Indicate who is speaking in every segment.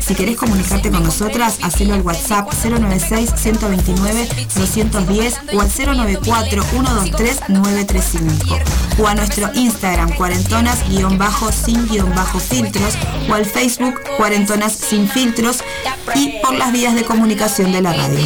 Speaker 1: Si querés comunicarte con nosotras, hacelo al WhatsApp 096-129-210 o al 094-123-935 o a nuestro Instagram cuarentonas-sin-filtros o al Facebook Cuarentonas Sin Filtros y por las vías de comunicación de la radio.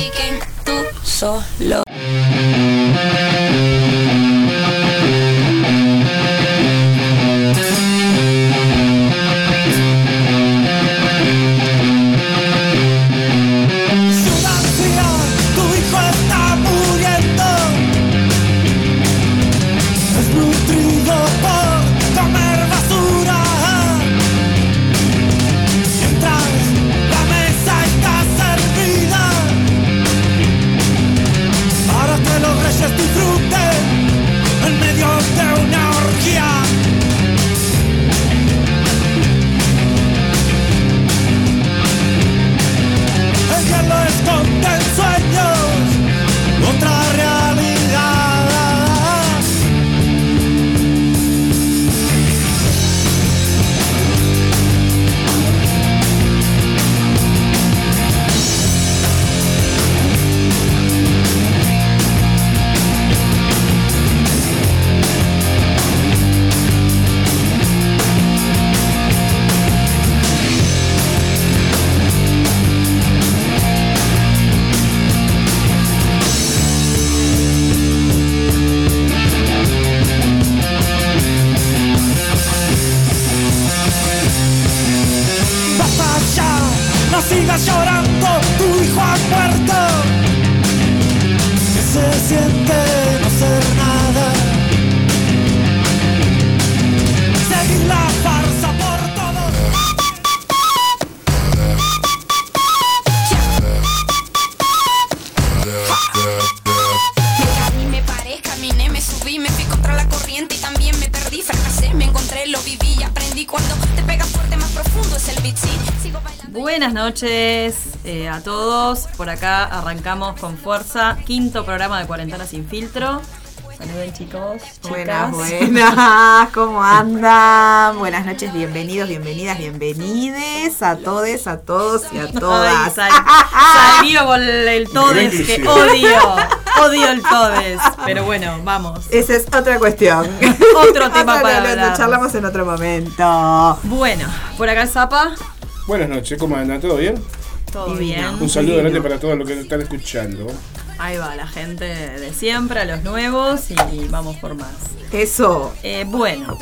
Speaker 2: Por acá arrancamos con fuerza. Quinto programa de Cuarentena sin filtro. Saluden chicos.
Speaker 1: Buenas, buenas. ¿Cómo andan? Buenas noches, bienvenidos, bienvenidas, bienvenides a todos, a todos y a todas.
Speaker 2: salió con el todes que odio. Odio el todes. Pero bueno, vamos.
Speaker 1: Esa es otra cuestión.
Speaker 2: Otro tema para hablar.
Speaker 1: charlamos en otro momento.
Speaker 2: Bueno, por acá el Zapa.
Speaker 3: Buenas noches, ¿cómo andan? ¿Todo bien?
Speaker 2: Todo bien.
Speaker 3: Un saludo grande para todos los que nos están escuchando.
Speaker 2: Ahí va, la gente de siempre, a los nuevos y vamos por más.
Speaker 1: Eso.
Speaker 2: Eh, bueno,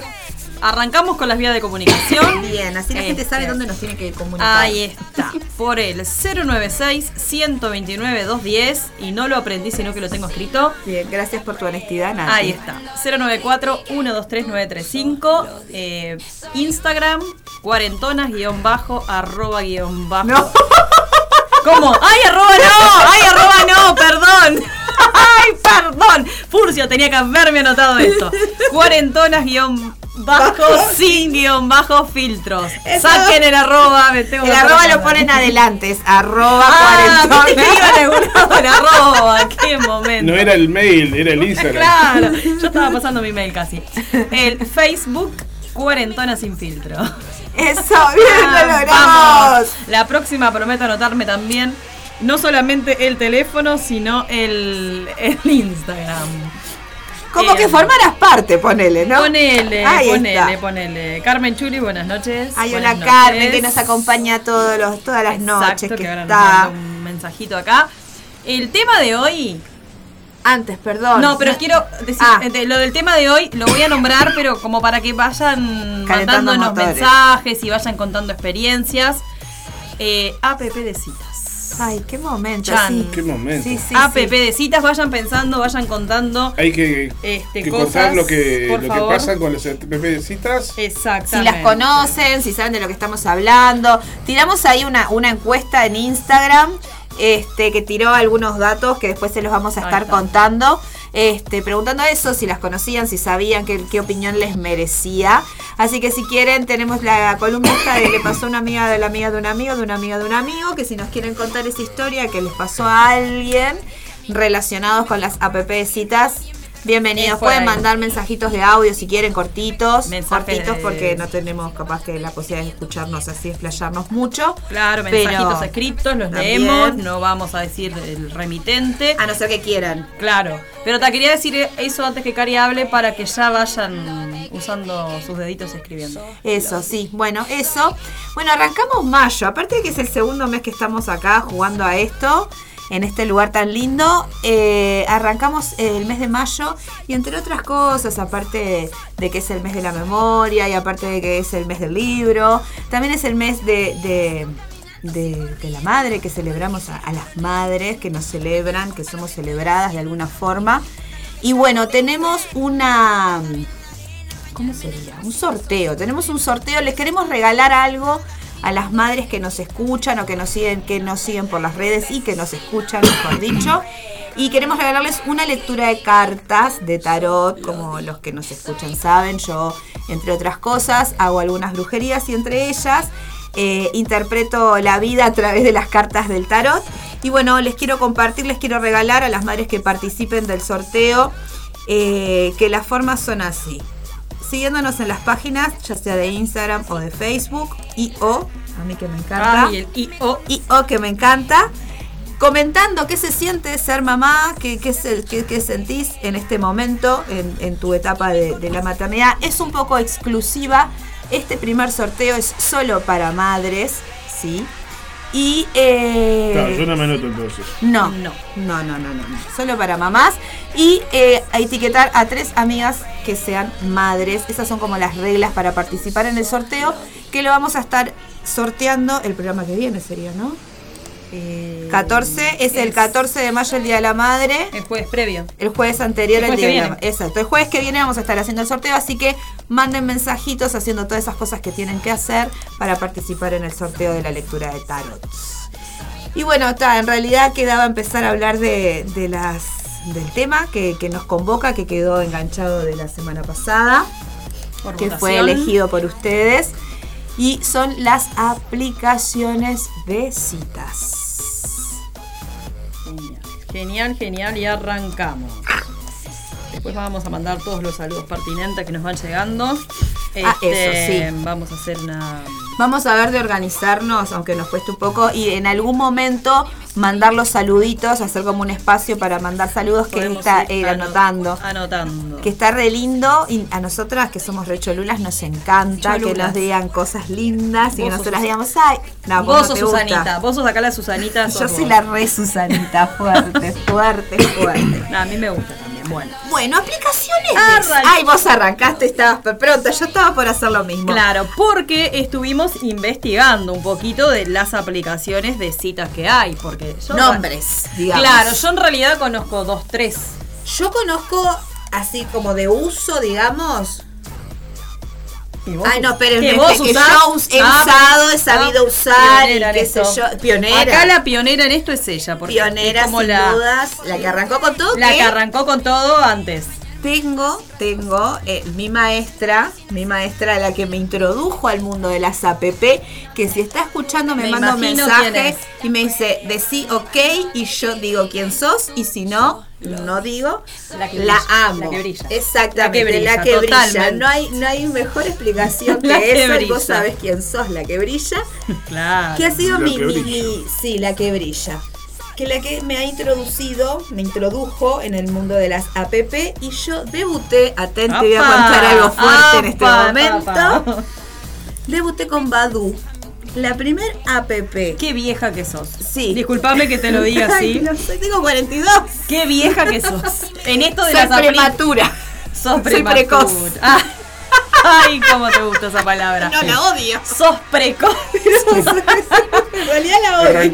Speaker 2: arrancamos con las vías de comunicación.
Speaker 1: Bien, así la gente sabe este. dónde nos tiene que comunicar.
Speaker 2: Ahí está, por el 096-129-210 y no lo aprendí, sino que lo tengo escrito.
Speaker 1: Bien, gracias por tu honestidad.
Speaker 2: Ahí está, 094-123-935, eh, Instagram cuarentonas guion bajo, arroba guion bajo. No. ¿Cómo? ¡Ay, arroba no! ¡Ay, arroba no! ¡Perdón! ¡Ay, perdón! Furcio, tenía que haberme anotado esto. Cuarentonas guion bajo sin guion bajo filtros. Saquen el arroba, me tengo
Speaker 1: El arroba lo ponen adelante, es arroba ah,
Speaker 2: cuarentonas. el arroba, qué momento.
Speaker 3: No era el mail, era el Instagram.
Speaker 2: Claro, yo estaba pasando mi mail casi. El Facebook Cuarentona sin filtro.
Speaker 1: Eso, bien, lo logramos.
Speaker 2: La próxima prometo anotarme también no solamente el teléfono, sino el, el Instagram.
Speaker 1: Como que formaras parte, ponele, ¿no?
Speaker 2: Ponele, ponele, ponele. Carmen Chuli, buenas noches.
Speaker 1: Hay una Carmen que nos acompaña todos los, todas las noches. Que, ahora está.
Speaker 2: un mensajito acá. El tema de hoy
Speaker 1: antes, perdón.
Speaker 2: No, pero quiero decir, ah. lo del tema de hoy lo voy a nombrar, pero como para que vayan mandándonos mensajes y vayan contando experiencias. Eh, APP de citas.
Speaker 1: Ay, qué momento.
Speaker 3: Sí. Qué momento. Sí,
Speaker 2: sí, APP de citas, vayan pensando, vayan contando.
Speaker 3: Hay que, este, contar lo que, lo que pasa con las APP de citas.
Speaker 2: Exacto.
Speaker 1: Si las conocen, si saben de lo que estamos hablando. Tiramos ahí una, una encuesta en Instagram este, que tiró algunos datos que después se los vamos a estar contando. Este, preguntando eso, si las conocían, si sabían qué, opinión les merecía. Así que si quieren, tenemos la columna de le pasó una amiga de la amiga de un amigo, de una amiga de un amigo, que si nos quieren contar esa historia que les pasó a alguien relacionados con las app citas, Bienvenidos, pueden mandar mensajitos de audio si quieren, cortitos. cortitos porque no tenemos capaz que la posibilidad de escucharnos así, explayarnos mucho.
Speaker 2: Claro, mensajitos escritos, los leemos, no vamos a decir el remitente.
Speaker 1: A no ser que quieran.
Speaker 2: Claro, pero te quería decir eso antes que Cari hable para que ya vayan usando sus deditos escribiendo.
Speaker 1: Eso, sí. Bueno, eso. Bueno, arrancamos mayo. Aparte de que es el segundo mes que estamos acá jugando a esto en este lugar tan lindo. Eh, arrancamos el mes de mayo y entre otras cosas, aparte de que es el mes de la memoria y aparte de que es el mes del libro, también es el mes de, de, la madre, que celebramos a, las madres, que nos celebran, que somos celebradas de alguna forma. Y bueno, tenemos una... ¿Cómo sería? Un sorteo. Tenemos un sorteo. Les queremos regalar algo a las madres que nos escuchan o que nos siguen, que nos siguen por las redes y que nos escuchan, mejor dicho. Y queremos regalarles una lectura de cartas de tarot, como los que nos escuchan saben. Yo, entre otras cosas, hago algunas brujerías y entre ellas eh, interpreto la vida a través de las cartas del tarot. Y bueno, les quiero compartir, les quiero regalar a las madres que participen del sorteo, eh, que las formas son así siguiéndonos en las páginas, ya sea de Instagram o de Facebook, y o, a mí que me encanta.
Speaker 2: y o.
Speaker 1: Y o que me encanta. Comentando qué se siente ser mamá, qué, qué, qué, sentís en este momento, en, tu etapa de, de la maternidad. Es un poco exclusiva. Este primer sorteo es solo para madres, ¿sí? Y. Eh,
Speaker 3: claro, yo no me anoto entonces.
Speaker 1: No, no, no, no, no, no. Solo para mamás. Y eh, etiquetar a tres amigas que sean madres. Esas son como las reglas para participar en el sorteo. Que lo vamos a estar sorteando el programa que viene, sería, ¿no? 14 eh, es, el 14 de mayo el Día de la Madre.
Speaker 2: El jueves previo.
Speaker 1: El jueves anterior el Día de la Madre. Exacto. El jueves que viene vamos a estar haciendo el sorteo, así que manden mensajitos haciendo todas esas cosas que tienen que hacer para participar en el sorteo de la lectura de tarot. Y bueno, está, en realidad quedaba empezar a hablar de, las del tema que, nos convoca, que quedó enganchado de la semana pasada, que fue elegido por ustedes y son las aplicaciones de citas.
Speaker 2: Genial, genial, y arrancamos. Después vamos a mandar todos los saludos pertinentes que nos van llegando.
Speaker 1: ah, eso este,
Speaker 2: sí. Vamos a hacer una.
Speaker 1: Vamos a ver de organizarnos, aunque nos cueste un poco, y en algún momento mandar los saluditos, hacer como un espacio para mandar saludos que está anotando.
Speaker 2: Anotando.
Speaker 1: Que está re lindo y a nosotras que somos re cholulas nos encanta que nos digan cosas lindas y que nosotras digamos, ay,
Speaker 2: no, vos, sos Susanita, vos sos acá la Susanita.
Speaker 1: Yo soy la re Susanita, fuerte, fuerte, fuerte.
Speaker 2: a mí me gusta. Bueno,
Speaker 1: bueno aplicaciones. Ay, vos arrancaste, estabas pronto. Yo estaba por hacer lo mismo.
Speaker 2: Claro, porque estuvimos investigando un poquito de las aplicaciones de citas que hay. Porque
Speaker 1: Nombres, digamos.
Speaker 2: Claro, yo en realidad conozco dos, tres.
Speaker 1: Yo conozco así como de uso, digamos. Ay, no, pero
Speaker 2: que, vos que yo
Speaker 1: he ah, usado, he sabido usar, y qué sé yo. Pionera.
Speaker 2: Acá la pionera en esto es ella. Porque
Speaker 1: pionera, como sin la, dudas. La que arrancó con todo.
Speaker 2: La que arrancó con todo antes.
Speaker 1: Tengo, tengo eh, mi maestra, mi maestra, la que me introdujo al mundo de las app, que si está escuchando me, manda un mensaje y me dice, decí ok, y yo digo quién sos, y si no, no digo, la, amo.
Speaker 2: La que brilla.
Speaker 1: Exactamente, la que brilla. No, hay, no hay mejor explicación que, eso. Vos sabés quién sos, la que brilla.
Speaker 2: claro.
Speaker 1: Que ha sido mi, mi, Sí, la que brilla que la que me ha introducido, me introdujo en el mundo de las app y yo debuté, atento, voy a contar algo fuerte en este momento. Debuté con Badu. La primer app.
Speaker 2: Qué vieja que sos.
Speaker 1: Sí.
Speaker 2: Disculpame que te lo diga así.
Speaker 1: no tengo 42.
Speaker 2: Qué vieja que sos. En esto de
Speaker 1: soy las prematura.
Speaker 2: Sos prematura. Soy precoz. Ah. Ay, cómo te gusta esa palabra.
Speaker 1: No, la odio.
Speaker 2: Sos precoz.
Speaker 1: en realidad la odio.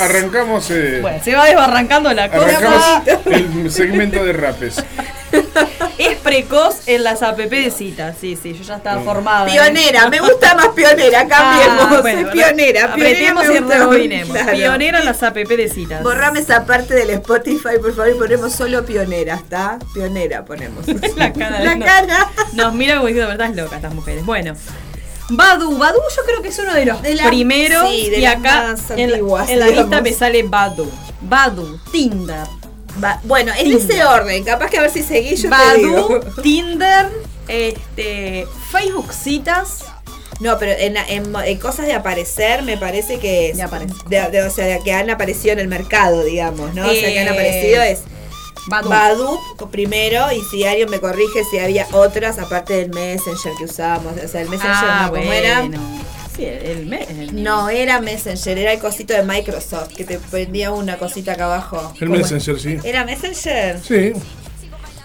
Speaker 3: arrancamos. Eh,
Speaker 2: bueno, se va desbarrancando la
Speaker 3: cosa. el segmento de rapes.
Speaker 2: Es precoz en las app de citas. Sí, sí, yo ya estaba formada.
Speaker 1: Pionera, me gusta más pionera, ah, cambiemos. soy pionera.
Speaker 2: Apretemos y rebobinemos. Pionera en las app de citas.
Speaker 1: Borrame esa parte del Spotify, por favor, y ponemos solo pionera, ¿está? Pionera ponemos.
Speaker 2: la cara. La cara. Nos mira como diciendo, verdad, es loca estas mujeres. Bueno. Badu, Badu yo creo que es uno de los primeros
Speaker 1: sí, de
Speaker 2: y acá en, en, la lista me sale Badu. Badu, Tinder,
Speaker 1: bueno, en ese orden, capaz que a ver si seguís yo
Speaker 2: Badu, Tinder, este, Facebook citas.
Speaker 1: No, pero en, cosas de aparecer me parece que es, de, o sea, que han aparecido en el mercado, digamos, ¿no? o sea, que han aparecido es Badu. primero y si alguien me corrige si había otras aparte del Messenger que usábamos, o sea, el Messenger ah, no, era?
Speaker 2: Sí, el,
Speaker 1: no, era Messenger, era el cosito de Microsoft que te prendía una cosita acá abajo.
Speaker 3: El Messenger, sí.
Speaker 1: ¿Era Messenger?
Speaker 3: Sí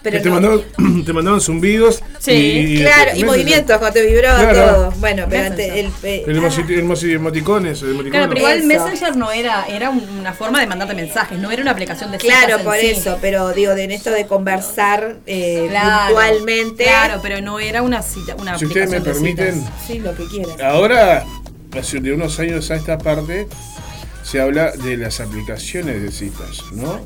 Speaker 3: te, mandaban, te mandaban zumbidos.
Speaker 1: Sí, y, claro, y, movimientos cuando te vibraba todo. Bueno, pero antes el,
Speaker 3: el, ah. emoticones, el
Speaker 2: Claro, pero igual Messenger no era, era una forma de mandarte mensajes, no era una aplicación de
Speaker 1: Claro, por eso, pero digo, en esto de conversar eh, claro, puntualmente.
Speaker 2: Claro, pero no era una cita, una
Speaker 3: Si ustedes me permiten.
Speaker 1: Sí, lo que quieran.
Speaker 3: Ahora, de unos años a esta parte, se habla de las aplicaciones de citas, ¿no?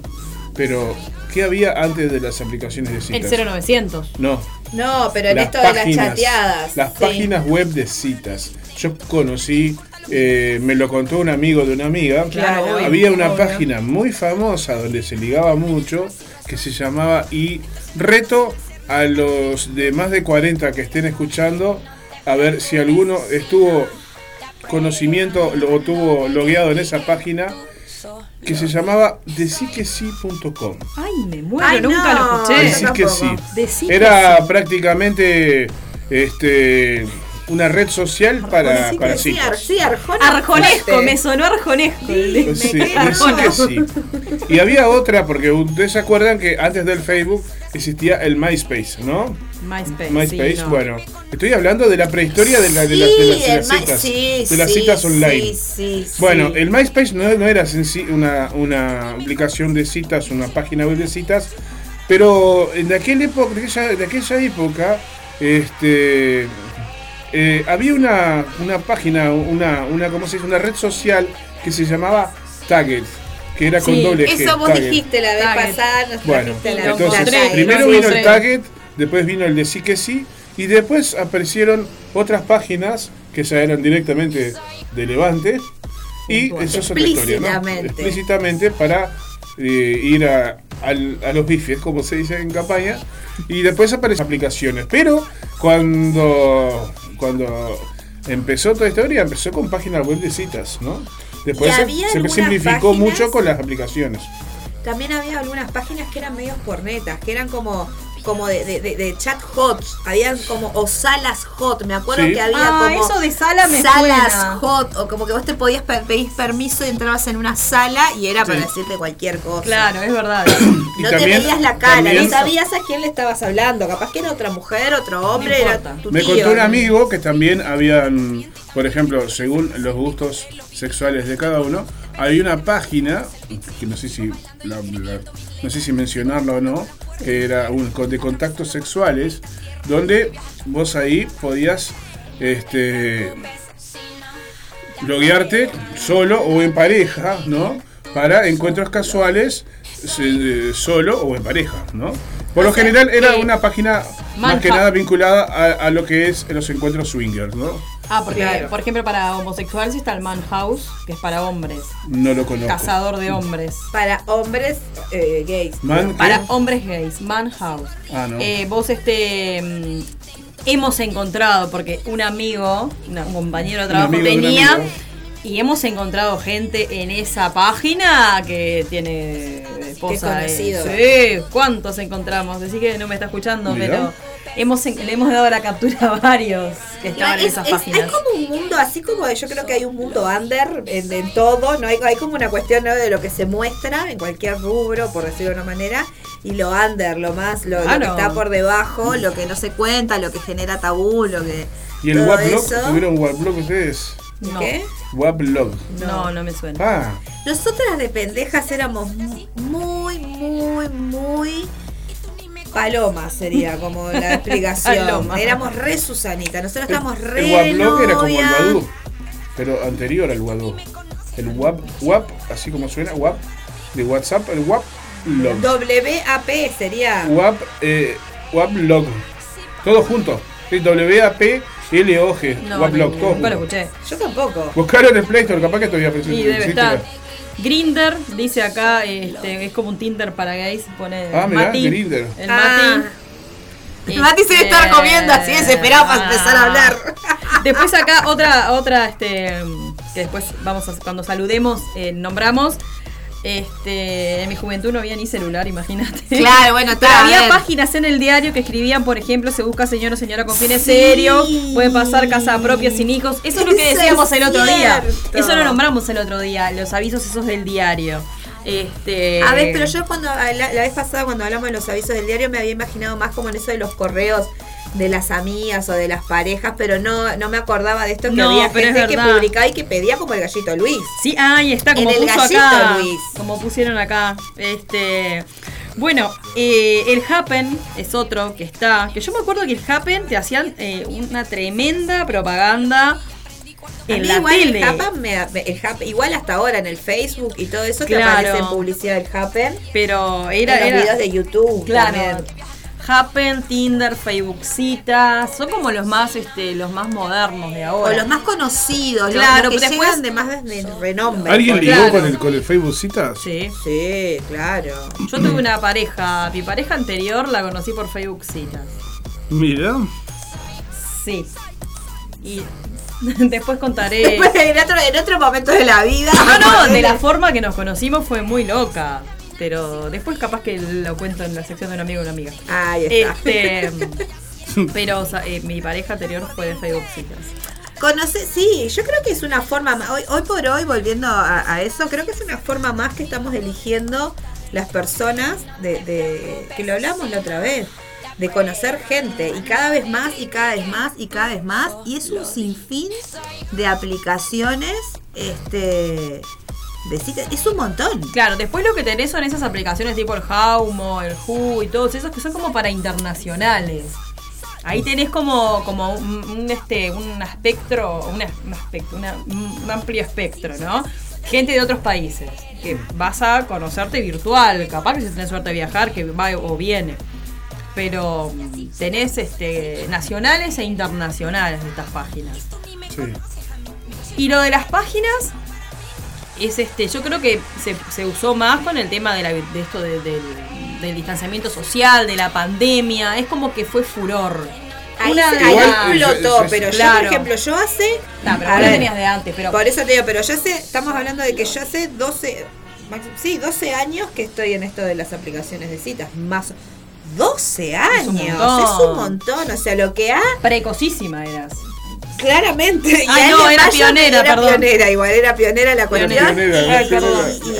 Speaker 3: Pero ¿Qué había antes de las aplicaciones de citas?
Speaker 2: El 0900.
Speaker 3: No.
Speaker 1: No, pero en esto de las chateadas.
Speaker 3: Las páginas web de citas. Yo conocí, eh, me lo contó un amigo de una amiga. Claro, había una página muy famosa donde se ligaba mucho que se llamaba y reto a los de más de 40 que estén escuchando a ver si alguno estuvo conocimiento o tuvo logueado en esa página que se llamaba deciquesi.com.
Speaker 2: Ay, me muero, nunca lo
Speaker 3: escuché. Decí Era prácticamente este una red social para, para
Speaker 1: sí, sí,
Speaker 2: arjonesco, me sonó arjonesco. Sí,
Speaker 3: sí. Y había otra, porque ustedes se acuerdan que antes del Facebook existía el MySpace, ¿no?
Speaker 2: MySpace.
Speaker 3: MySpace, bueno. Estoy hablando de la prehistoria de, la, de, las, citas. de las citas online. bueno, el MySpace no, era una, una aplicación de citas, una página web de citas, pero en aquel época, de, aquella, de aquella época, este, eh, había una, una página, una, una, ¿cómo se dice? Una red social que se llamaba Tagged que era con doble
Speaker 1: G. Eso vos dijiste la vez pasada.
Speaker 3: Bueno, entonces, primero vino el Target, después vino el de sí que sí, y después aparecieron otras páginas que ya eran directamente de Levante, y eso es otra historia, ¿no? Explícitamente para eh, ir a, a los bifes, como se dice en campaña, y después aparecen aplicaciones. Pero cuando, cuando empezó toda esta historia, empezó con páginas web de citas, ¿no? Después se, simplificó mucho con las aplicaciones.
Speaker 1: También había algunas páginas que eran medios pornetas, que eran como como de, de, de, chat hot, habían como, o salas hot, me acuerdo que había ah,
Speaker 2: como eso de sala me
Speaker 1: salas hot, o como que vos te podías pedir permiso y entrabas en una sala y era para decirte cualquier cosa.
Speaker 2: Claro, es verdad.
Speaker 1: no te veías la cara, no sabías a quién le estabas hablando, capaz que era otra mujer, otro hombre, era tu
Speaker 3: Me contó un amigo que también habían, por ejemplo, según los gustos sexuales de cada uno, hay una página, que no sé si no sé si mencionarla o no, que era un de contactos sexuales, donde vos ahí podías este loguearte solo o en pareja, ¿no? Para encuentros casuales solo o en pareja, ¿no? Por lo general era una página más que nada vinculada a, a, lo que es los encuentros swingers, ¿no?
Speaker 2: Ah, porque, por ejemplo, para homosexuales está el Man House, que es para hombres.
Speaker 3: No lo conozco.
Speaker 2: Cazador de hombres.
Speaker 1: Para hombres eh, gays.
Speaker 2: para hombres gays, Man House. Ah, no. Eh, vos, este. Mm, hemos encontrado, porque un amigo, un compañero de trabajo tenía. Y hemos encontrado gente en esa página que tiene esposa. sí, ¿cuántos encontramos? Decís que no me está escuchando, pero hemos, le hemos dado la captura a varios que estaban en esas páginas.
Speaker 1: Hay como un mundo, así como yo creo que hay un mundo under en, todo, ¿no? Hay, hay, como una cuestión de lo que se muestra en cualquier rubro, por decirlo de una manera, y lo under, lo más, lo, que está por debajo, lo que no se cuenta, lo que genera tabú, lo que.
Speaker 3: ¿Y el Wablog? ¿Tuvieron Wablog ustedes?
Speaker 1: ¿Qué?
Speaker 3: Wablog.
Speaker 2: No, no me suena.
Speaker 3: Ah.
Speaker 1: Nosotras de pendejas éramos muy, muy, muy Paloma sería como la explicación. Éramos re Susanita, nosotros estábamos re.
Speaker 3: El WAP era como el Badu, pero anterior al Wadu. El WAP, WAP, así como suena, WAP, de WhatsApp, el WAP
Speaker 1: log. WAP sería.
Speaker 3: WAP, eh, WAP log. Todo junto. WAP L-O-G.
Speaker 2: No, WAP log, todo. Nunca lo escuché.
Speaker 1: Yo tampoco.
Speaker 3: Buscaron en el Play Store, capaz que todavía
Speaker 2: pensé. Sí, debe estar. Grinder, dice acá, este, es como un Tinder para gays, pone
Speaker 3: ah, Mati, Grinder.
Speaker 1: El ah. Mati. Mati se debe estar comiendo así desesperado para empezar a hablar.
Speaker 2: Después acá otra, otra, este, que después vamos a, cuando saludemos, eh, nombramos. Este, en mi juventud no había ni celular, imagínate.
Speaker 1: Claro, bueno,
Speaker 2: Pero había páginas en el diario que escribían, por ejemplo, se busca señor o señora con fines serios, puede pasar casa propia sin hijos. Eso es lo que decíamos el otro día. Eso lo nombramos el otro día, los avisos esos del diario. Este...
Speaker 1: A ver, pero yo cuando la, la, vez pasada cuando hablamos de los avisos del diario me había imaginado más como en eso de los correos de las amigas o de las parejas, pero no, no me acordaba de esto que había gente que publicaba y que pedía como el gallito Luis.
Speaker 2: Sí, ahí está, como puso acá, Luis. Como pusieron acá. Este. Bueno, eh, el Happen es otro que está. Que yo me acuerdo que el Happen te hacían eh, una tremenda propaganda. En la
Speaker 1: igual
Speaker 2: tele.
Speaker 1: El Happen igual hasta ahora en el Facebook y todo eso te aparece en publicidad del Happen.
Speaker 2: Pero era.
Speaker 1: En los videos de YouTube.
Speaker 2: Claro. Happen, Tinder, Facebook citas, son como los más este, los más modernos de ahora.
Speaker 1: O los más conocidos,
Speaker 2: claro,
Speaker 1: los que después de más de renombre.
Speaker 3: ¿Alguien ligó con el con el Facebook citas?
Speaker 2: Sí.
Speaker 1: Sí, claro.
Speaker 2: Yo tuve una pareja, mi pareja anterior la conocí por Facebook citas.
Speaker 3: Mira.
Speaker 2: Sí. Y después contaré.
Speaker 1: en, otro, en otro momento de la vida.
Speaker 2: No, no, de la forma que nos conocimos fue muy loca. Pero después capaz que lo cuento en la sección de un amigo o una amiga.
Speaker 1: Ahí está.
Speaker 2: Este, pero eh, mi pareja anterior fue de Facebook
Speaker 1: Conoce, sí, yo creo que es una forma, hoy, hoy por hoy, volviendo a, eso, creo que es una forma más que estamos eligiendo las personas de, de, que lo hablamos la otra vez, de conocer gente y cada vez más y cada vez más y cada vez más y es un sinfín de aplicaciones este es un montón.
Speaker 2: Claro, después lo que tenés son esas aplicaciones tipo el Haumo, el Who y todos esos que son como para internacionales. Ahí tenés como, como un, este, un espectro, un, un amplio espectro, ¿no? Gente de otros países, que vas a conocerte virtual, capaz que si tenés suerte de viajar, que va o viene. Pero tenés este, nacionales e internacionales de estas páginas. Sí. Y lo de las páginas, es este, yo creo que se, usó más con el tema de, la, de esto del distanciamiento social, de la pandemia, es como que fue furor.
Speaker 1: Ahí, explotó, pero yo, por ejemplo, yo hace.
Speaker 2: No, pero tenías de antes, pero.
Speaker 1: Por eso te digo, pero yo hace, estamos hablando de que yo hace 12, sí, 12 años que estoy en esto de las aplicaciones de citas, más 12 años, es un montón, o sea, lo que ha...
Speaker 2: Precocísima eras.
Speaker 1: Claramente.
Speaker 2: Ah, no, era pionera,
Speaker 1: era
Speaker 2: perdón.
Speaker 1: pionera, igual era pionera la cuestión.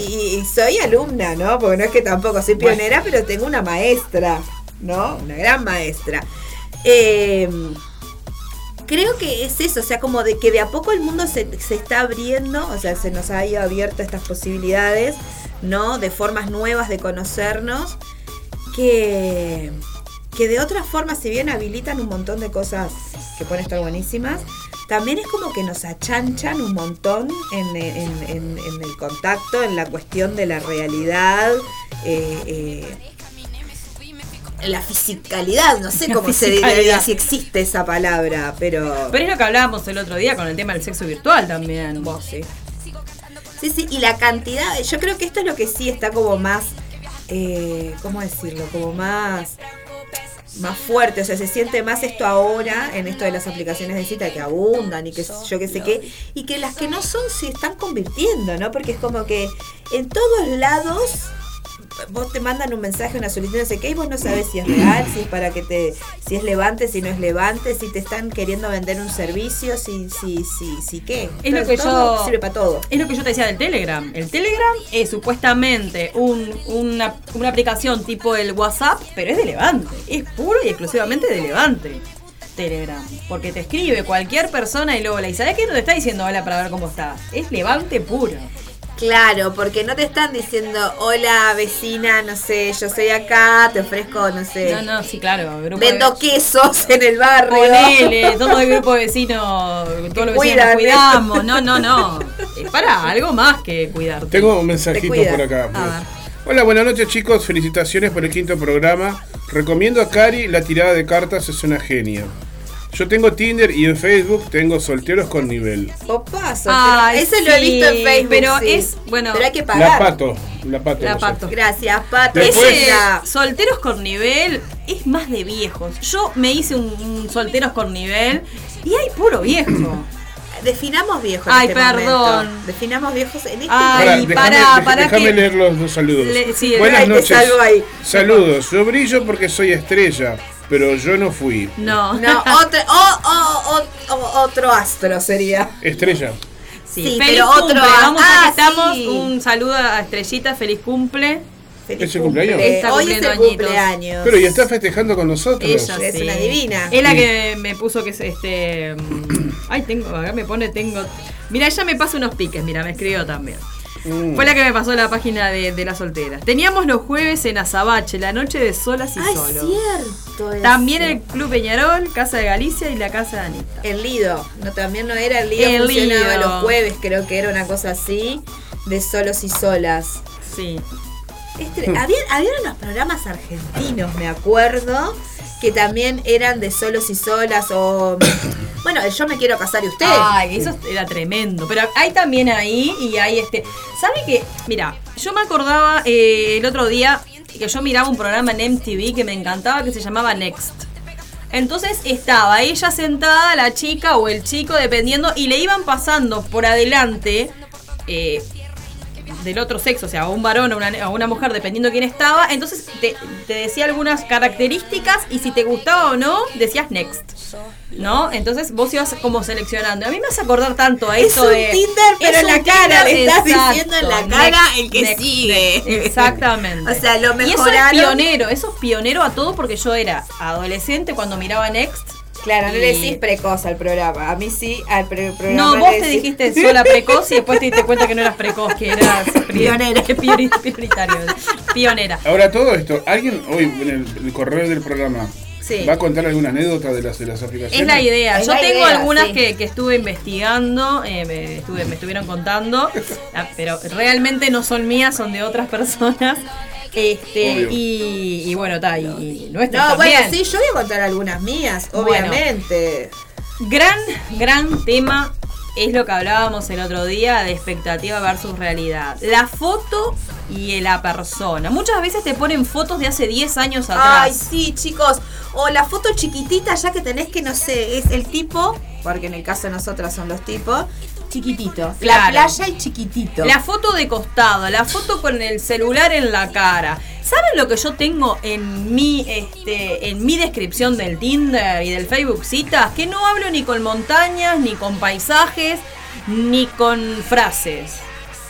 Speaker 1: y, soy alumna, ¿no? Porque no es que tampoco soy pionera, pero tengo una maestra, ¿no? Una gran maestra. Eh, creo que es eso, o sea, como de que de a poco el mundo se, se está abriendo, o sea, se nos ha ido abierto estas posibilidades, ¿no? De formas nuevas de conocernos, que que de otra forma, si bien habilitan un montón de cosas que pueden estar buenísimas, también es como que nos achanchan un montón en, el contacto, en la cuestión de la realidad, eh, eh, la fisicalidad, no sé cómo se diría, si existe esa palabra, pero...
Speaker 2: Pero es lo que hablábamos el otro día con el tema del sexo virtual también.
Speaker 1: Vos, sí. Sí, sí, y la cantidad, yo creo que esto es lo que sí está como más, eh, ¿cómo decirlo? Como más más fuerte, o sea, se siente más esto ahora en esto de las aplicaciones de cita que abundan y que yo qué sé qué, y que las que no son se están convirtiendo, ¿no? Porque es como que en todos lados vos te mandan un mensaje, una solicitud, no sé qué, y vos no sabes si es real, si es para que te, si es levante, si no es levante, si te están queriendo vender un servicio, si, si, si, si qué.
Speaker 2: Es lo que yo
Speaker 1: sirve para todo.
Speaker 2: Es lo que yo te decía del Telegram. El Telegram es supuestamente un, una, una aplicación tipo el WhatsApp, pero es de levante. Es puro y exclusivamente de levante. Telegram. Porque te escribe cualquier persona y luego le dice, ¿sabes qué no te está diciendo hola para ver cómo está? Es levante puro.
Speaker 1: Claro, porque no te están diciendo, hola vecina, no sé, yo soy acá, te ofrezco, no sé.
Speaker 2: No, no, sí, claro.
Speaker 1: vendo quesos en el barrio.
Speaker 2: Ponele, somos el grupo de vecinos, todos los vecinos nos cuidamos. No, no, no. Es para algo más que cuidarte.
Speaker 3: Tengo un mensajito por acá. Hola, buenas noches chicos, felicitaciones por el quinto programa. Recomiendo a Cari, la tirada de cartas es una genia. Yo tengo Tinder y en Facebook tengo solteros con nivel.
Speaker 1: Opa, Ese lo he visto en Facebook.
Speaker 2: Pero es, bueno.
Speaker 1: Pero hay que pagar.
Speaker 3: La pato. La pato.
Speaker 2: La pato.
Speaker 1: Gracias, pato.
Speaker 2: Ese solteros con nivel es más de viejos. Yo me hice un, solteros con nivel y hay puro viejo.
Speaker 1: Definamos viejos.
Speaker 2: Ay, este perdón.
Speaker 1: Definamos viejos en este
Speaker 2: Ay,
Speaker 3: para, para, déjame leer los dos saludos. Buenas noches. Saludos. Yo brillo porque soy estrella pero yo no fui.
Speaker 1: No. No, otro, otro astro sería.
Speaker 3: Estrella.
Speaker 2: Sí, pero otro Vamos ah, estamos. Un saludo a Estrellita, feliz cumple.
Speaker 3: Feliz ¿Es cumpleaños?
Speaker 1: Hoy es el cumpleaños.
Speaker 3: Pero ya está festejando con nosotros.
Speaker 1: Ella es una divina.
Speaker 2: Es la que me puso que es este. Mm, ay, tengo, acá me pone, tengo. Mira, ella me pasa unos piques, mira, me escribió también. Mm. Fue la que me pasó la página de, de la soltera. Teníamos los jueves en Azabache, la noche de solas y
Speaker 1: Ay,
Speaker 2: solos.
Speaker 1: cierto.
Speaker 2: También el Club Peñarol, Casa de Galicia y la Casa de Anita.
Speaker 1: El Lido. No, también no era el Lido. El funcionaba los jueves, creo que era una cosa así. De solos y solas.
Speaker 2: Sí.
Speaker 1: Este, había, había unos programas argentinos, me acuerdo que también eran de solos y solas o bueno, yo me quiero casar y usted.
Speaker 2: Ay, eso era tremendo. Pero hay también ahí y hay este. ¿Sabe qué? Mira, yo me acordaba eh, el otro día que yo miraba un programa en MTV que me encantaba que se llamaba Next. Entonces estaba ella sentada, la chica o el chico, dependiendo, y le iban pasando por adelante eh, del otro sexo, o sea, un varón o una, una, mujer, dependiendo quién estaba, entonces te, decía algunas características y si te gustaba o no, decías next. ¿No? Entonces vos ibas como seleccionando. A mí me hace acordar tanto a eso
Speaker 1: de. Tinder, pero en la cara, le estás diciendo en la cara el que sigue.
Speaker 2: Exactamente.
Speaker 1: o sea, lo
Speaker 2: mejoraron. Y eso es pionero, eso es pionero a todo porque yo era adolescente cuando miraba Next
Speaker 1: Claro, no le decís precoz al programa. A mí sí, al programa.
Speaker 2: No, vos te dijiste sola precoz y después te diste cuenta que no eras precoz, que eras
Speaker 1: pionera.
Speaker 2: prioritario. Pionera.
Speaker 3: Ahora, todo esto, ¿alguien hoy en el, correo del programa ¿Va a contar alguna anécdota de las, de las aplicaciones?
Speaker 2: Es la idea. Yo tengo algunas que, que, estuve investigando, eh, me, estuve, me estuvieron contando, ah, pero realmente no son mías, son de otras personas. Este, y, bueno, está, y, No, bueno,
Speaker 1: sí, yo voy a contar algunas mías, obviamente.
Speaker 2: gran, gran tema es lo que hablábamos el otro día de expectativa versus realidad. La foto y la persona. Muchas veces te ponen fotos de hace 10 años atrás.
Speaker 1: Ay, sí, chicos. O la foto chiquitita, ya que tenés que, no sé, es el tipo, porque en el caso de nosotras son los tipos, chiquitito. La playa y chiquitito.
Speaker 2: La foto de costado, la foto con el celular en la cara. ¿Saben lo que yo tengo en mi, este, en mi descripción del Tinder y del Facebook citas? Que no hablo ni con montañas, ni con paisajes, ni con frases.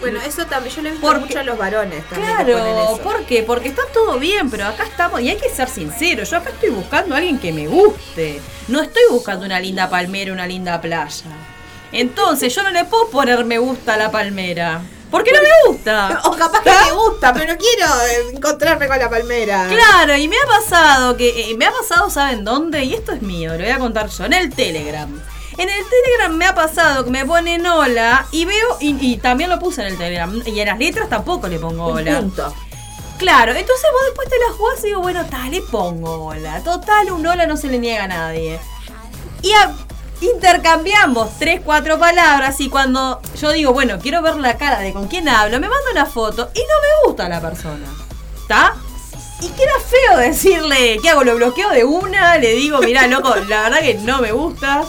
Speaker 1: Bueno, eso también yo lo he visto mucho a los varones
Speaker 2: Claro, ¿por qué? Porque está todo bien, pero acá estamos, y hay que ser sincero, yo acá estoy buscando a alguien que me guste. No estoy buscando una linda palmera, una linda playa. Entonces yo no le puedo poner me gusta a la palmera. Porque no me gusta.
Speaker 1: O capaz que me gusta, pero no quiero encontrarme con la palmera.
Speaker 2: Claro, y me ha pasado que. Eh, me ha pasado, ¿saben dónde? Y esto es mío, lo voy a contar yo. En el Telegram. En el Telegram me ha pasado que me ponen hola y veo. Y, también lo puse en el Telegram. Y en las letras tampoco le pongo hola.
Speaker 1: punto.
Speaker 2: Claro, entonces vos después te la jugás y digo, bueno, tal, le pongo hola. Total, un hola no se le niega a nadie. Y a, intercambiamos tres, cuatro palabras y cuando yo digo, bueno, quiero ver la cara de con quién hablo, me manda una foto y no me gusta la persona. ¿Está? Y queda feo decirle, ¿qué hago? ¿Lo bloqueo de una? Le digo, mira, loco, la verdad que no me gusta.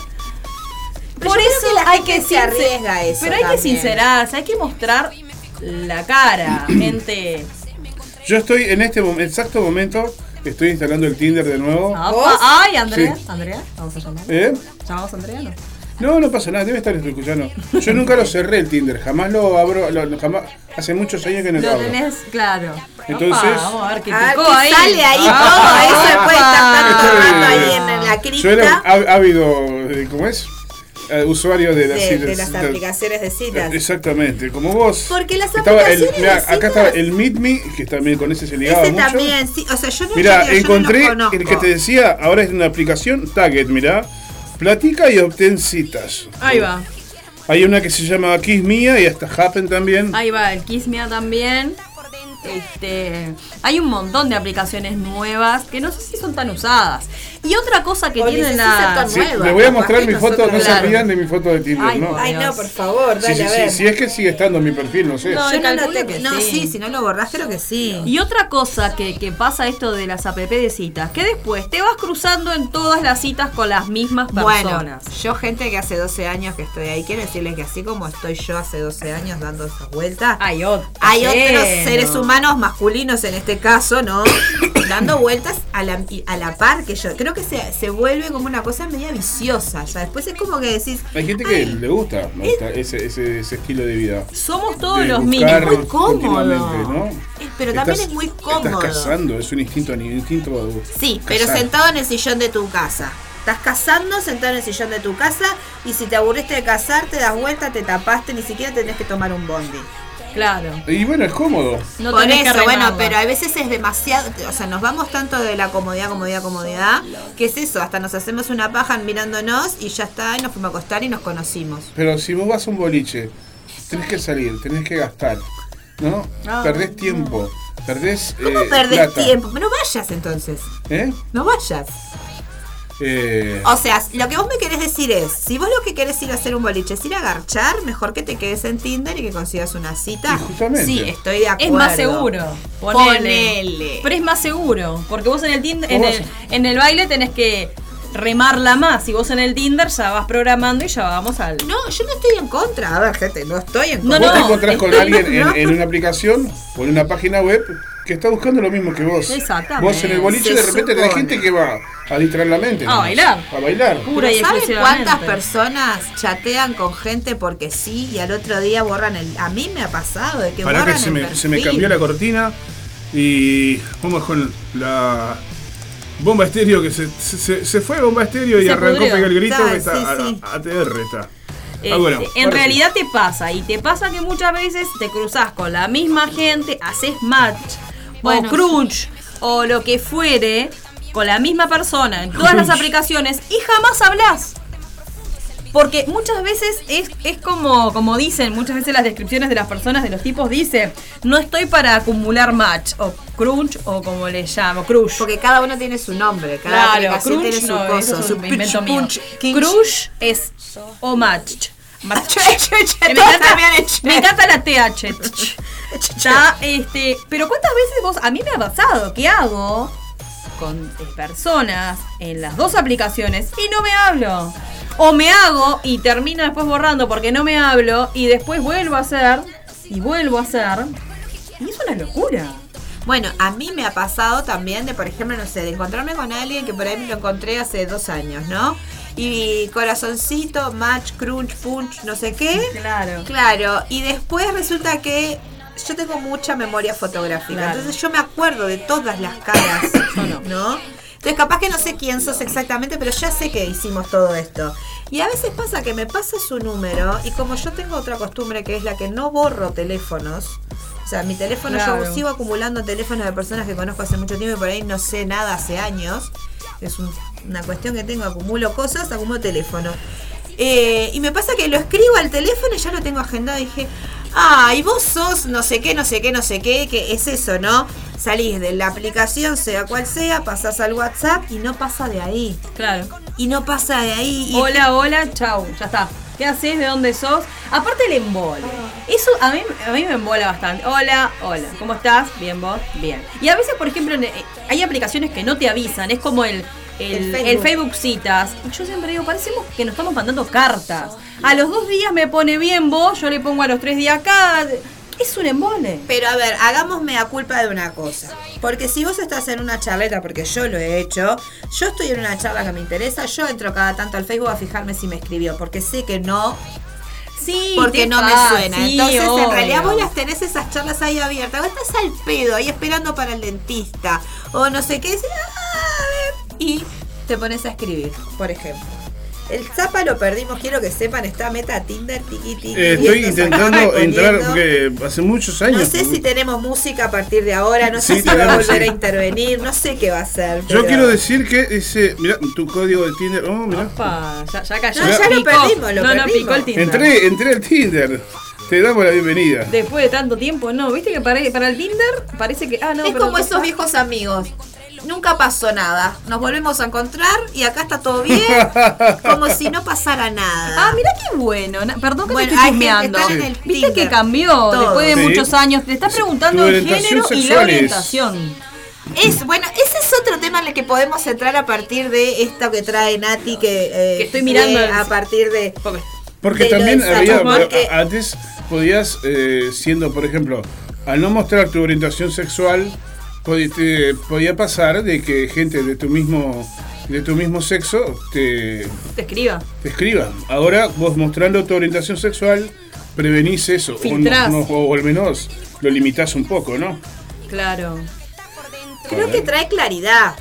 Speaker 1: Por eso hay que se arriesga eso.
Speaker 2: Pero hay que sincerarse, hay que mostrar la cara, gente.
Speaker 3: Yo estoy en este exacto momento Estoy instalando el Tinder de nuevo.
Speaker 2: Ay, Andrea. Andrea, vamos a llamar. ¿Eh? ¿Llamamos a Andrea? No.
Speaker 3: No, no pasa nada, debe estar escuchando. Yo nunca lo cerré el Tinder, jamás lo abro, jamás, hace muchos años que no lo,
Speaker 2: abro. Lo tenés, claro.
Speaker 3: Entonces,
Speaker 2: vamos a ver qué picó ahí.
Speaker 1: Sale ahí ah, todo, eso puede estar ahí en la cripta. Yo era
Speaker 3: ávido, ¿cómo es? Uh, usuario de las,
Speaker 1: de, de las aplicaciones de citas.
Speaker 3: Exactamente, como vos.
Speaker 1: Porque las aplicaciones
Speaker 3: el, Acá estaba el Meet Me, que también con ese se ligaba ese mucho.
Speaker 1: también, sí. O sea, yo no
Speaker 3: Mira, encontré el que te decía, ahora es una aplicación, Target, mira. Platica y obtén citas.
Speaker 2: Ahí va.
Speaker 3: Hay una que se llama Kiss Mia y hasta Happen también.
Speaker 2: Ahí va, el Kiss Mia también. Este, hay un montón de aplicaciones nuevas que no sé si son tan usadas. Y otra cosa que tienen la.
Speaker 3: Sí, le voy a mostrar mi foto, no se rían de mi foto de Tinder,
Speaker 1: ay,
Speaker 3: ¿no?
Speaker 1: Ay, no, por favor, dale
Speaker 3: sí,
Speaker 1: a ver.
Speaker 3: Si es que sigue estando en mi perfil, no sé.
Speaker 1: No, yo no, lo tengo. No, sí. si no lo borrás, creo que sí.
Speaker 2: Y otra cosa que, que pasa esto de las app de citas, que después te vas cruzando en todas las citas con las mismas personas. Bueno,
Speaker 1: yo, gente que hace 12 años que estoy ahí, quiero decirles que así como estoy yo hace 12 años dando esas vueltas,
Speaker 2: hay, otros,
Speaker 1: hay otros seres humanos masculinos en este caso, ¿no? dando vueltas a la, a la par que yo. Creo que se, se vuelve como una cosa media viciosa. Ya después es como que decís.
Speaker 3: Hay gente que le gusta ese, ese, ese, estilo de vida.
Speaker 2: Somos todos los mismos. Es
Speaker 1: muy cómodo. Pero también es muy cómodo.
Speaker 3: Estás cazando, es un instinto, un instinto
Speaker 1: Sí, pero sentado en el sillón de tu casa. Estás cazando sentado en el sillón de tu casa y si te aburriste de cazar, te das vuelta, te tapaste, ni siquiera tenés que tomar un bondi.
Speaker 2: Claro.
Speaker 3: Y bueno, es cómodo.
Speaker 1: No Por eso, bueno, pero a veces es demasiado, o sea, nos vamos tanto de la comodidad, comodidad, comodidad, que es eso, hasta nos hacemos una paja mirándonos y ya está, y nos fuimos a acostar y nos conocimos.
Speaker 3: Pero si vos vas a un boliche, tenés que salir, tenés que gastar, ¿no? Ah. Perdés tiempo, perdés
Speaker 1: ¿Cómo
Speaker 3: eh,
Speaker 1: perdés tiempo? No vayas entonces.
Speaker 3: ¿Eh?
Speaker 1: No vayas.
Speaker 3: Eh,
Speaker 1: o sea, lo que vos me querés decir es, si vos lo que querés ir a hacer un boliche es ir a garchar, mejor que te quedes en Tinder y que consigas una cita.
Speaker 3: Sí,
Speaker 1: estoy de acuerdo.
Speaker 2: Es más seguro. Ponele. Pero es más seguro, porque vos en el Tinder, en el, en el baile tenés que remarla más. Y vos en el Tinder ya vas programando y ya vamos al.
Speaker 1: No, yo no estoy en contra. A ver, gente, no estoy en contra.
Speaker 3: No, vos te encontrás con alguien en, una aplicación o en una página web que está buscando lo mismo que vos.
Speaker 2: Exactamente.
Speaker 3: Vos en el boliche de repente tenés gente que va a distraer la mente.
Speaker 2: A bailar.
Speaker 3: A bailar.
Speaker 1: Pura y ¿Sabes cuántas personas chatean con gente porque sí y al otro día borran el. A mí me ha pasado de que Para borran que
Speaker 3: se, me, se me cambió la cortina y vamos con la bomba estéreo que se, se, fue bomba estéreo y arrancó pega el grito que está ATR está.
Speaker 2: Ah, bueno, este, en realidad te pasa y te pasa que muchas veces te cruzas con la misma gente, haces match o crunch o lo que fuere con la misma persona en todas las aplicaciones y jamás hablas. Porque muchas veces es, es como, como dicen, muchas veces las descripciones de las personas, de los tipos, dice, no estoy para acumular match, o crunch, o como le llamo, crush.
Speaker 1: Porque cada uno tiene su nombre, cada
Speaker 2: claro, crunch tiene su no, cosa, su invento mío. Crush es o match. match. me, encanta, me encanta la TH. ya, este, pero ¿cuántas veces vos, a mí me ha pasado, ¿qué hago? con personas en las dos aplicaciones y no me hablo. O me hago y termino después borrando porque no me hablo y después vuelvo a hacer y vuelvo a hacer. Y es una locura.
Speaker 1: Bueno, a mí me ha pasado también de, por ejemplo, no sé, de encontrarme con alguien que por ahí me lo encontré hace dos años, ¿no? Y corazoncito, match, crunch, punch, no sé qué.
Speaker 2: Claro.
Speaker 1: Claro. Y después resulta que yo tengo mucha memoria fotográfica. Entonces yo me acuerdo de todas las caras, ¿no? Entonces capaz que no sé quién sos exactamente, pero ya sé que hicimos todo esto. Y a veces pasa que me pasa su número y como yo tengo otra costumbre que es la que no borro teléfonos, o sea, mi teléfono yo sigo acumulando teléfonos de personas que conozco hace mucho tiempo y por ahí no sé nada hace años. Es una cuestión que tengo, acumulo cosas, acumulo teléfono. Eh, y me pasa que lo escribo al teléfono y ya lo tengo agendado. Y dije, ah, y vos sos no sé qué, no sé qué, no sé qué, que es eso, ¿no? Salís de la aplicación, sea cual sea, pasás al WhatsApp y no pasa de ahí.
Speaker 2: Claro.
Speaker 1: Y no pasa de ahí.
Speaker 2: hola, hola, chau, ya está. ¿Qué haces? ¿De dónde sos? Aparte el embole. Eso a mí, a mí me embola bastante. Hola, hola. ¿Cómo estás? Bien, vos. Bien. Y a veces, por ejemplo, eh, hay aplicaciones que no te avisan. Es como el el, Facebook. citas. Yo siempre digo, parecemos que nos estamos mandando cartas. A los dos días me pone bien vos, yo le pongo a los tres días acá. Es un embole.
Speaker 1: Pero a ver, hagámosme a culpa de una cosa. Porque si vos estás en una charleta, porque yo lo he hecho, yo estoy en una charla que me interesa, yo entro cada tanto al Facebook a fijarme si me escribió, porque sé que no
Speaker 2: Sí,
Speaker 1: porque no me suena. Entonces, en realidad vos las tenés esas charlas ahí abiertas. Vos estás al pedo ahí esperando para el dentista. O no sé qué. Ah, y te pones a escribir, por ejemplo. El Zapa lo perdimos, quiero que sepan, está meta Tinder, tiki tiki.
Speaker 3: Eh, estoy intentando entrar porque hace muchos años.
Speaker 1: No sé si tenemos música a partir de ahora, no sé si va a volver a intervenir, no sé qué va a hacer.
Speaker 3: Yo quiero decir que ese, mira, tu código de Tinder, oh, mira.
Speaker 2: ya, ya cayó.
Speaker 1: No, ya lo perdimos, lo
Speaker 2: no, no, picó el Tinder.
Speaker 3: Entré, entré al Tinder. Te damos la bienvenida.
Speaker 2: Después de tanto tiempo, no, viste que para, para el Tinder parece que. Ah, no,
Speaker 1: es como esos viejos amigos nunca pasó nada. Nos volvemos a encontrar y acá está todo bien, como si no pasara nada.
Speaker 2: Ah, mira qué bueno. Perdón que
Speaker 1: Bueno,
Speaker 2: te
Speaker 1: hay
Speaker 2: estoy
Speaker 1: gente-
Speaker 2: chusmeando.
Speaker 1: están en el
Speaker 2: Viste
Speaker 1: Tinder.
Speaker 2: que cambió
Speaker 1: Todo.
Speaker 2: después de
Speaker 3: Sí.
Speaker 2: muchos años. Te estás preguntando
Speaker 3: Tu
Speaker 2: el
Speaker 3: orientación
Speaker 2: género y la
Speaker 3: sexual es-
Speaker 2: orientación.
Speaker 1: Es, bueno, ese es otro tema en el que podemos entrar a partir de esto que trae Nati, que, eh,
Speaker 2: Que estoy mirando el-
Speaker 1: a partir de...
Speaker 2: Porque-
Speaker 3: Porque
Speaker 1: de lo
Speaker 3: también había,
Speaker 1: porque-
Speaker 3: antes podías, eh, siendo, por ejemplo, al no mostrar tu orientación sexual, te- podía pasar de que gente de tu mismo de tu mismo sexo te,
Speaker 2: te escriba.
Speaker 3: te escriba. Ahora vos mostrando tu orientación sexual prevenís eso, o, no-
Speaker 2: Filtrás.
Speaker 3: no- o al menos lo limitás un poco, ¿no?
Speaker 2: Claro.
Speaker 1: Creo que trae claridad.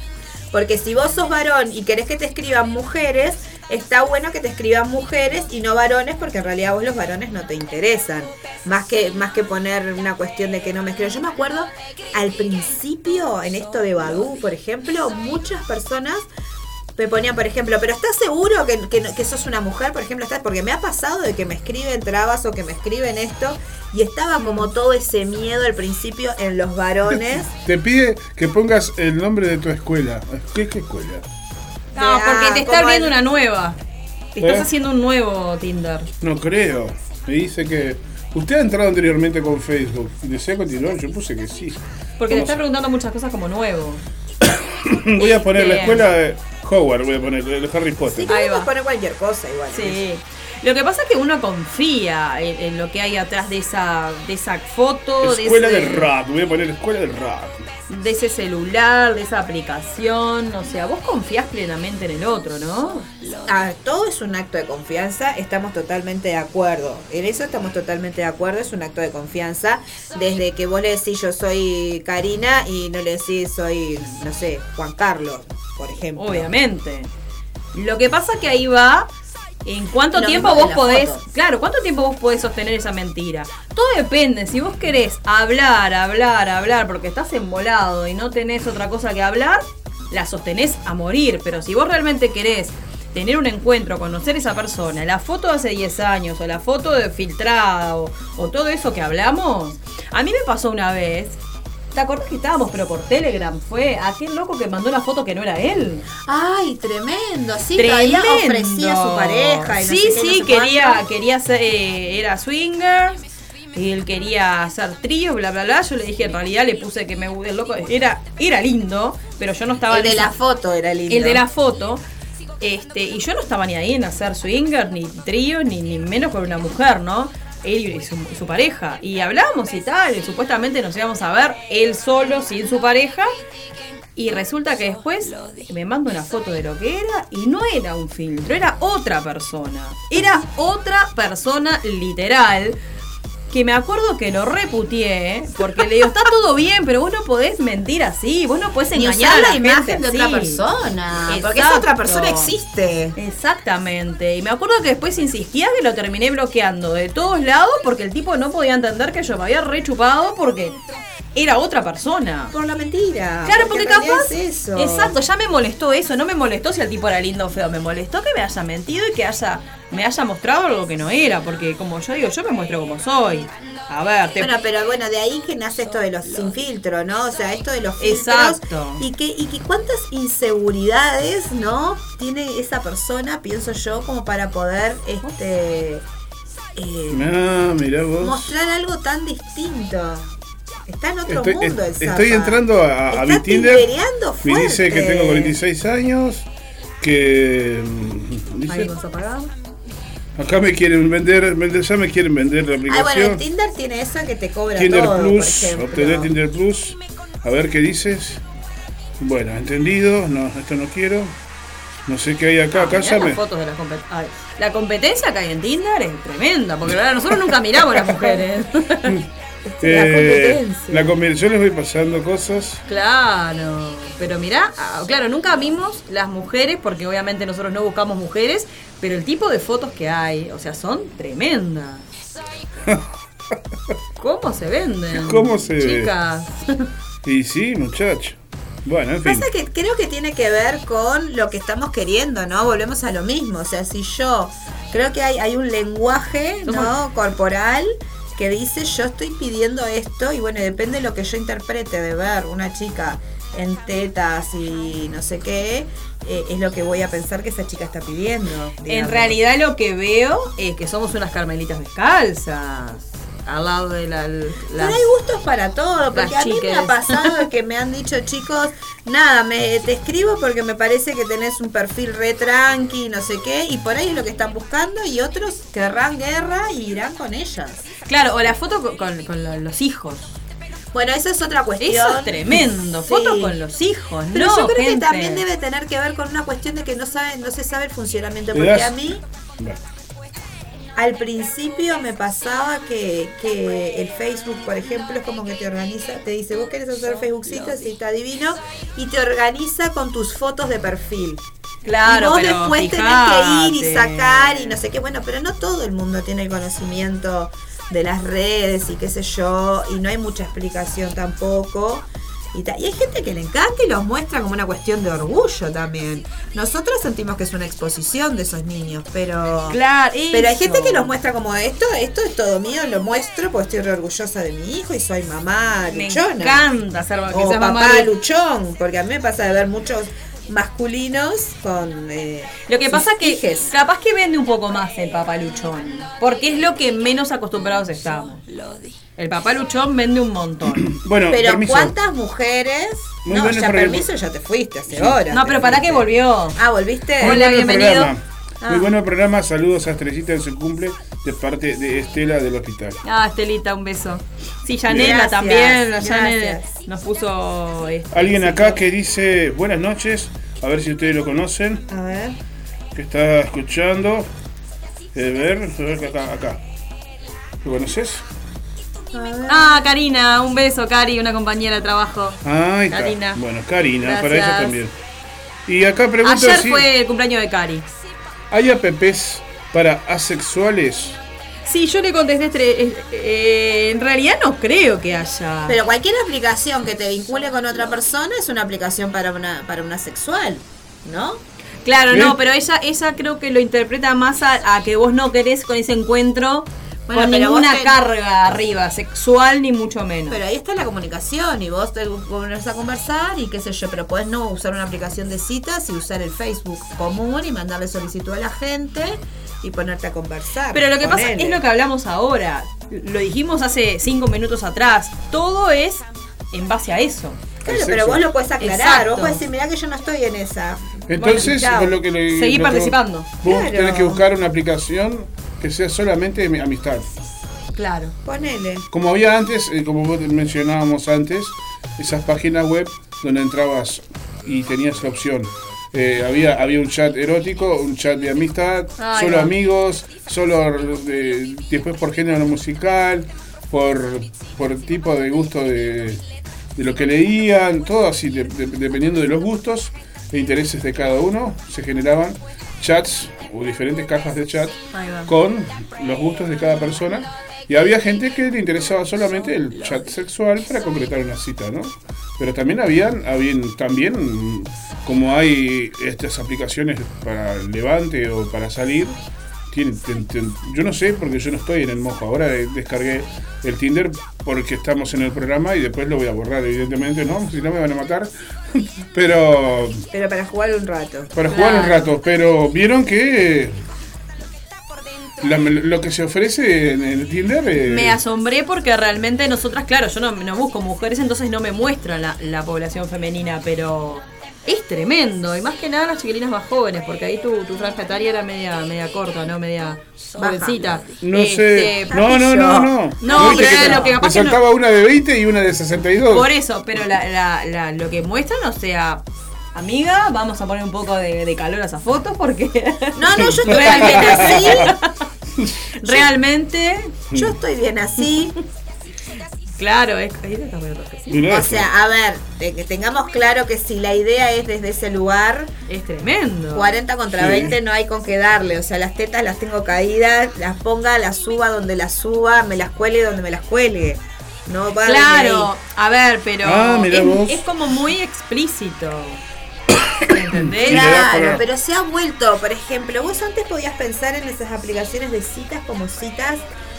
Speaker 1: Porque si vos sos varón y querés que te escriban mujeres, está bueno que te escriban mujeres y no varones, porque en realidad vos los varones no te interesan. Más que, más que poner una cuestión de que no me escriban. Yo me acuerdo al principio, en esto de Badoo, por ejemplo, muchas personas me ponían, por ejemplo, pero ¿estás seguro que, sos una mujer? Por ejemplo, ¿estás? porque me ha pasado de que me escriben trabas o que me escriben esto y estaba como todo ese miedo al principio en los varones.
Speaker 3: Te pide que pongas el nombre de tu escuela. ¿Qué, qué escuela?
Speaker 2: No, porque te está abriendo
Speaker 1: el-
Speaker 2: una nueva. Estás
Speaker 3: ¿Eh?
Speaker 2: haciendo un nuevo Tinder.
Speaker 3: No creo. Me dice que. Usted ha entrado anteriormente con Facebook. ¿Desea continuar? Yo puse que sí.
Speaker 2: Porque te está preguntando muchas cosas como nuevo.
Speaker 3: Voy a poner la
Speaker 2: Bien.
Speaker 3: escuela de Howard, voy a poner de Harry
Speaker 1: Sí,
Speaker 3: Potter.
Speaker 1: que
Speaker 2: Ahí va.
Speaker 1: poner cualquier cosa igual.
Speaker 2: Sí. Lo que pasa es que uno confía en, en lo que hay atrás de esa, de esa foto,
Speaker 3: Escuela
Speaker 2: de,
Speaker 3: de
Speaker 2: ese,
Speaker 3: rap, voy a poner escuela de rap.
Speaker 2: De ese celular, de esa aplicación. O sea, vos confías plenamente en el otro, ¿no?
Speaker 1: Ah, todo es un acto de confianza, estamos totalmente de acuerdo. En eso estamos totalmente de acuerdo, es un acto de confianza. Desde que vos le decís yo soy Karina y no le decís soy, no sé, Juan Carlos, por ejemplo.
Speaker 2: Obviamente. Lo que pasa que ahí va en cuánto
Speaker 1: Lo
Speaker 2: tiempo vos podés, claro, cuánto tiempo vos podés sostener esa mentira. Todo depende, si vos querés hablar, hablar, hablar, porque estás embolado y no tenés otra cosa que hablar, la sostenés a morir, pero si vos realmente querés tener un encuentro, conocer a esa persona, la foto de hace 10 años o la foto de filtrada o, o todo eso que hablamos, a mí me pasó una vez. ¿Te acordás que estábamos, pero por Telegram? Fue aquel loco que mandó una foto que no era él.
Speaker 1: Ay, tremendo, sí, todavía ofrecía a su pareja. Y no
Speaker 2: sí,
Speaker 1: sé qué,
Speaker 2: sí,
Speaker 1: no sé
Speaker 2: quería,
Speaker 1: cuánto.
Speaker 2: quería ser, eh, era swinger. Y él quería hacer trío, bla, bla, bla. Yo le dije, en realidad le puse que me el loco. Era, era lindo, pero yo no estaba
Speaker 1: El de la foto era lindo.
Speaker 2: el de la foto. Este, y yo no estaba ni ahí en hacer swinger, ni trío, ni, ni menos con una mujer, ¿no? Él y su, pareja. Y hablábamos y tal, y supuestamente nos íbamos a ver él solo, sin su pareja. Y resulta que después me manda una foto de lo que era y no era un filtro, era otra persona. Era otra persona literal. Que me acuerdo que lo reputié, porque le digo, está todo bien, pero vos no podés mentir así, vos no podés
Speaker 1: Ni
Speaker 2: engañar
Speaker 1: usar
Speaker 2: a la,
Speaker 1: la imagen
Speaker 2: gente
Speaker 1: de otra persona. Porque esa otra persona existe.
Speaker 2: Exactamente. Y me acuerdo que después insistía que lo terminé bloqueando de todos lados porque el tipo no podía entender que yo me había rechupado porque era otra persona.
Speaker 1: Por la mentira.
Speaker 2: Claro, porque,
Speaker 1: realidad
Speaker 2: capaz.
Speaker 1: es eso.
Speaker 2: Exacto, ya me molestó eso. No me molestó si el tipo era lindo o feo. Me molestó que me haya mentido y que haya me haya mostrado algo que no era. Porque, como yo digo, yo me muestro como soy. A ver, te.
Speaker 1: Bueno, pero bueno, de ahí que nace esto de los sin filtro, ¿no? O sea, esto de los filtros.
Speaker 2: Exacto.
Speaker 1: Y que, y que cuántas inseguridades, ¿no? Tiene esa persona, pienso yo, como para poder este eh,
Speaker 3: Ah, mirá vos.
Speaker 1: mostrar algo tan distinto. Está en otro
Speaker 3: Estoy,
Speaker 1: mundo el Zapa.
Speaker 3: estoy entrando a, mi Tinder. Me dice que tengo 46 años. Que. mm, Dice, acá me quieren vender, vender, ya me quieren vender la
Speaker 1: Ah, bueno,
Speaker 3: aplicación.
Speaker 1: el Tinder tiene eso que te cobra
Speaker 3: Tinder
Speaker 1: todo, por
Speaker 3: Plus,
Speaker 1: ejemplo.
Speaker 3: obtener Tinder Plus. A ver qué dices. Bueno, entendido. No, esto no quiero. No sé qué hay acá. Acá
Speaker 2: Ah,
Speaker 3: ya
Speaker 2: mirá
Speaker 3: me.
Speaker 2: las fotos de la competencia. La competencia que hay en Tinder es tremenda, porque la verdad, nosotros nunca miramos a las mujeres.
Speaker 3: Eh,
Speaker 1: competencia.
Speaker 3: la convención les voy pasando cosas.
Speaker 2: claro, pero mirá, ah, claro, nunca vimos las mujeres, porque obviamente nosotros no buscamos mujeres, pero el tipo de fotos que hay, o sea, son tremendas. ¿Cómo se venden?
Speaker 3: ¿Cómo se ve?
Speaker 2: Chicas.
Speaker 3: Y sí, muchacho. Bueno, en fin.
Speaker 1: Pasa que creo que tiene que ver con lo que estamos queriendo, ¿no? Volvemos a lo mismo. O sea, si yo creo que hay, hay un lenguaje, ¿no? Corporal que dice yo estoy pidiendo esto y bueno, depende de lo que yo interprete de ver una chica en tetas y no sé qué, eh, es lo que voy a pensar que esa chica está pidiendo.
Speaker 2: En realidad lo que veo es que somos unas carmelitas descalzas al lado de la,
Speaker 1: Pero hay gustos para todo, porque a mí me ha pasado que me han dicho chicos, nada, me te escribo porque me parece que tenés un perfil re tranqui, no sé qué, y por ahí es lo que están buscando, y otros querrán guerra y irán con ellas.
Speaker 2: Claro, o la foto con, los hijos.
Speaker 1: Bueno, esa es otra cuestión.
Speaker 2: Eso es tremendo. Fotos con los hijos,
Speaker 1: Pero yo creo que también debe tener que ver con una cuestión de que no saben, no se sabe el funcionamiento. Porque a mí. Al principio me pasaba que, que, el Facebook, por ejemplo, es como que te organiza, te dice, vos querés hacer Facebook citas y está divino, y te organiza con tus fotos de perfil.
Speaker 2: Claro,
Speaker 1: y vos después tenés que ir y sacar y no sé qué. Bueno, pero no todo el mundo tiene el conocimiento de las redes y qué sé yo, y no hay mucha explicación tampoco. Y, hay gente que le encanta y los muestra como una cuestión de orgullo también. Nosotros sentimos que es una exposición de esos niños, pero.
Speaker 2: Claro,
Speaker 1: Pero hay gente que los muestra como esto, esto es todo mío, lo muestro porque estoy re orgullosa de mi hijo y soy mamá luchona.
Speaker 2: Me encanta ser
Speaker 1: o papá luchón, porque a mí me pasa de ver muchos masculinos con. Eh,
Speaker 2: lo que pasa que capaz que vende un poco más el papaluchón, porque es lo que menos acostumbrados estamos. El papaluchón vende un montón.
Speaker 1: bueno, pero ¿cuántas mujeres? no, ya permiso, ya te fuiste hace horas.
Speaker 2: No, pero para que volvió.
Speaker 1: Ah, volviste.
Speaker 2: Hola, bienvenido.
Speaker 3: Muy bueno el programa, saludos a Estrecita en su cumple de parte de Estela del hospital.
Speaker 2: Ah, Estelita, un beso. Sí, Yanela también, nos puso...
Speaker 3: Este, Alguien acá que dice, buenas noches, a ver si ustedes lo conocen.
Speaker 1: A ver.
Speaker 3: Que está escuchando. A ver, a ver acá, acá. ¿Lo conoces?
Speaker 2: Ah, Karina, un beso, Cari, una compañera de trabajo.
Speaker 3: Ay, Karina. Bueno, Karina, para ella también. Y acá pregunto
Speaker 2: Ayer fue el cumpleaños de Cari.
Speaker 3: ¿Hay apps para asexuales?
Speaker 2: Sí, yo le contesté, eh, eh, en realidad no creo que haya.
Speaker 1: Pero cualquier aplicación que te vincule con otra persona es una aplicación para una, para una sexual, ¿no?
Speaker 2: Claro, no, pero ella, ella creo que lo interpreta más a, que vos no querés con ese encuentro con ninguna carga arriba, sexual ni mucho menos.
Speaker 1: Pero ahí está la comunicación y vos te pones a conversar y qué sé yo, pero podés no usar una aplicación de citas y usar el Facebook común y mandarle solicitud a la gente y ponerte a conversar.
Speaker 2: Pero lo que pasa es lo que hablamos ahora. Lo dijimos hace cinco minutos atrás. Todo es en base a eso.
Speaker 1: Claro, pero vos lo puedes aclarar. Vos podés decir, mirá que yo no estoy en esa.
Speaker 3: Entonces, lo que le,
Speaker 2: Seguí participando.
Speaker 3: Vos tenés que buscar una aplicación que sea solamente amistad.
Speaker 2: Claro.
Speaker 1: Ponele.
Speaker 3: Como había antes, eh, como mencionábamos antes, esas páginas web donde entrabas y tenías la opción. Eh, había, había un chat erótico, un chat de amistad, solo amigos, solo después por género musical, por, por tipo de gusto de, de lo que leían, todo así, dependiendo de los gustos e intereses de cada uno, se generaban chats o diferentes cajas de chat con los gustos de cada persona. Y había gente que le interesaba solamente el chat sexual para concretar una cita, ¿no? Pero también habían, habían también, como hay estas aplicaciones para levante o para salir, yo no sé porque yo no estoy en el mojo. Ahora descargué el Tinder porque estamos en el programa y después lo voy a borrar, evidentemente, ¿no? Si no me van a matar. pero.
Speaker 1: Pero para jugar un rato.
Speaker 3: Para jugar un rato. Pero vieron que. lo que se ofrece en el Tinder. Eh,
Speaker 2: me asombré porque realmente nosotras, claro, yo no, no busco mujeres, entonces no me muestra la, la población femenina, pero es tremendo. Y más que nada las chiquilinas más jóvenes, porque ahí tu, tu franja etaria era media, media corta, ¿no? Media jovencita.
Speaker 3: No sé. Este, no, no, no, no.
Speaker 2: No, pero lo que
Speaker 3: capaz saltaba una de 20 y una de 62.
Speaker 2: Por eso, pero la, la, la, lo que muestran, o sea, amiga, vamos a poner un poco de, de calor a esa foto porque.
Speaker 1: No, no, yo estoy realmente así.
Speaker 2: realmente.
Speaker 1: Yo estoy bien así.
Speaker 2: Claro, es,
Speaker 1: O sea, a ver, que tengamos claro que si la idea es desde ese lugar.
Speaker 2: Es tremendo.
Speaker 1: 40 contra 20 no hay con qué darle. O sea, las tetas las tengo caídas, las ponga, las suba donde las suba, me las cuelgue donde me las cuelgue. No va
Speaker 2: Claro, a ver, pero ah, es, como muy explícito.
Speaker 1: ¿Entendés? Claro, pero se ha vuelto, por ejemplo, vos antes podías pensar en esas aplicaciones de citas como citas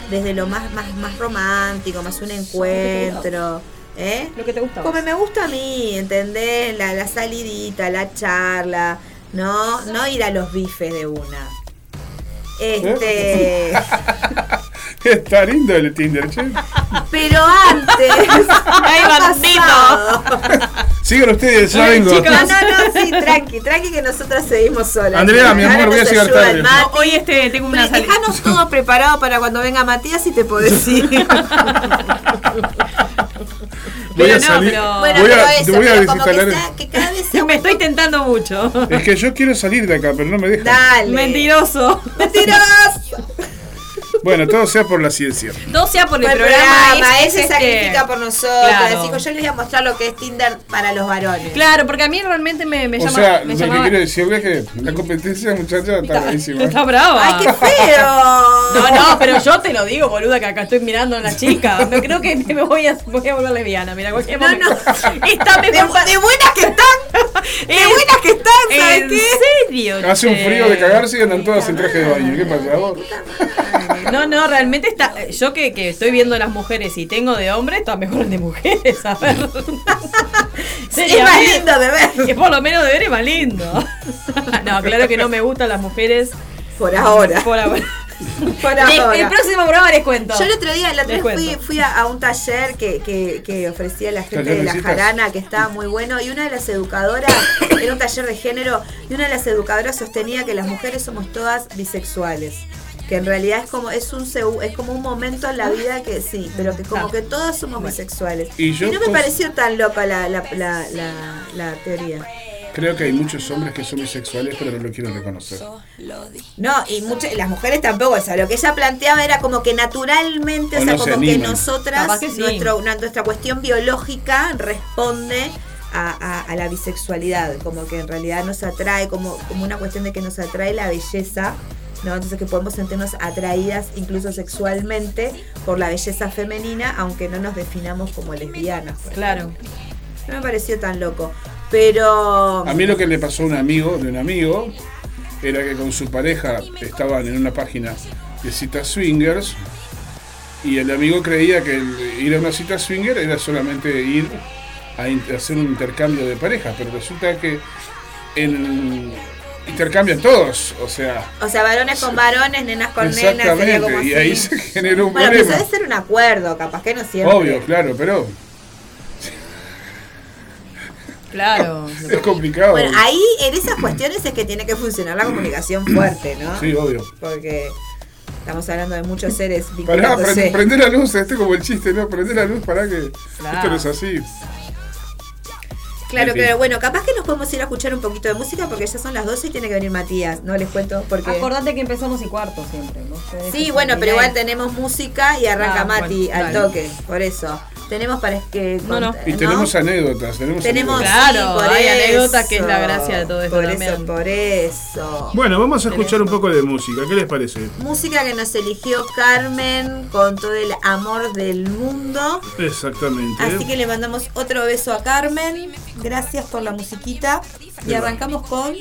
Speaker 1: desde lo más, más, más romántico, más un encuentro. ¿Eh?
Speaker 2: Lo que te gusta.
Speaker 1: Como me gusta a mí, ¿entendés? La, la salidita, la charla, ¿no? No ir a los bifes de una. Este.
Speaker 3: Está lindo el Tinder, che.
Speaker 1: Pero antes.
Speaker 2: ¡Ay, bandito!
Speaker 3: Sigan ustedes, ya vengo.
Speaker 1: No, no, no, sí, tranqui, tranqui que nosotros seguimos solas.
Speaker 3: Andrea, mi amor, voy a llegar tarde.
Speaker 2: Hoy este tengo una salida.
Speaker 1: Dejanos todo preparado para cuando venga Matías y te podés ir.
Speaker 3: Voy
Speaker 2: Pero
Speaker 3: a
Speaker 2: no,
Speaker 3: salir.
Speaker 2: pero-
Speaker 1: Bueno,
Speaker 3: voy
Speaker 1: pero
Speaker 3: a,
Speaker 1: eso,
Speaker 3: voy a
Speaker 1: pero como que, sea- que cada vez
Speaker 2: Me estoy tentando mucho.
Speaker 3: Es que yo quiero salir de acá, pero no me dejan.
Speaker 1: Dale.
Speaker 2: Mentiroso.
Speaker 1: Mentiroso.
Speaker 3: Bueno, todo sea por la ciencia.
Speaker 2: Todo sea por el
Speaker 1: Por el
Speaker 2: programa.
Speaker 1: programa, él
Speaker 2: es
Speaker 1: se
Speaker 2: este-
Speaker 1: sacrifica por nosotros.
Speaker 2: Claro.
Speaker 1: Dijo, yo les voy a mostrar lo que es Tinder para los varones.
Speaker 2: Claro, porque a mí realmente me, me
Speaker 3: O
Speaker 2: llama.
Speaker 3: sea,
Speaker 2: me
Speaker 3: lo que quiero decirle es que la competencia, muchacha, está buenísima.
Speaker 2: Está brava.
Speaker 1: ¡Ay, qué feo!
Speaker 2: No, no, pero yo te lo digo, boluda, que acá estoy mirando a la chica. No creo que me voy a, voy a volver lesbiana. Mira, cualquier
Speaker 1: No,
Speaker 2: momento.
Speaker 1: no.
Speaker 2: Está
Speaker 1: De,
Speaker 2: mejor.
Speaker 1: de buenas que están. De buenas que están, ¿sabes
Speaker 2: ¿En
Speaker 1: qué?
Speaker 2: serio?
Speaker 3: Hace un frío de cagarse y andan todas en traje de baño. ¿Qué pasa?
Speaker 2: No, no, realmente está. Yo que, que estoy viendo las mujeres y tengo de hombre, está mejor el de mujeres, a ver.
Speaker 1: Es más lindo de ver.
Speaker 2: Que por lo menos de ver es más lindo. No, claro que no me gustan las mujeres.
Speaker 1: Por ahora.
Speaker 2: Por ahora.
Speaker 1: Por
Speaker 2: Le-
Speaker 1: ahora.
Speaker 2: el próximo programa les cuento.
Speaker 1: Yo el otro día, el otro
Speaker 2: Les
Speaker 1: día fui, fui a, a un taller que, que, que ofrecía la gente
Speaker 3: ¿Taller
Speaker 1: de la jarana, que estaba muy bueno, y una de las educadoras, era un taller de género, y una de las educadoras sostenía que las mujeres somos todas bisexuales. Que en realidad es como, es un es como un momento en la vida que sí, pero que como que todas somos bisexuales.
Speaker 3: Y
Speaker 1: Y,
Speaker 3: yo
Speaker 1: no me pareció tan loca la, la, la, la, la teoría.
Speaker 3: Creo que hay muchos hombres que son bisexuales, pero no lo quieren reconocer.
Speaker 1: No, y muchas, las mujeres tampoco, o sea, lo que ella planteaba era como que naturalmente,
Speaker 3: O
Speaker 1: o sea,
Speaker 3: no se
Speaker 1: como que nosotras,
Speaker 2: que sí.
Speaker 1: nuestro, una- nuestra cuestión biológica responde a, a- a la bisexualidad, como que en realidad nos atrae, como, como una cuestión de que nos atrae la belleza, ¿no? Entonces que podemos sentirnos atraídas incluso sexualmente por la belleza femenina, aunque no nos definamos como lesbianas. por
Speaker 2: Claro.
Speaker 1: No me pareció tan loco. Pero.
Speaker 3: A mí lo que le pasó a un amigo de un amigo era que con su pareja estaban en una página de citas swingers y el amigo creía que el ir a una cita swinger era solamente ir a hacer un intercambio de pareja, pero resulta que en intercambian todos, o sea,
Speaker 1: O sea, varones con varones, nenas con nenas, sería como
Speaker 3: exactamente, y ahí
Speaker 1: así.
Speaker 3: se generó un
Speaker 1: Bueno, pero
Speaker 3: problema.
Speaker 1: debe ser un acuerdo, capaz que no siempre.
Speaker 3: Obvio, claro, pero
Speaker 2: Claro.
Speaker 3: es complicado.
Speaker 1: Bueno, ahí en esas cuestiones es que tiene que funcionar la comunicación fuerte, ¿no?
Speaker 3: Sí, obvio.
Speaker 1: Porque estamos hablando de muchos seres
Speaker 3: Pará, prende la luz, este como el chiste, ¿no? Prende la luz para que
Speaker 2: Claro.
Speaker 3: esto no es así.
Speaker 1: Claro,
Speaker 3: En fin.
Speaker 1: pero bueno, capaz que nos podemos ir a escuchar un poquito de música porque ya son las 12 y tiene que venir Matías, ¿no? Les cuento porque...
Speaker 2: Acordate que empezamos y cuarto siempre. ¿no?
Speaker 1: Sí, bueno, pero igual tenemos música y arranca
Speaker 2: Ah,
Speaker 1: Mati
Speaker 2: bueno,
Speaker 1: al
Speaker 2: dale.
Speaker 1: toque, por eso. Tenemos para que...
Speaker 2: No, no.
Speaker 3: Y tenemos anécdotas, tenemos,
Speaker 1: Tenemos,
Speaker 3: anécdotas.
Speaker 2: Claro,
Speaker 1: sí, por
Speaker 2: hay
Speaker 1: eso.
Speaker 2: anécdotas que es la gracia de todo esto
Speaker 1: Por
Speaker 2: también.
Speaker 1: eso, por eso.
Speaker 3: Bueno, vamos a escuchar un poco de música, ¿qué les parece?
Speaker 1: Música que nos eligió Carmen con todo el amor del mundo.
Speaker 3: Exactamente.
Speaker 1: Así que le mandamos otro beso a Carmen. Gracias por la musiquita. Y arrancamos con.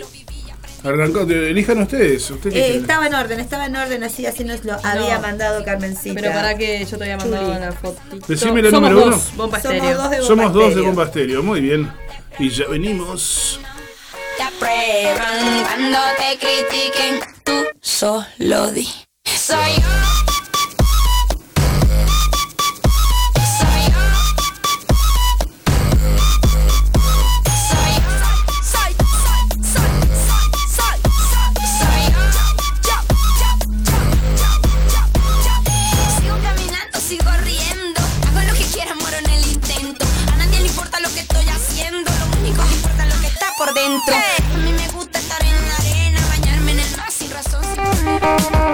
Speaker 3: Arrancó, elijan ustedes.
Speaker 1: Eh, estaba en orden, estaba en orden, así, así nos lo había mandado Carmencita.
Speaker 2: Pero para que yo te había mandado
Speaker 1: Chuli.
Speaker 2: la fotito.
Speaker 3: Decime la
Speaker 2: Somos
Speaker 3: número
Speaker 2: dos,
Speaker 3: uno.
Speaker 2: Bomba
Speaker 1: Somos
Speaker 2: estéreo.
Speaker 1: dos de Bomba
Speaker 3: Somos dos de. Bomba Estéreo, muy bien. Y ya venimos.
Speaker 4: te aprueban cuando te critiquen. Tú solo di. Soy yo. Sin-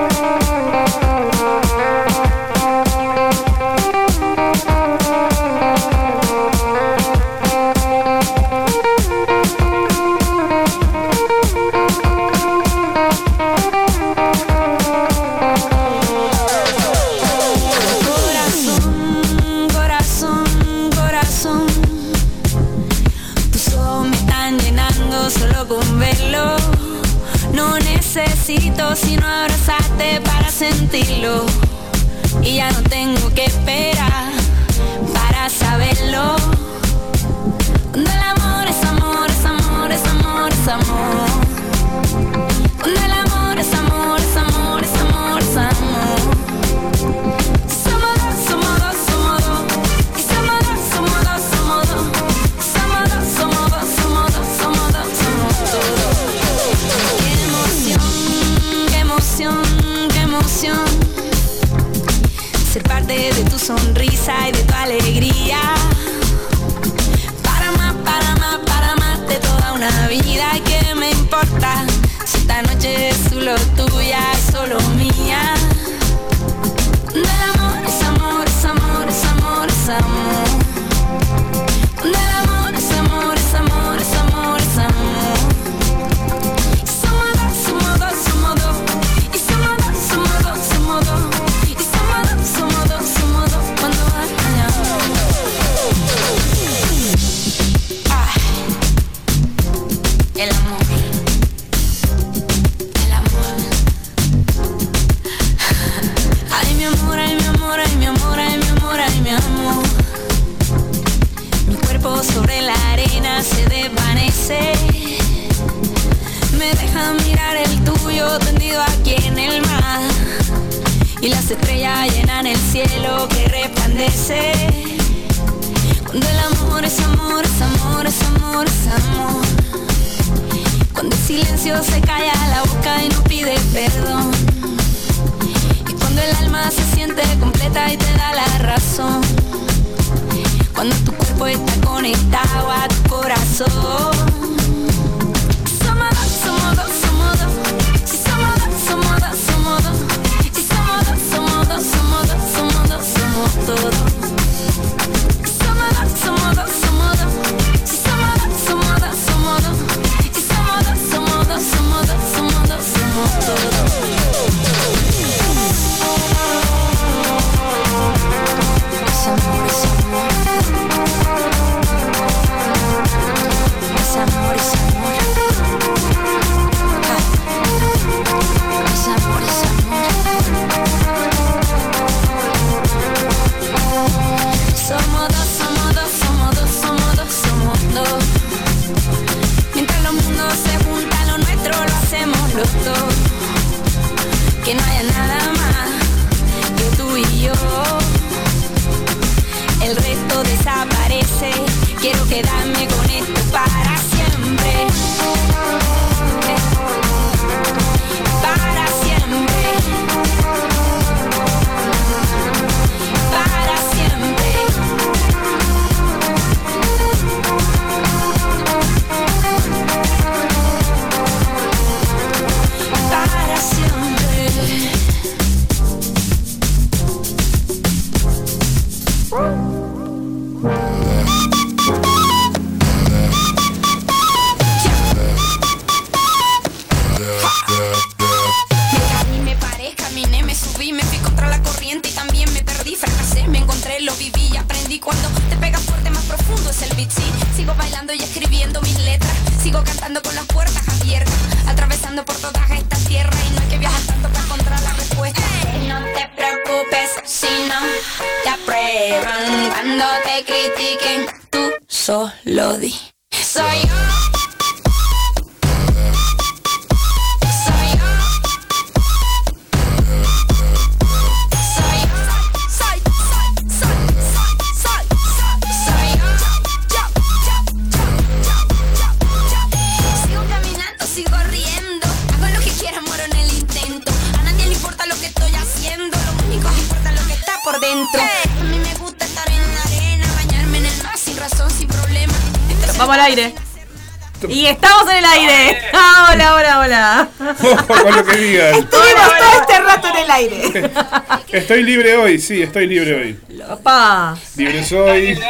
Speaker 3: Estoy libre hoy, sí, estoy libre hoy.
Speaker 2: ¡Papá!
Speaker 3: Libre soy.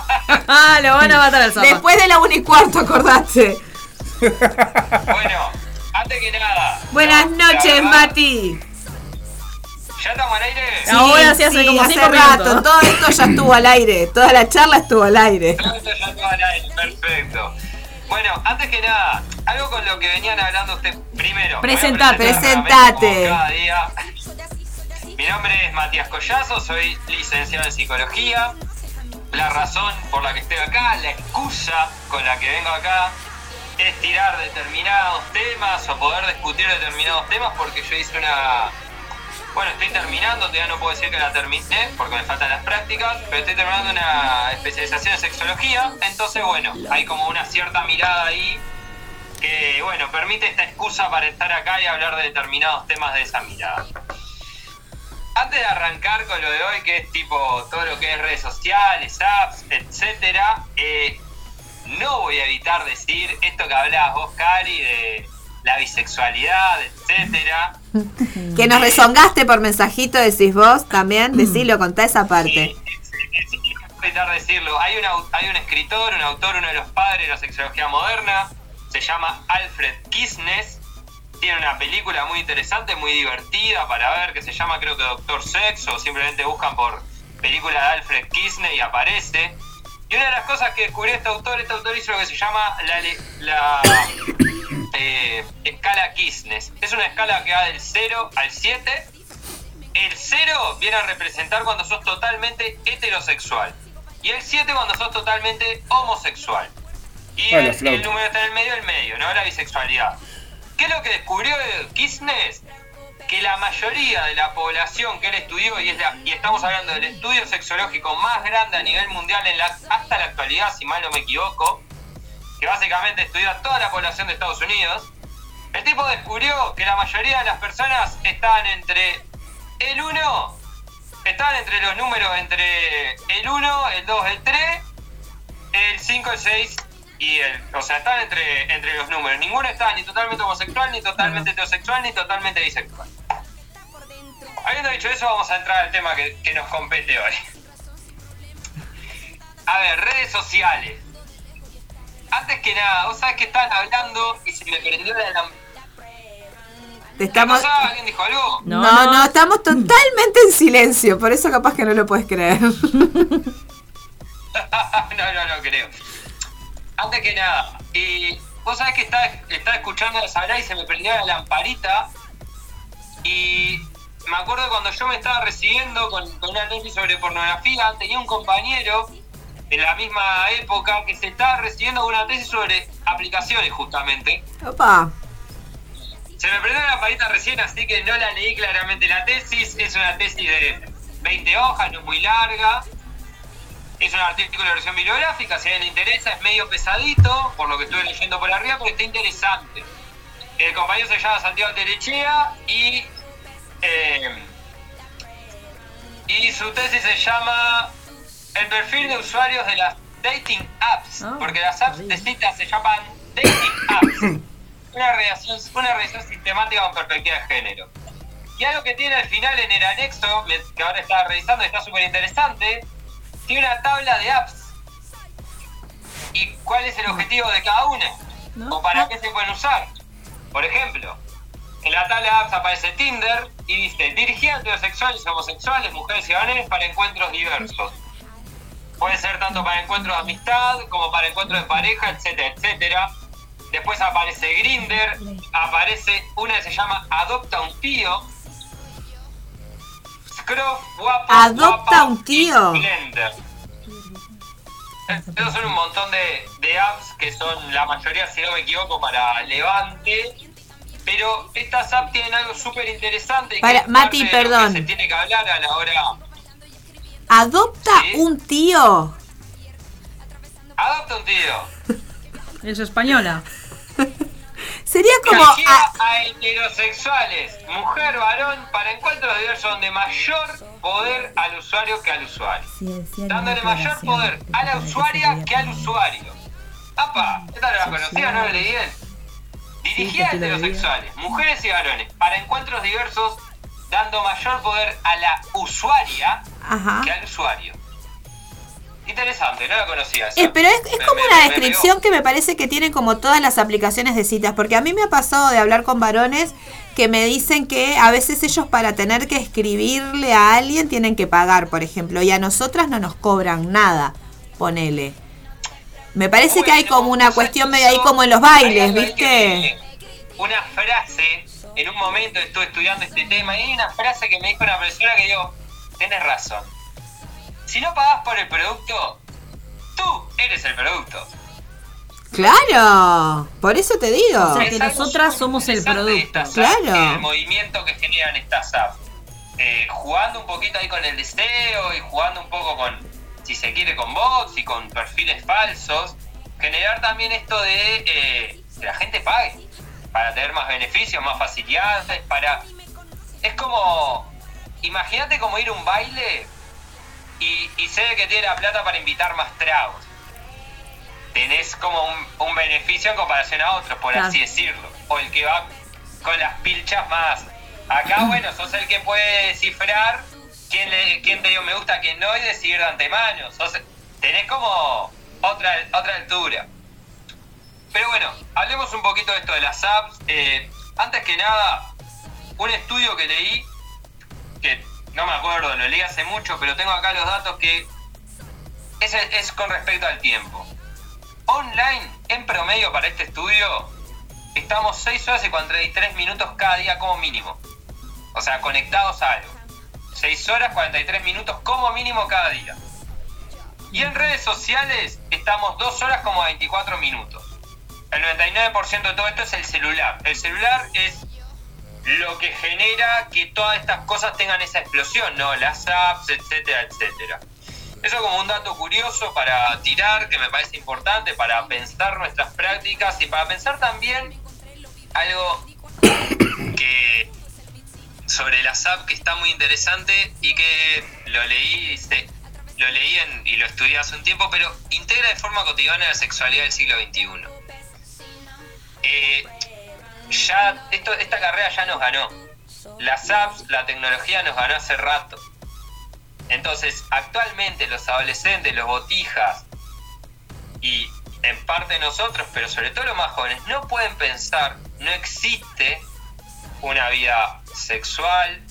Speaker 2: ah, lo van a matar al sábado.
Speaker 1: Después de la 1 y cuarto, acordate.
Speaker 5: bueno, antes que nada.
Speaker 1: Buenas noches, Mati.
Speaker 5: ¿Ya estamos al aire?
Speaker 2: Sí, Ahora sí, hace como
Speaker 1: hace rato. Todo esto ya estuvo al aire. Toda la charla estuvo al aire.
Speaker 5: Todo esto ya estuvo al aire, perfecto. Bueno, antes que nada, algo con lo que venían hablando usted primero.
Speaker 2: Presentate,
Speaker 1: presentate.
Speaker 5: Matías Collazo, soy licenciado en psicología. La razón por la que estoy acá, la excusa con la que vengo acá, es tirar determinados temas o poder discutir determinados temas porque yo hice una... Bueno, estoy terminando, todavía no puedo decir que la terminé porque me faltan las prácticas, pero estoy terminando una especialización en sexología, entonces bueno, hay como una cierta mirada ahí que, bueno, permite esta excusa para estar acá y hablar de determinados temas de esa mirada arrancar con lo de hoy, que es tipo todo lo que es redes sociales, apps, etcétera, eh, no voy a evitar decir esto que hablabas vos, Cari, de la bisexualidad, etcétera.
Speaker 1: Que nos rezongaste por mensajito, decís vos también. Decilo, contá esa parte.
Speaker 5: Sí, sí, sí, sí, no voy a evitar decirlo. Hay, un hay un escritor, un autor, uno de los padres de la sexología moderna, se llama Alfred Kisnes. Tiene una película muy interesante, muy divertida para ver, que se llama creo que Doctor Sex, o simplemente buscan por película de Alfred Kisnes y aparece. Y una de las cosas que descubrió este autor, este autor hizo lo que se llama la, la eh, escala Kisnes. Es una escala que va del 0 al 7. El 0 viene a representar cuando sos totalmente heterosexual. Y el 7 cuando sos totalmente homosexual. Y
Speaker 3: Ah,
Speaker 5: el, el número está en el medio, el medio, ¿no? La bisexualidad. ¿Qué es lo que descubrió Kisnes? Que la mayoría de la población que él estudió, y estamos hablando del estudio sexológico más grande a nivel mundial en la, hasta la actualidad, si mal no me equivoco, que básicamente estudió a toda la población de Estados Unidos, el tipo descubrió que la mayoría de las personas estaban entre el 1, estaban entre los números entre el 1, el 2, el 3, el 5, el 6 y el... O sea, estaban entre, entre los números. Ninguno estaba ni totalmente homosexual, ni totalmente heterosexual, ni totalmente bisexual. Habiendo dicho eso, vamos a entrar al tema que, que nos compete hoy. A ver, redes sociales. Antes que nada, vos sabés que estaban hablando y se me prendió la lam-
Speaker 1: Te
Speaker 5: ¿Qué
Speaker 1: estamos.
Speaker 5: pasaba? ¿Alguien dijo algo?
Speaker 1: No,
Speaker 2: No,
Speaker 1: no,
Speaker 2: no.
Speaker 1: estamos totalmente en silencio, por eso capaz que no lo puedes creer.
Speaker 5: no, no, no creo. Antes que nada, y vos sabés que estaba, estaba escuchando a hablar y se me prendió la lamparita. Y me acuerdo cuando yo me estaba recibiendo con, con una tesis sobre pornografía, tenía un compañero en la misma época que se estaba recibiendo con una tesis sobre aplicaciones justamente.
Speaker 1: Opa.
Speaker 5: Se me prendió la lamparita recién, así que no la leí claramente la tesis. Es una tesis de 20 hojas, no muy larga. Es un artículo de versión bibliográfica, si a alguien le interesa, es medio pesadito, por lo que estuve leyendo por arriba, pero está interesante. El compañero se llama Santiago Telechea y, eh, y su tesis se llama El perfil de usuarios de las dating apps,
Speaker 2: Ah,
Speaker 5: porque las apps de citas se llaman dating apps. Una revisión, una revisión sistemática con perspectiva de género. Y algo que tiene al final en el anexo, que ahora estaba revisando y está súper interesante, tiene una tabla de apps. ¿Y cuál es el objetivo de cada una?
Speaker 2: ¿No?
Speaker 5: ¿O para qué se pueden usar? Por ejemplo, en la tabla de apps aparece Tinder y dice dirigida a heterosexuales, homosexuales, mujeres y varones para encuentros diversos. Puede ser tanto para encuentros de amistad como para encuentros de pareja, etcétera, etcétera. Después aparece Grinder, aparece una que se llama Adopta un tío. Guapo,
Speaker 1: Adopta
Speaker 5: guapa
Speaker 1: un tío.
Speaker 5: Esos son un montón de, de apps que son la mayoría, si no me equivoco, para Levante. Pero estas apps tienen algo súper interesante. que
Speaker 1: Para-
Speaker 5: es
Speaker 1: Mati,
Speaker 5: que
Speaker 1: perdón.
Speaker 5: Se tiene que hablar a la hora.
Speaker 1: ¿Adopta
Speaker 5: Sí.
Speaker 1: un tío?
Speaker 5: Adopta un tío.
Speaker 2: Es española.
Speaker 1: Sería como. A-
Speaker 5: a heterosexuales, mujer, varón, para encuentros diversos donde mayor poder al usuario que al usuario. Dándole mayor poder a la usuaria que al usuario. ¡Apa! Esta no la conocía, no la leí bien. Dirigida a heterosexuales, mujeres y varones, para encuentros diversos, dando mayor poder a la usuaria
Speaker 1: Ajá.
Speaker 5: que al usuario. Interesante, no la conocía. esa.
Speaker 1: Eh, pero es, es
Speaker 5: Me-
Speaker 1: como
Speaker 5: me-
Speaker 1: una
Speaker 5: me
Speaker 1: descripción que me parece que tienen como todas las aplicaciones de citas, porque a mí me ha pasado de hablar con varones que me dicen que a veces ellos para tener que escribirle a alguien tienen que pagar, por ejemplo, y a nosotras no nos cobran nada, ponele. Me parece que hay como una cuestión medio ahí como en los bailes, ¿viste?
Speaker 5: Una frase, en un momento estuve estudiando este tema y hay una frase que me dijo una persona que digo, tenés razón. Si no pagás por el producto, tú eres el producto.
Speaker 1: Claro, por eso te digo.
Speaker 2: O sea, que nosotras somos el producto.
Speaker 1: Claro.
Speaker 5: y El movimiento que generan estas apps. Eh, jugando un poquito ahí con el deseo y jugando un poco con, si se quiere, con bots y con perfiles falsos. Generar también esto de eh, que la gente pague para tener más beneficios, más facilidades, para... Es como imagínate como ir a un baile y, y sé que tiene la plata para invitar más tragos. Tenés como un, un beneficio en comparación a otros, por
Speaker 2: Claro.
Speaker 5: así decirlo. O el que va con las pilchas más. Acá, bueno, sos el que puede descifrar quién, le, quién te dio me gusta, quién no, y decidir de antemano. Sos- tenés como otra, otra altura. Pero bueno, hablemos un poquito de esto de las apps. Eh, antes que nada, un estudio que leí, que no me acuerdo, lo leí hace mucho, pero tengo acá los datos que es, es con respecto al tiempo. Online, en promedio para este estudio, estamos 6 horas y 43 minutos cada día como mínimo. O sea, conectados a algo. 6 horas 43 minutos como mínimo cada día. Y en redes sociales estamos 2 horas como 24 minutos. El 99% de todo esto es el celular. El celular es lo que genera que todas estas cosas tengan esa explosión, ¿no? Las apps, etcétera, etcétera. Eso como un dato curioso para tirar, que me parece importante, para pensar nuestras prácticas y para pensar también algo que sobre las apps que está muy interesante y que lo leí, lo leí en- y lo estudié hace un tiempo, pero integra de forma cotidiana la sexualidad del siglo XXI. Ya esto, esta carrera ya nos ganó. Las apps, la tecnología nos ganó hace rato. Entonces, actualmente los adolescentes, los botijas y en parte nosotros, pero sobre todo los más jóvenes, no pueden pensar, no existe una vida sexual,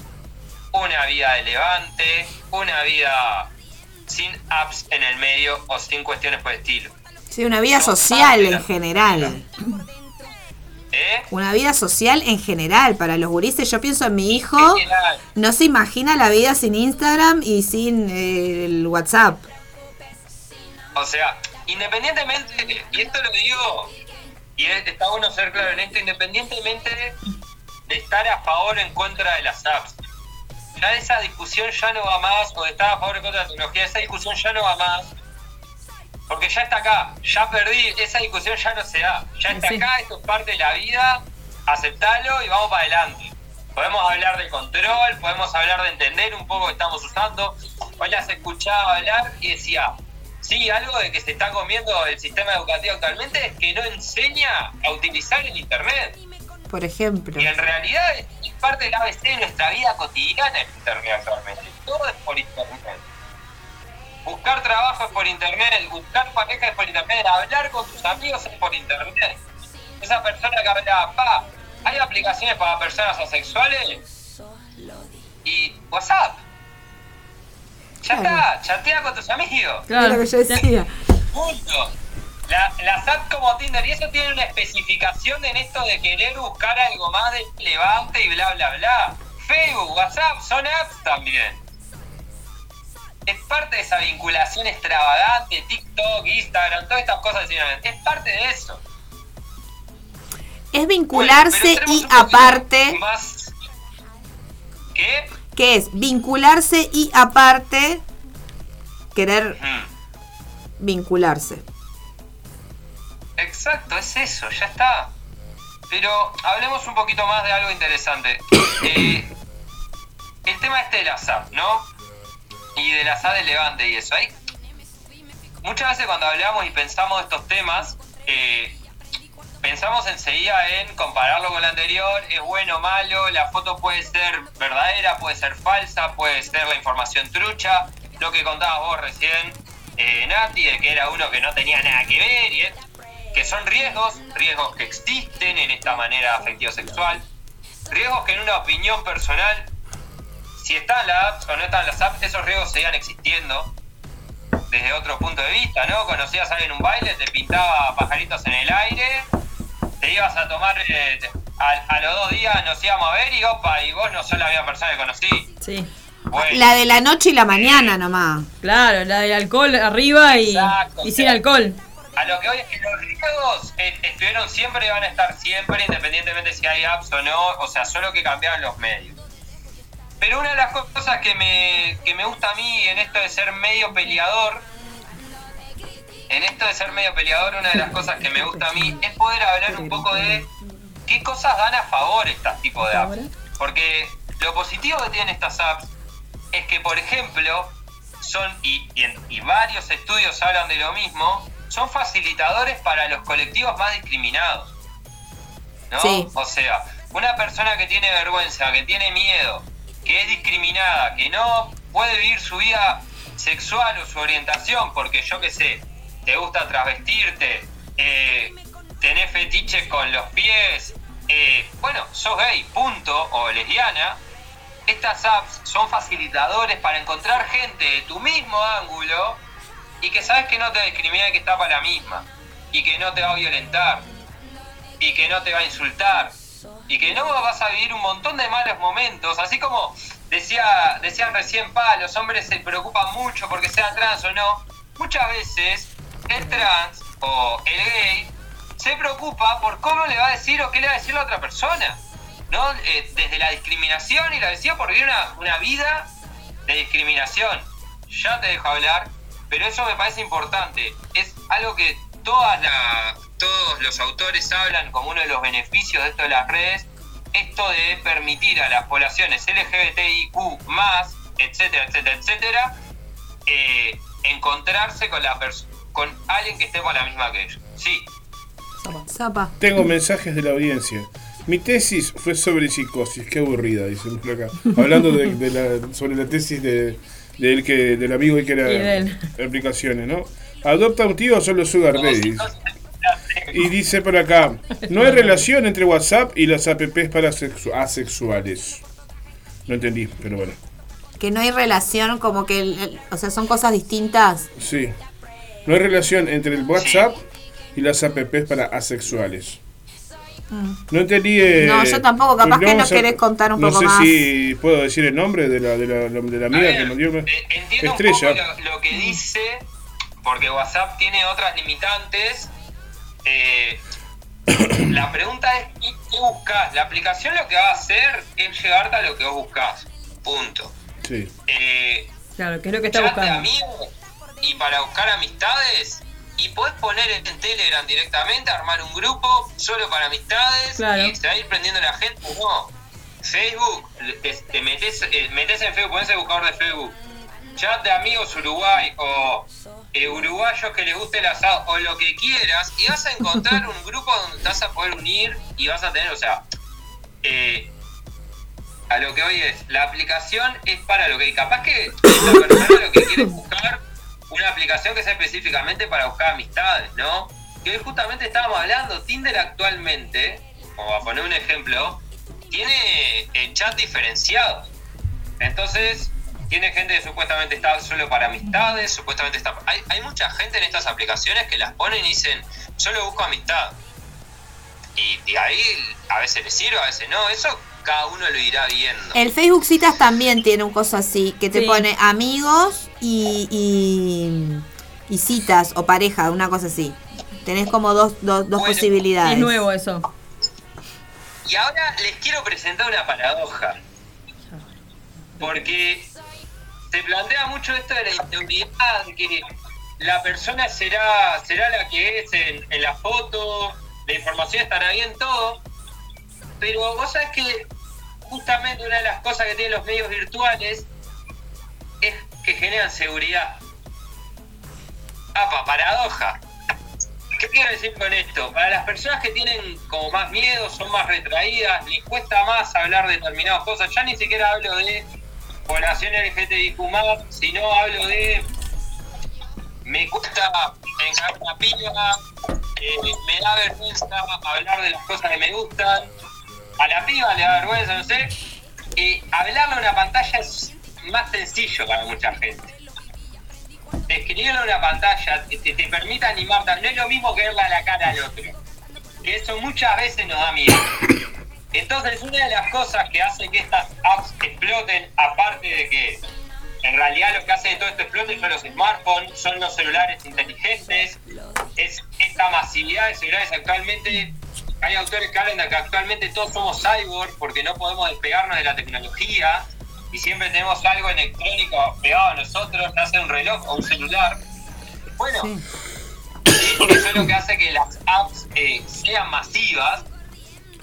Speaker 5: una vida de levante, una vida sin apps en el medio o sin cuestiones por el estilo.
Speaker 1: Sí, una vida social en general.
Speaker 5: ¿Eh?
Speaker 1: Una vida social en general para los gurises. Yo pienso en mi hijo.
Speaker 5: General.
Speaker 1: No se imagina la vida sin Instagram y sin eh, el WhatsApp.
Speaker 5: O sea, independientemente, y esto lo digo, y es- está bueno ser claro en esto, independientemente de estar a favor o en contra de las apps, ya esa discusión ya no va más, o de estar a favor o en contra de la tecnología, esa discusión ya no va más, porque ya está acá, ya perdí, esa discusión ya no se da, ya está
Speaker 2: Sí.
Speaker 5: acá, esto es parte de la vida, aceptalo y vamos para adelante. Podemos hablar de control, podemos hablar de entender un poco que estamos usando. Hoy las escuchaba hablar y decía, sí, algo de que se está comiendo el sistema educativo actualmente es que no enseña a utilizar el Internet.
Speaker 1: Por ejemplo.
Speaker 5: Y en realidad es es parte del ABC de nuestra vida cotidiana el Internet actualmente. Todo es por Internet. Buscar trabajo es por Internet, buscar pareja es por Internet, hablar con tus amigos es por Internet. Esa persona que hablaba, pa, hay aplicaciones para personas asexuales y WhatsApp. Ya
Speaker 1: Claro.
Speaker 5: está, chatea con tus amigos.
Speaker 1: Es lo que yo decía.
Speaker 5: Punto. La, las apps como Tinder, y eso tiene una especificación en esto de querer buscar algo más de levante y bla, bla, bla. Facebook, WhatsApp, son apps también. Es parte de esa vinculación extravagante, TikTok, Instagram, todas estas cosas. Es parte de eso.
Speaker 1: Es vincularse y aparte.
Speaker 5: Más... ¿Qué?
Speaker 1: ¿Qué es? Vincularse y aparte querer vincularse.
Speaker 5: Exacto, es eso, ya está. Pero hablemos un poquito más de algo interesante. Eh, el tema este de las apps, ¿no? Y de las apps de Levante y eso. Hay muchas veces cuando hablamos y pensamos estos temas, eh, pensamos enseguida en compararlo con la anterior, es bueno o malo, la foto puede ser verdadera, puede ser falsa, puede ser la información trucha, lo que contabas vos recién, eh, Nati, de que era uno que no tenía nada que ver, y es- que son riesgos, riesgos que existen en esta manera afectivo-sexual, riesgos que en una opinión personal, si están las apps o no están las apps, esos riesgos seguían existiendo desde otro punto de vista, ¿no? Conocías a alguien en un baile, te pintaba pajaritos en el aire, te ibas a tomar, eh, te- a, a los dos días nos íbamos a ver y opa, y vos no sos la misma persona que conocí.
Speaker 2: Sí.
Speaker 5: Bueno,
Speaker 1: La de la noche y la mañana nomás.
Speaker 2: Claro, la del alcohol arriba y,
Speaker 5: Exacto,
Speaker 2: y sin alcohol.
Speaker 5: A lo que hoy es que los riesgos eh, estuvieron siempre y van a estar siempre, independientemente si hay apps o no, o sea, solo que cambiaron los medios. Pero una de las cosas que me, que me gusta a mí en esto de ser medio peleador, en esto de ser medio peleador, una de las cosas que me gusta a mí es poder hablar un poco de qué cosas dan a favor estos tipos de apps. Porque lo positivo que tienen estas apps es que, por ejemplo, son, y, y en- y varios estudios hablan de lo mismo, son facilitadores para los colectivos más discriminados. ¿No?
Speaker 1: Sí.
Speaker 5: O sea, una persona que tiene vergüenza, que tiene miedo, que es discriminada, que no puede vivir su vida sexual o su orientación porque yo qué sé, te gusta travestirte, eh, tenés fetiche con los pies, eh, bueno, sos gay, punto, o lesbiana, estas apps son facilitadores para encontrar gente de tu mismo ángulo y que sabes que no te discrimina y que está para la misma, y que no te va a violentar, y que no te va a insultar, y que no vas a vivir un montón de malos momentos, así como decía, decían recién Pa, los hombres se preocupan mucho porque sean trans o no, muchas veces el trans o el gay se preocupa por cómo le va a decir o qué le va a decir la otra persona, ¿no? Eh, desde la discriminación y la decía por vivir una, una vida de discriminación. Ya te dejo hablar, pero eso me parece importante. Es algo que todas la- todos los autores hablan como uno de los beneficios de esto de las redes, esto de permitir a las poblaciones LGBTIQ más, etcétera, etcétera, etcétera, eh, encontrarse con la con alguien que esté por la misma que ellos. Sí,
Speaker 1: Zapa.
Speaker 3: Tengo mensajes de la audiencia. Mi tesis fue sobre psicosis, qué aburrida, dicen por acá. Hablando de, de la, sobre la tesis de, de él que, del amigo que era
Speaker 2: Y de él.
Speaker 3: aplicaciones, ¿no? Adopta un tío o solo sugar
Speaker 5: no se-
Speaker 3: Y dice por acá, no hay relación entre WhatsApp y las apps para sexu- asexuales. No entendí, pero bueno.
Speaker 1: Que no hay relación, como que, el- el- o sea, son cosas distintas.
Speaker 3: Sí. No hay relación entre el WhatsApp y las apps para asexuales. No entendí. eh,
Speaker 1: No, yo tampoco, capaz que nos querés contar un
Speaker 3: no
Speaker 1: poco
Speaker 3: sé
Speaker 1: más.
Speaker 3: si puedo decir el nombre de la, de la, de la amiga
Speaker 5: ver,
Speaker 3: que nos dio.
Speaker 5: entiendo
Speaker 3: Estrella.
Speaker 5: un poco lo, lo que dice, porque WhatsApp tiene otras limitantes. Eh, la pregunta es, ¿qué, qué buscas? La aplicación lo que va a hacer es llevarte a lo que vos buscas. Punto.
Speaker 3: Sí.
Speaker 5: Eh,
Speaker 2: Claro, que es lo que está
Speaker 5: chat de
Speaker 2: buscando.
Speaker 5: amigos y para buscar amistades y podés poner en Telegram directamente, armar un grupo solo para amistades
Speaker 2: Claro.
Speaker 5: y se va a ir prendiendo la gente. No, Facebook, te, te metes, eh, metes en Facebook, pones el buscador de Facebook, chat de amigos Uruguay o eh, uruguayos que les guste el asado o lo que quieras y vas a encontrar un grupo donde te vas a poder unir y vas a tener, o sea, eh, a lo que hoy es, la aplicación es para lo que capaz que la persona lo que quiere es buscar una aplicación que sea específicamente para buscar amistades, ¿no? Que hoy justamente estábamos hablando, Tinder actualmente, como a poner un ejemplo, tiene el chat diferenciado. Entonces, tiene gente que supuestamente está solo para amistades, supuestamente está... Hay, hay mucha gente en estas aplicaciones que las ponen y dicen, solo busco amistad. Y, y ahí a veces les sirve, a veces no, eso cada uno lo irá viendo.
Speaker 1: El Facebook Citas también tiene un coso así, que te
Speaker 2: Sí.
Speaker 1: pone amigos y, y, y citas o pareja, una cosa así. Tenés como dos, dos, dos
Speaker 5: Bueno,
Speaker 1: posibilidades.
Speaker 2: Es nuevo eso.
Speaker 5: Y ahora les quiero presentar una paradoja. Porque se plantea mucho esto de la inseguridad, que la persona será, será la que es en, en la foto, la información estará bien, todo. Pero vos sabés que justamente una de las cosas que tienen los medios virtuales es que generan seguridad. Apa, paradoja. ¿Qué quiero decir con esto? Para las personas que tienen como más miedo, son más retraídas, les cuesta más hablar de determinadas cosas. Ya ni siquiera hablo de población LGTBIQ+, sino hablo de me cuesta encarar una piba, eh, me da vergüenza hablar de las cosas que me gustan, a la piba le da vergüenza, no sé. Eh, hablarle a una pantalla es más sencillo para mucha gente escribirlo en una pantalla te, te, te permite animarte, no es lo mismo que verle a la cara al otro. Que eso muchas veces nos da miedo. Entonces, una de las cosas que hace que estas apps exploten, aparte de que en realidad lo que hace que todo esto explote son los smartphones, son los celulares inteligentes, es esta masividad de celulares actualmente. Hay autores que hablan de que actualmente todos somos cyborg porque no podemos despegarnos de la tecnología y siempre tenemos algo electrónico pegado a nosotros, nace un reloj o un celular. Bueno, eso es lo que hace que las apps eh, sean masivas.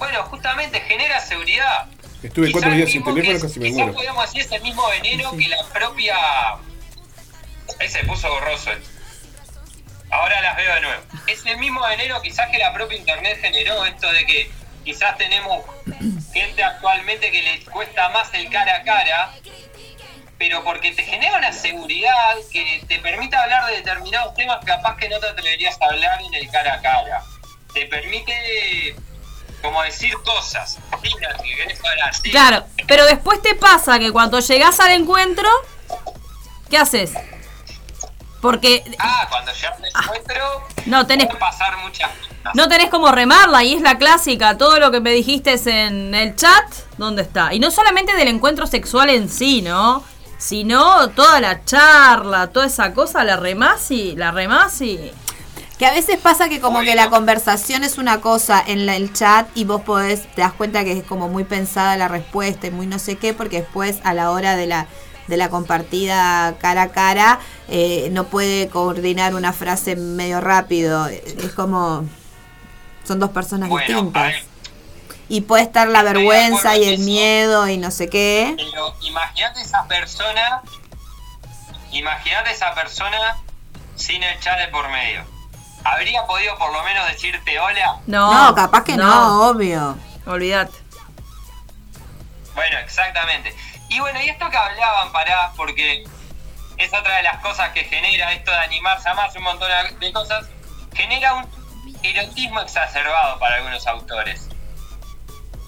Speaker 5: Bueno, justamente genera seguridad.
Speaker 3: Estuve
Speaker 5: Quizá
Speaker 3: cuatro
Speaker 5: el
Speaker 3: días sin teléfono, casi me muero.
Speaker 5: podemos decir es el mismo veneno que la propia. Ahí se puso borroso esto. Ahora las veo de nuevo. Es el mismo veneno quizás que la propia internet generó esto de que quizás tenemos gente actualmente que le cuesta más el cara a cara, pero porque te genera una seguridad que te permite hablar de determinados temas que capaz que no te atreverías a hablar en el cara a cara. Te permite como decir cosas. Sí, Nati, que querés hablar, sí.
Speaker 2: Claro, pero después te pasa que cuando llegás al encuentro, ¿qué haces? Porque
Speaker 5: Ah, cuando ya me encuentro,
Speaker 2: No, tenés-
Speaker 5: pasar muchas cosas.
Speaker 2: no tenés como remarla y es la clásica, todo lo que me dijiste es en el chat, ¿dónde está? Y no solamente del encuentro sexual en sí, ¿no? Sino toda la charla, toda esa cosa, la remás y la remás y...
Speaker 1: Que a veces pasa que como que la conversación es una cosa en la- el chat y vos podés, te das cuenta que es como muy pensada la respuesta y muy no sé qué, porque después a la hora de la de la compartida cara a cara eh, no puede coordinar una frase medio rápido. Es como son dos personas
Speaker 5: Bueno,
Speaker 1: distintas. Y puede estar la vergüenza y el
Speaker 5: eso.
Speaker 1: miedo y no sé qué.
Speaker 5: pero imagínate esa persona, imagínate esa persona sin el chat de por medio. ¿Habría podido por lo menos decirte hola?
Speaker 2: No,
Speaker 1: No, capaz que no, obvio.
Speaker 2: Olvídate.
Speaker 5: Bueno, exactamente. Y bueno, y esto que hablaban, pará, porque es otra de las cosas que genera esto de animarse a más, un montón de cosas, genera un erotismo exacerbado para algunos autores.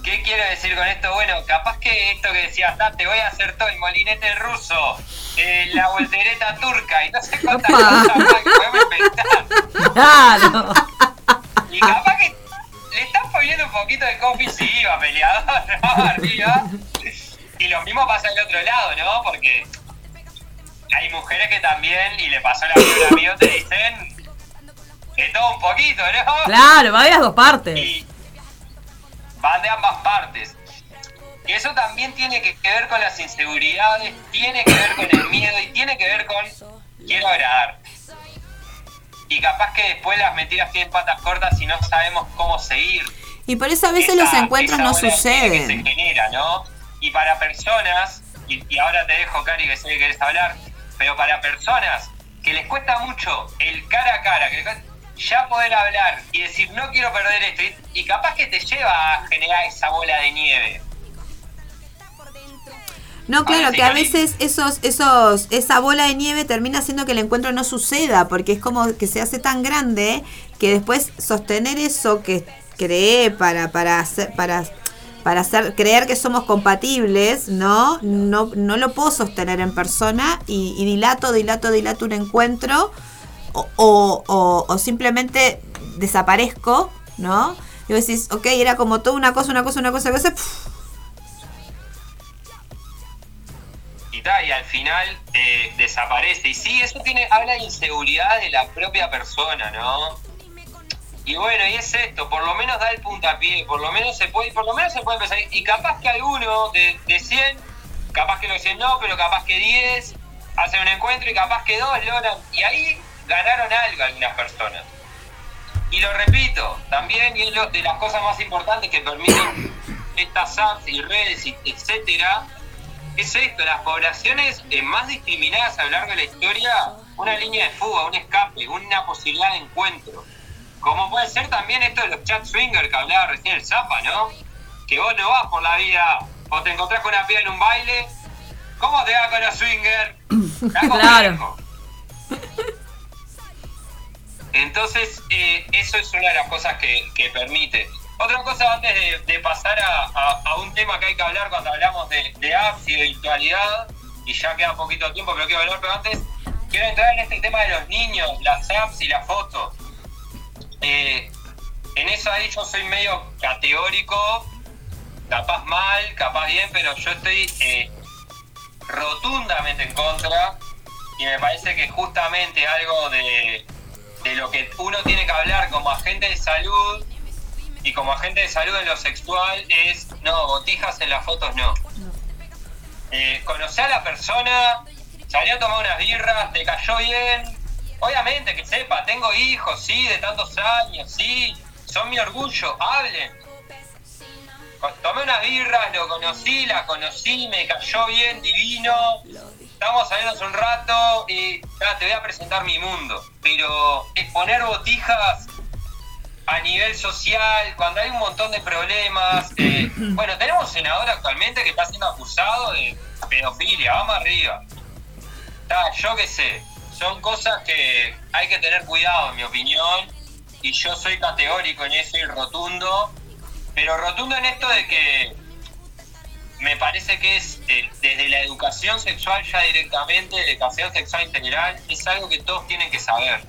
Speaker 5: ¿Qué quiero decir con esto? Bueno, capaz que esto que decías, "Ah, te voy a hacer todo el molinete ruso, eh, la voltereta turca y no sé cuántas cosas más que podemos inventar.
Speaker 2: Claro.
Speaker 5: Y capaz que le están poniendo un poquito de coffee, sí, va peleador, ¿no? Arriba. Y lo mismo pasa del otro lado, ¿no? Porque hay mujeres que también, y le pasó a la de un amigo, te dicen de todo un poquito, ¿no?
Speaker 2: Claro, va de las dos partes.
Speaker 5: Y van de ambas partes. Y eso también tiene que ver con las inseguridades, tiene que ver con el miedo y tiene que ver con quiero agradar. Y capaz que después las mentiras tienen patas cortas y no sabemos cómo seguir.
Speaker 1: Y por eso a veces
Speaker 5: esa-
Speaker 1: los encuentros no
Speaker 5: Que se
Speaker 1: suceden.
Speaker 5: genera, ¿no? Y para personas, y, y ahora te dejo, Cari, que sé que querés hablar, pero para personas que les cuesta mucho el cara a cara, que les cuesta- ya poder hablar y decir no quiero perder esto, y, capaz que te lleva a generar esa bola de nieve.
Speaker 1: No, claro, que a veces esos, esos, esa bola de nieve termina haciendo que el encuentro no suceda, porque es como que se hace tan grande que después sostener eso que creé para, para hacer, para, para hacer, creer que somos compatibles, ¿no? No, no lo puedo sostener en persona y, y dilato, dilato, dilato un encuentro, o, o, simplemente desaparezco, ¿no? Y vos decís, ok, era como toda una cosa, una cosa, una cosa, una cosa,
Speaker 5: y tal, y al final eh, desaparece. Y sí, eso tiene, habla de inseguridad de la propia persona, ¿no? Y bueno, y es esto, por lo menos da el puntapié, por lo menos se puede, por lo menos se puede empezar. Y capaz que alguno de, de 100, capaz que los 100 no, pero capaz que 10 hacen un encuentro y capaz que dos logran. Y ahí ganaron algo algunas personas. Y lo repito, también y es lo- de las cosas más importantes que permiten estas apps y redes, y etcétera, es esto, las poblaciones eh, más discriminadas a lo largo de la historia, una línea de fuga, un escape, una posibilidad de encuentro. Como puede ser también esto de los chat swinger que hablaba recién el Zapa, ¿no? Que vos no vas por la vida o te encontrás con una piba en un baile, ¿cómo te va con los swinger?
Speaker 2: Claro.
Speaker 5: Entonces, eh, eso es una de las cosas que, permite. Otra cosa antes de, pasar a, un tema que hay que hablar cuando hablamos de, de apps y de virtualidad, y ya queda poquito tiempo, pero quiero hablar, pero antes quiero entrar en este tema de los niños, las apps y las fotos. Eh, en eso ahí yo soy medio categórico, capaz mal, capaz bien, pero yo estoy eh, rotundamente en contra y me parece que justamente algo de, de lo que uno tiene que hablar como agente de salud y como agente de salud en lo sexual es, no, botijas en las fotos no. Eh, conocer a la persona, salió a tomar unas birras, te cayó bien, obviamente que sepa, tengo hijos, sí, de tantos años, sí, son mi orgullo, hablen. tomé unas birras, lo conocí, la conocí, me cayó bien, divino. Estamos saliendo hace un rato y ya te voy a presentar mi mundo. Pero exponer botijas a nivel social, cuando hay un montón de problemas. eh, bueno, tenemos un senador actualmente que está siendo acusado de pedofilia, vamos arriba. Ta, yo qué sé, son cosas que hay que tener cuidado, en mi opinión, y yo soy categórico en eso y rotundo, pero rotundo en esto de que me parece que es eh, desde la educación sexual ya directamente, la educación sexual en general, es algo que todos tienen que saber.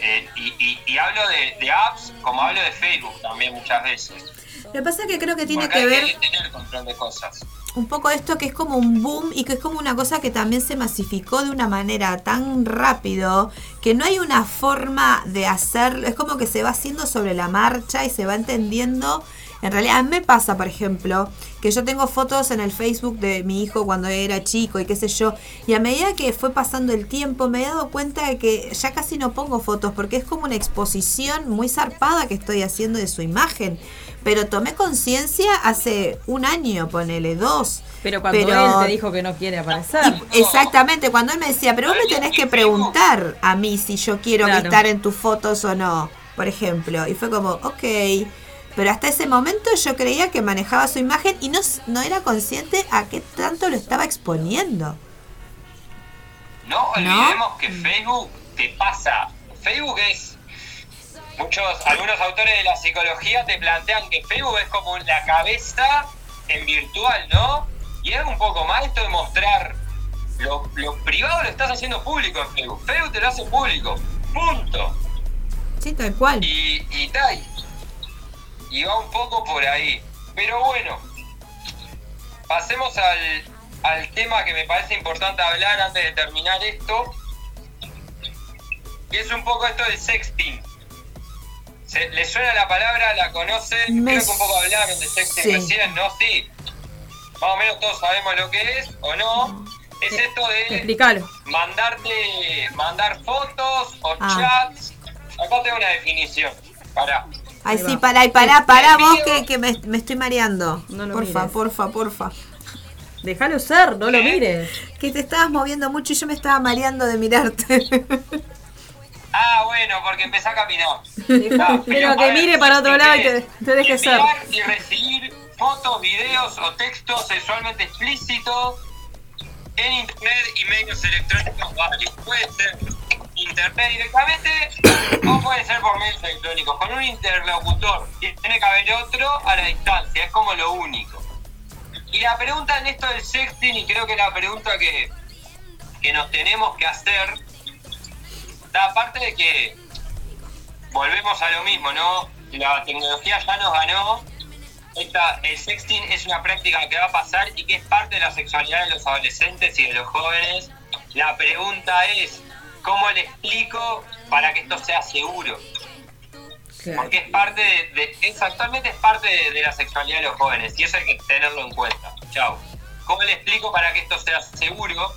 Speaker 5: Eh, y, y- y hablo de, de apps como hablo de Facebook también muchas veces.
Speaker 1: Lo que pasa es que creo que tiene
Speaker 5: Porque
Speaker 1: que
Speaker 5: hay
Speaker 1: ver
Speaker 5: que tener control de cosas.
Speaker 1: un poco esto que es como un boom y que es como una cosa que también se masificó de una manera tan rápido que no hay una forma de hacerlo, es como que se va haciendo sobre la marcha y se va entendiendo. En realidad me pasa, por ejemplo, que yo tengo fotos en el Facebook de mi hijo cuando era chico y qué sé yo, y a medida que fue pasando el tiempo me he dado cuenta de que ya casi no pongo fotos porque es como una exposición muy zarpada que estoy haciendo de su imagen. Pero tomé conciencia hace un año, ponele dos.
Speaker 2: Pero cuando
Speaker 1: Pero-
Speaker 2: él te dijo que no quiere aparecer.
Speaker 1: y- exactamente, cuando él me decía, pero vos me tenés que preguntar a mí si yo quiero
Speaker 2: Claro.
Speaker 1: estar en tus fotos o no, por ejemplo. Y fue como, ok. Pero hasta ese momento yo creía que manejaba su imagen y no, no era consciente a qué tanto lo estaba exponiendo.
Speaker 5: No olvidemos que Facebook te pasa. Facebook es. Muchos, algunos autores de la psicología te plantean que Facebook es como la cabeza en virtual, ¿no? Y es un poco más esto de mostrar lo, lo privado lo estás haciendo público en Facebook. Facebook te lo hace público. Punto.
Speaker 1: Sí, tal cual.
Speaker 5: Y, y tal. Y va un poco por ahí. Pero bueno, pasemos al, al tema que me parece importante hablar antes de terminar esto. Que es un poco esto del sexting. ¿Se, ¿Le suena la palabra? ¿La conocen?
Speaker 1: Me
Speaker 5: Creo que un poco hablaron de sexting
Speaker 1: sí.
Speaker 5: recién, ¿no? Sí. Más o menos todos sabemos lo que es, ¿o no? Es esto de
Speaker 2: Explícalo.
Speaker 5: mandarte, mandar fotos o
Speaker 1: Ah.
Speaker 5: chats. Acá tengo una definición. Pará.
Speaker 1: Ay,
Speaker 2: Ahí
Speaker 1: sí, pará, y pará, pará vos que, que me, me estoy mareando.
Speaker 2: No lo
Speaker 1: porfa,
Speaker 2: mires.
Speaker 1: porfa, porfa.
Speaker 2: Déjalo ser, no lo mires.
Speaker 1: Que te estabas moviendo mucho y yo me estaba mareando de mirarte.
Speaker 5: Ah, bueno, porque empecé a caminar.
Speaker 2: Pero que
Speaker 5: ver,
Speaker 2: mire para otro lado y
Speaker 5: ¿qué
Speaker 2: te- te deje ser.
Speaker 5: Y recibir fotos, videos o textos sexualmente explícitos en internet y medios electrónicos varios. Puede ser internet directamente o puede ser por medios electrónicos. Con un interlocutor tiene que haber otro a la distancia, es como lo único. Y la pregunta en esto del sexting, y creo que la pregunta que, que nos tenemos que hacer, aparte de que volvemos a lo mismo, ¿no? La tecnología ya nos ganó. Esta, el sexting es una práctica que va a pasar y que es parte de la sexualidad de los adolescentes y de los jóvenes. La pregunta es, ¿cómo le explico para que esto sea seguro? Porque es parte de, de- es, actualmente es parte de, de la sexualidad de los jóvenes y eso hay que tenerlo en cuenta. Chao. ¿Cómo le explico para que esto sea seguro?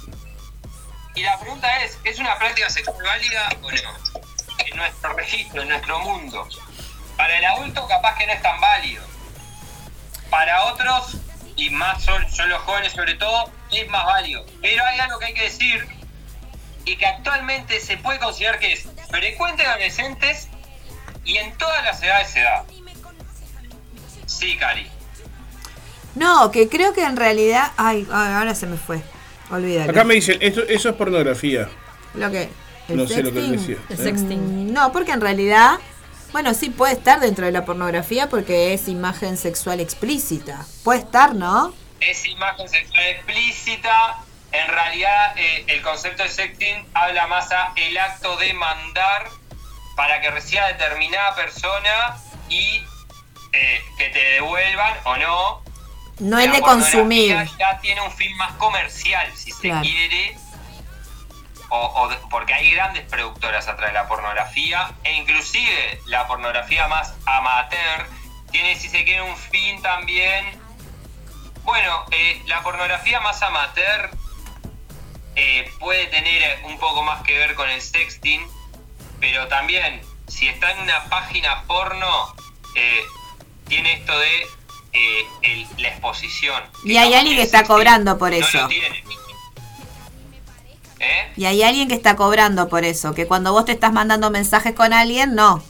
Speaker 5: Y la pregunta es, ¿es una práctica sexual válida o no? En nuestro registro, en nuestro mundo. Para el adulto capaz Para otros, y más son, son los jóvenes sobre todo, es más válido. Pero hay algo que hay que decir y que actualmente se puede considerar que es frecuente en adolescentes y en todas las edades se da. Sí, Cari.
Speaker 1: No, que creo que en realidad. Ay, ay, ahora se me fue. Olvídalo.
Speaker 3: Acá me dicen, esto, eso es pornografía.
Speaker 1: Lo que. ¿el
Speaker 3: No sé lo que
Speaker 1: sexting?
Speaker 3: decía. ¿eh?
Speaker 2: sexting.
Speaker 1: Mm, No, porque en realidad. Bueno, sí puede estar dentro de la pornografía porque es imagen sexual explícita. Puede estar, ¿no?
Speaker 5: Es imagen sexual explícita. En realidad, eh, el concepto de sexting habla más a el acto de mandar para que reciba determinada persona y eh, que te devuelvan o no.
Speaker 1: No es de consumir.
Speaker 5: Ya tiene un fin más comercial, si se quiere. O, o de- porque hay grandes productoras atrás de la pornografía. E inclusive la pornografía más amateur tiene, si se quiere, un fin también. Bueno, eh, la pornografía más amateur eh, puede tener un poco más que ver con el sexting. Pero también, si está en una página porno, eh, tiene esto de eh, el- la exposición.
Speaker 1: Y hay alguien que está
Speaker 5: sexting
Speaker 1: cobrando por
Speaker 5: no
Speaker 1: eso.
Speaker 5: lo tiene. ¿Eh?
Speaker 1: Y hay alguien que está cobrando por eso, que cuando vos te estás mandando mensajes con alguien, no.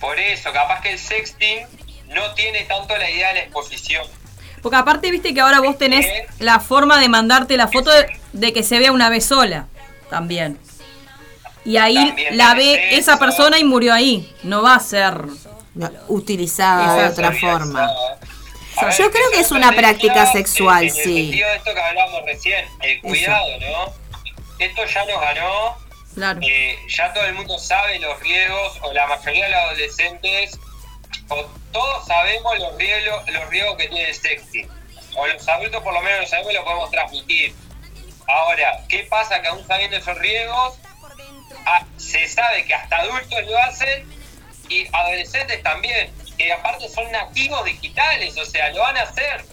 Speaker 5: Por eso, capaz que el sexting no tiene tanto la idea de la exposición.
Speaker 2: Porque aparte, viste que ahora vos tenés la forma de mandarte la foto de, de que se vea una vez sola. También. Y ahí
Speaker 5: También
Speaker 2: la ve esa persona y murió ahí. No va a ser.
Speaker 1: no, utilizada de otra forma.
Speaker 5: Ver,
Speaker 1: Yo creo que es una práctica sexual,
Speaker 5: en el
Speaker 1: sí.
Speaker 5: sentido de esto que hablábamos recién, el cuidado, ¿no? Esto ya nos ganó,
Speaker 2: Claro.
Speaker 5: eh, ya todo el mundo sabe los riesgos, o la mayoría de los adolescentes, o todos sabemos los riesgos, los riesgos que tiene el sexting. O los adultos por lo menos lo sabemos y lo podemos transmitir. Ahora, ¿qué pasa que aún sabiendo esos riesgos, ah, se sabe que hasta adultos lo hacen y adolescentes también, que aparte son nativos digitales, o sea, lo van a hacer.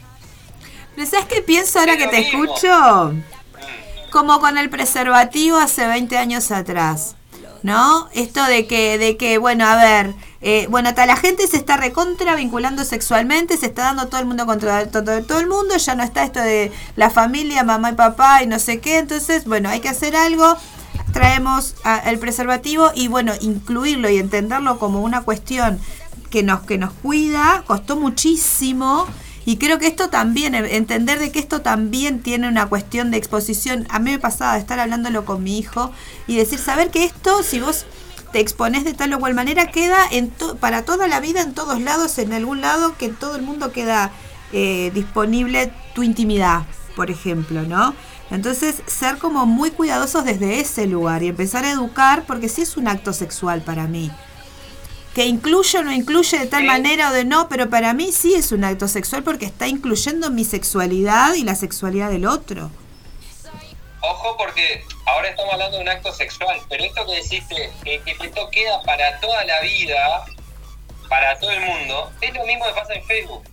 Speaker 1: Pero ¿sabes qué pienso ahora
Speaker 5: Es
Speaker 1: que te
Speaker 5: mismo.
Speaker 1: escucho?
Speaker 5: Mm.
Speaker 1: Como con el preservativo hace 20 años atrás. ¿No? Esto de que, de que bueno, a ver, eh, bueno, hasta la gente se está recontra vinculando sexualmente, se está dando todo el mundo contra todo, todo el mundo, ya no está esto de la familia, mamá y papá y no sé qué, entonces, bueno, hay que hacer algo, traemos a- el preservativo y bueno, incluirlo y entenderlo como una cuestión que nos, que nos cuida, costó muchísimo. Y creo que esto también, entender de que esto también tiene una cuestión de exposición. A mí me pasaba de estar hablándolo con mi hijo y decir, saber que esto, si vos te expones de tal o cual manera, queda en to- para toda la vida, en todos lados, en algún lado, que en todo el mundo queda eh, disponible tu intimidad, por ejemplo, ¿no? Entonces, ser como muy cuidadosos desde ese lugar y empezar a educar, porque sí es un acto sexual para mí que incluye o no incluye de tal
Speaker 5: Sí.
Speaker 1: manera o de no, pero para mí sí es un acto sexual porque está incluyendo mi sexualidad y la sexualidad del otro.
Speaker 5: Ojo porque ahora estamos hablando de un acto sexual, pero esto que deciste, que, que esto queda para toda la vida, para todo el mundo, es lo mismo que pasa en Facebook.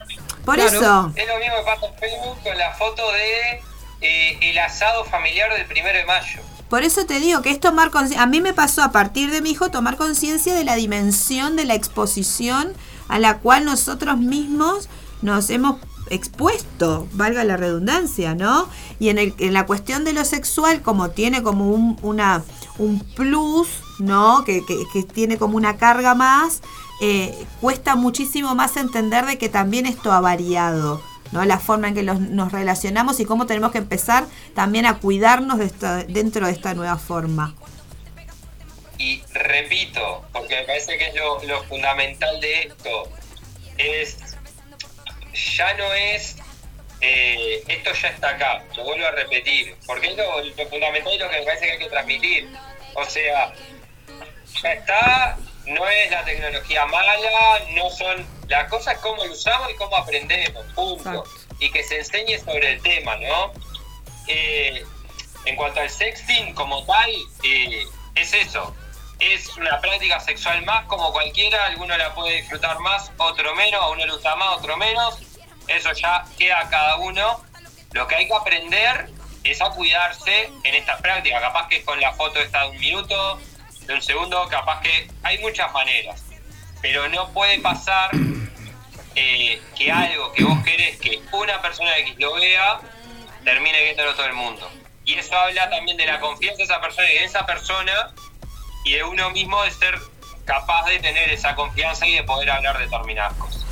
Speaker 1: Por
Speaker 2: Claro.
Speaker 1: eso,
Speaker 5: Es lo mismo que pasa en Facebook con la foto de eh, el asado familiar del primero de mayo.
Speaker 1: Por eso te digo que es tomar conciencia. A mí me pasó a partir de mi hijo tomar conciencia de la dimensión de la exposición a la cual nosotros mismos nos hemos expuesto, valga la redundancia, ¿no? Y en, el, en la cuestión de lo sexual, como tiene como un, una, un plus, ¿no? Que, que- tiene como una carga más, eh, cuesta muchísimo más entender de que también esto ha variado, ¿no? La forma en que los- nos relacionamos y cómo tenemos que empezar también a cuidarnos de esta- dentro de esta nueva forma.
Speaker 5: Y repito, porque me parece que es lo, fundamental de esto, es ya no es eh, esto ya está acá, lo vuelvo a repetir, porque es lo, lo fundamental y lo que me parece que hay que transmitir. O sea, ya está, no es la tecnología mala, no son las cosas cómo lo usamos y cómo aprendemos, punto.
Speaker 2: Exacto.
Speaker 5: Y que se enseñe sobre el tema, ¿no? Eh, en cuanto al sexting como tal, eh, es eso. Es una práctica sexual más como cualquiera, alguno la puede disfrutar más, otro menos, a uno le gusta más, otro menos. Eso ya queda a cada uno. Lo que hay que aprender es a cuidarse en esta práctica. Capaz que con la foto está de un minuto, de un segundo, capaz que hay muchas maneras. Pero no puede pasar eh, que algo que vos querés que una persona X lo vea, termine viéndolo todo el mundo. Y eso habla también de la confianza de esa persona y de esa persona y de uno mismo de ser capaz de tener esa confianza y de poder hablar determinadas cosas.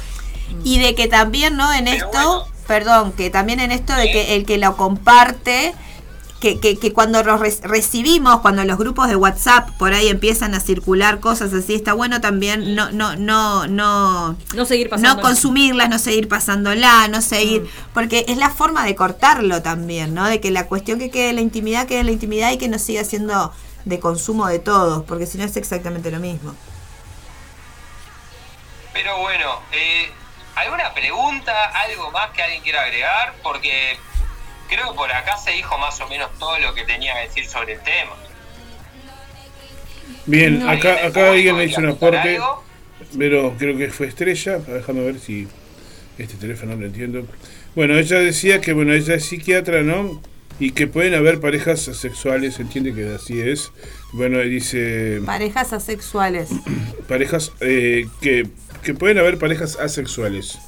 Speaker 1: Y de que también, ¿no? En
Speaker 5: Pero
Speaker 1: esto,
Speaker 5: bueno.
Speaker 1: perdón, que también en esto de
Speaker 5: Sí.
Speaker 1: que el que lo comparte, que, que, que cuando los re- recibimos, cuando los grupos de WhatsApp por ahí empiezan a circular cosas así, está bueno también no, no, no, no,
Speaker 2: No seguir pasando.
Speaker 1: no consumirlas, no seguir pasándola, no seguir, porque es la forma de cortarlo también, ¿no? De que la cuestión que quede en la intimidad quede en la intimidad y que no siga siendo de consumo de todos, porque si no es exactamente lo mismo.
Speaker 5: Pero bueno, eh, ¿alguna pregunta, algo más que alguien quiera agregar? Porque creo que por acá se dijo más o menos todo lo que tenía que decir sobre el tema.
Speaker 3: Bien,
Speaker 1: No.
Speaker 3: acá,
Speaker 5: ¿Alguien del
Speaker 3: acá alguien me hizo un aporte, pero creo que fue Estrella, déjame ver si este teléfono no lo entiendo. Bueno, ella decía que bueno, ella es psiquiatra, ¿no? Y que pueden haber parejas sexuales, entiende que así es. Bueno, dice
Speaker 1: Parejas asexuales.
Speaker 3: parejas eh, que que pueden haber parejas asexuales.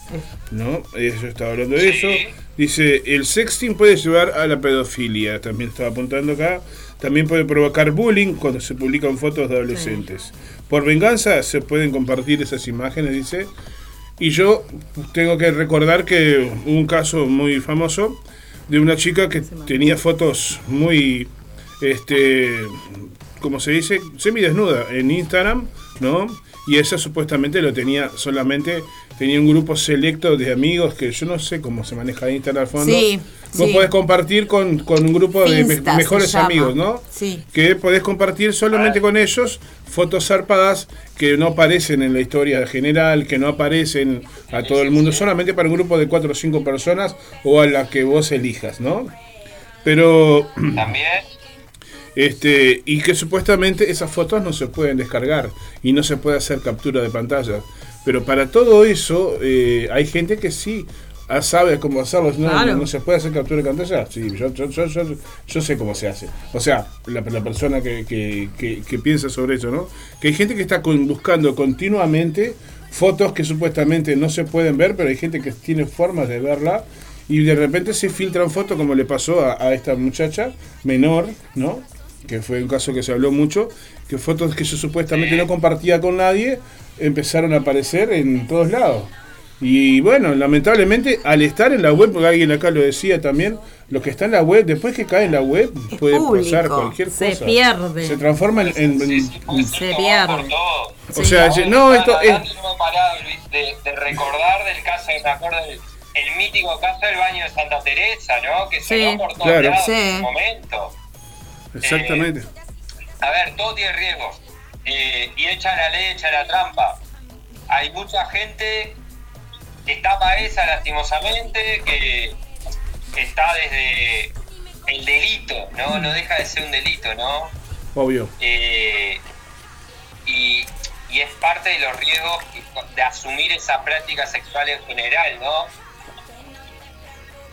Speaker 3: ¿No? Eh, Yo estaba hablando de eso. Dice, el sexting puede llevar a la pedofilia. También estaba apuntando acá. También puede provocar bullying cuando se publican fotos de adolescentes. Por venganza se pueden compartir esas imágenes, dice. Y yo tengo que recordar que hubo un caso muy famoso de una chica que tenía fotos muy, este, como se dice, semidesnuda en Instagram, ¿no? Y esa supuestamente lo tenía solamente, tenía un grupo selecto de amigos que yo no sé cómo se maneja Instagram al fondo.
Speaker 1: Sí,
Speaker 3: Vos
Speaker 1: sí.
Speaker 3: podés compartir con, con un grupo de
Speaker 1: Finsta
Speaker 3: mejores amigos, ¿no?
Speaker 1: Sí.
Speaker 3: Que podés compartir solamente con ellos fotos zarpadas que no aparecen en la historia general, que no aparecen a todo el mundo, solamente para un grupo de cuatro o cinco personas o a la que vos elijas, ¿no? Pero
Speaker 5: También,
Speaker 3: este, y que supuestamente esas fotos no se pueden descargar y no se puede hacer captura de pantalla. Pero para todo eso eh, hay gente que sí ah, sabe cómo hacerlo. No,
Speaker 2: Claro.
Speaker 3: no, no se puede hacer captura de pantalla. Sí, yo, yo, yo, yo, yo sé cómo se hace. O sea, la, la persona que, que, que- que piensa sobre eso, ¿no? Que hay gente que está con- buscando continuamente fotos que supuestamente no se pueden ver, pero hay gente que tiene formas de verla. Y de repente se filtran fotos como le pasó a, a esta muchacha menor, ¿no? Que fue un caso que se habló mucho, que fotos que yo supuestamente no compartía con nadie empezaron a aparecer en todos lados. Y bueno, lamentablemente al estar en la web, porque alguien acá lo decía también, lo que está en la web, después que cae en la web,
Speaker 1: Es
Speaker 3: puede
Speaker 1: público.
Speaker 3: pasar cualquier
Speaker 2: Se
Speaker 3: cosa.
Speaker 2: pierde.
Speaker 3: Se transforma en... en- en-
Speaker 5: se
Speaker 2: Se pierde.
Speaker 3: o sea,
Speaker 2: Sí.
Speaker 3: no, esto es...
Speaker 5: De, de recordar del caso, me acuerdo del el mítico caso del baño de Santa Teresa, ¿no? Que se
Speaker 2: Sí.
Speaker 5: dio por todos
Speaker 3: Claro.
Speaker 5: lados
Speaker 1: Sí.
Speaker 5: en su momento.
Speaker 3: Exactamente.
Speaker 5: A ver, todo tiene riesgos. Eh, y echa la ley, echa la trampa. Hay mucha gente que está esa lastimosamente, que, que está desde el delito, ¿no? No deja de ser un delito, ¿no?
Speaker 3: Obvio.
Speaker 5: Eh, y, y es parte de los riesgos de asumir esa práctica sexual en general, ¿no?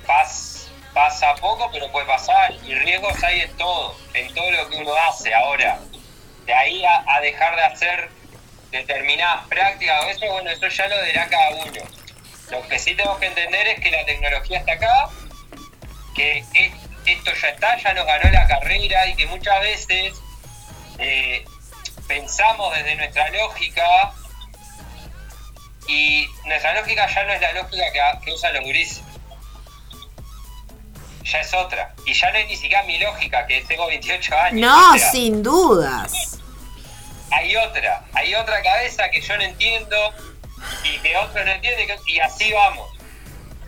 Speaker 5: Pas- pasa poco, pero puede pasar. Y riesgos hay en todo, en todo lo que uno hace ahora. De ahí a, dejar de hacer determinadas prácticas, o eso, bueno, eso ya lo dirá cada uno. Lo que sí tenemos que entender es que la tecnología está acá, que es- esto ya está, ya nos ganó la carrera y que muchas veces eh, pensamos desde nuestra lógica y nuestra lógica ya no es la lógica que, que usan los grises. Ya es otra. Y ya no es ni siquiera mi lógica, que tengo 28 años.
Speaker 1: No, sin dudas.
Speaker 5: Hay otra, hay otra cabeza que yo no entiendo y que otros no entienden que- y así vamos.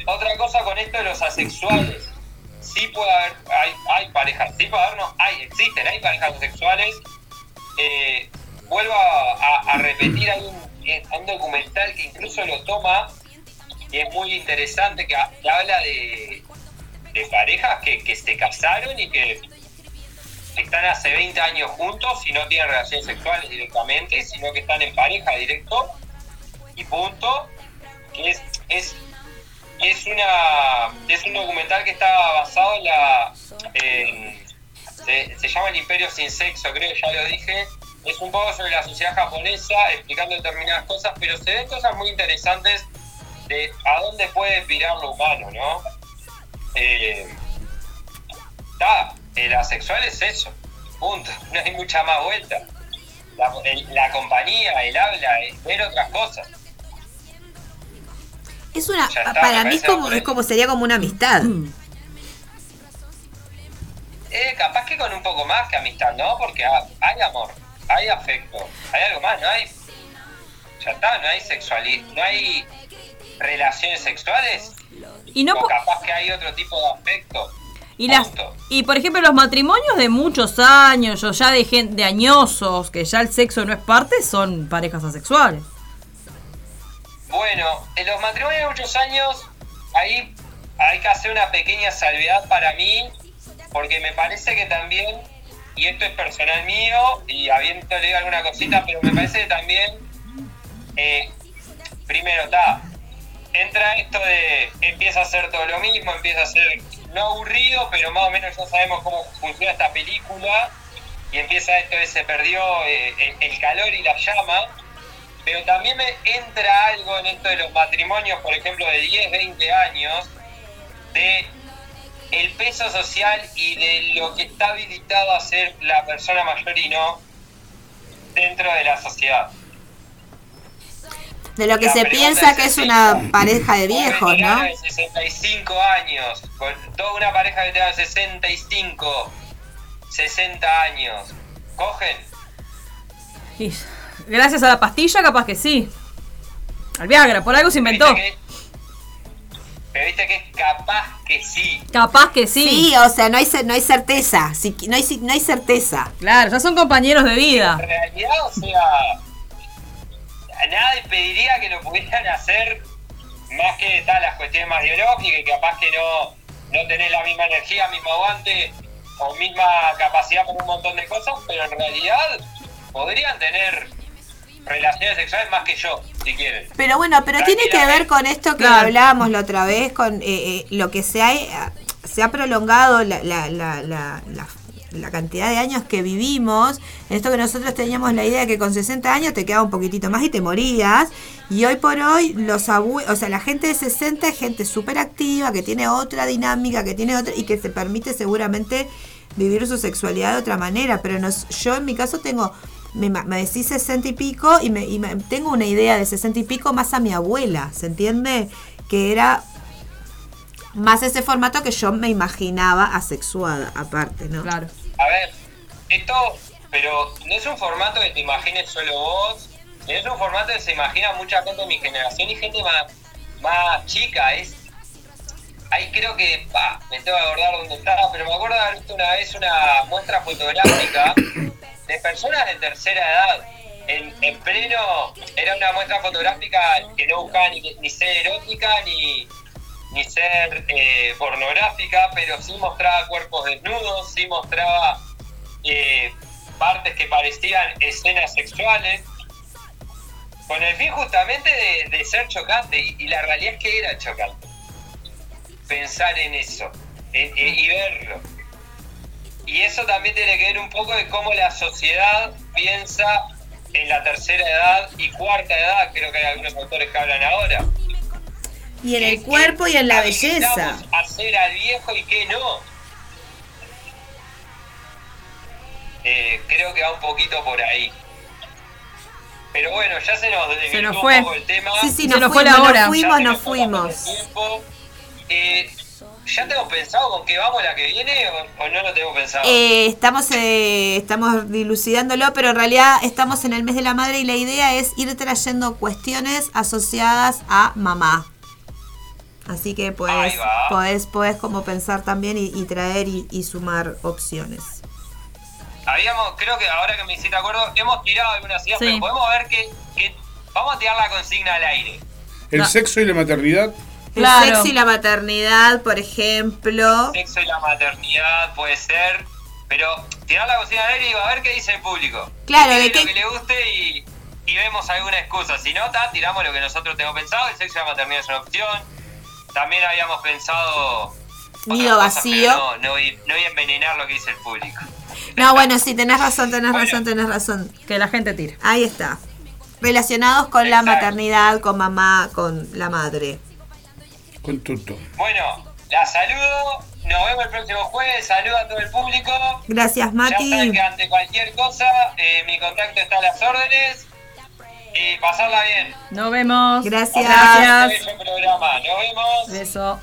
Speaker 5: Otra cosa con esto de los asexuales. Sí puede haber, hay, hay parejas, sí puede haber, no, hay, existen, hay parejas asexuales. Eh, vuelvo a, repetir, hay un, eh, un documental que incluso lo toma y es muy interesante, que habla de, de parejas que, que se casaron y que están hace 20 años juntos y no tienen relaciones sexuales directamente, sino que están en pareja directo y punto. Que es, es, es una es un documental que está basado en la se, llama El Imperio sin sexo, creo ya lo dije. Es un poco sobre la sociedad japonesa, explicando determinadas cosas, pero se ven cosas muy interesantes de a dónde puede pirar lo humano, ¿no? Eh, el asexual es eso, punto, no hay mucha más vuelta. La, el- la compañía, el habla, es ver otras cosas.
Speaker 1: Es una,
Speaker 5: está,
Speaker 1: para mí como,
Speaker 5: aburrido.
Speaker 1: es como sería como una amistad.
Speaker 5: Eh, capaz que con un poco más que amistad, ¿no? Porque ha- hay amor, hay afecto, hay algo más, no hay. Ya está, no hay sexualidad, no hay relaciones sexuales,
Speaker 2: Y no
Speaker 5: o capaz que hay otro tipo de afecto.
Speaker 2: y las y por ejemplo los matrimonios de muchos años o ya de gente de añosos que ya el sexo no es parte son parejas asexuales.
Speaker 5: Bueno, en los matrimonios de muchos años, ahí hay que hacer una pequeña salvedad para mí, porque me parece que también, y esto es personal mío, y habiendo leído alguna cosita, pero me parece que también, eh, primero está, entra esto de, empieza a ser todo lo mismo, empieza a ser no aburrido, pero más o menos ya sabemos cómo funciona esta película, y empieza esto de se perdió eh, el calor y la llama, Pero también me entra algo en esto de los matrimonios, por ejemplo, de 10, 20 años, de el peso social y de lo que está habilitado a ser la persona mayor y no dentro de la sociedad.
Speaker 1: De lo que
Speaker 5: La
Speaker 1: se piensa que es una pareja de viejos,
Speaker 5: Un
Speaker 1: ¿no?
Speaker 5: de 65 años, con toda una pareja que tenga 65, 60 años, ¿cogen?
Speaker 2: Y gracias a la pastilla, capaz que sí. Al Viagra, por algo se inventó.
Speaker 5: ¿Viste que- pero viste que es capaz que sí.
Speaker 2: Capaz que sí.
Speaker 1: Sí, o sea, no hay, no hay certeza. No, hay, no hay certeza.
Speaker 2: Claro, ya son compañeros de vida.
Speaker 5: En realidad, o sea, a nada impediría que lo pudieran hacer más que tal las cuestiones más biológicas y capaz que no, no tenés la misma energía, mismo aguante o misma capacidad por un montón de cosas, pero en realidad podrían tener relaciones sexuales más que yo, si quieren.
Speaker 1: Pero bueno, pero tiene que ver con esto que
Speaker 2: Claro.
Speaker 1: hablábamos la otra vez, con eh, eh, lo que se ha, se ha prolongado la, la, la, la, la- cantidad de años que vivimos. Esto que nosotros teníamos la idea de que con 60 años te quedaba un poquitito más y te morías. Y hoy por hoy, los o sea, la gente de 60 es gente súper activa, que tiene otra dinámica, que tiene otra, y que se permite seguramente vivir su sexualidad de otra manera. Pero nos, yo en mi caso tengo me, me decís 60 y pico y, me, y me- tengo una idea de 60 y pico más a mi abuela, ¿se entiende? Que era más ese formato que yo me imaginaba asexuada, aparte, ¿no?
Speaker 2: Claro.
Speaker 5: A ver, esto, pero no es un formato que te imagines solo vos, es un formato que se imagina mucha gente de mi generación y gente más, más chica. Es, ahí creo que, me tengo que acordar dónde estaba, pero me acuerdo de haber visto una vez una muestra fotográfica de personas de tercera edad. En, en pleno, era una muestra fotográfica que no buscaba ni, ni ser erótica ni, ni ser eh, pornográfica, pero sí mostraba cuerpos desnudos, sí mostraba eh, partes que parecían escenas sexuales, con el fin justamente de, ser chocante, y, la realidad es que era chocante. Pensar en eso y verlo. Y eso también tiene que ver un poco de cómo la sociedad piensa en la tercera edad y cuarta edad, creo que hay algunos autores que hablan ahora.
Speaker 1: Y en el cuerpo y en la belleza.
Speaker 5: Hacer al viejo y que no. Eh, creo que va un poquito por ahí. Pero bueno, ya se nos desvirtuó
Speaker 2: nos fue.
Speaker 5: un poco el tema.
Speaker 1: Sí, sí,
Speaker 2: Se
Speaker 1: nos
Speaker 2: nos fue
Speaker 1: fuimos,
Speaker 2: la hora.
Speaker 1: nos fuimos,
Speaker 5: Ya se
Speaker 1: nos fuimos.
Speaker 5: Eh, ¿Ya tengo pensado con qué vamos la que viene o, o no lo tengo pensado?
Speaker 1: Eh, estamos, eh, estamos dilucidándolo, pero en realidad estamos en el mes de la madre y la idea es ir trayendo cuestiones asociadas a mamá. Así que
Speaker 5: va.
Speaker 1: podés, podés como pensar también y, y traer y, y sumar opciones.
Speaker 5: Habíamos, creo que ahora que me hiciste acuerdo, hemos tirado algunas ideas,
Speaker 2: Sí.
Speaker 5: pero podemos ver que, que vamos a tirar la consigna al aire.
Speaker 3: El
Speaker 2: No.
Speaker 3: sexo y la maternidad.
Speaker 2: Claro.
Speaker 1: El sexo y la maternidad, por ejemplo.
Speaker 5: Sexo y la maternidad puede ser, pero tirar la consigna al aire y va a ver qué dice el público.
Speaker 1: Claro,
Speaker 5: ¿Qué
Speaker 1: de
Speaker 5: lo que le guste y, y vemos alguna excusa. Si no, ta, tiramos lo que nosotros tenemos pensado. El sexo y la maternidad es una opción. También habíamos pensado.
Speaker 1: Nido vacío.
Speaker 5: No, no, voy, no voy a envenenar lo que dice el público.
Speaker 1: No, bueno, sí, tenés razón, tenés
Speaker 5: Bueno.
Speaker 1: razón, tenés razón.
Speaker 2: Que la gente tire.
Speaker 1: Ahí está. Relacionados con la maternidad, con mamá, con la madre.
Speaker 3: Con tutto.
Speaker 5: Bueno, la saludo. Nos vemos el próximo jueves. Saludo a todo el público.
Speaker 1: Gracias,
Speaker 5: Ya saben
Speaker 1: Mati.
Speaker 5: que ante cualquier cosa, eh, mi contacto está a las órdenes. Y pasarla bien.
Speaker 2: Nos vemos.
Speaker 1: Gracias.
Speaker 5: Programa. Nos vemos.
Speaker 2: Beso.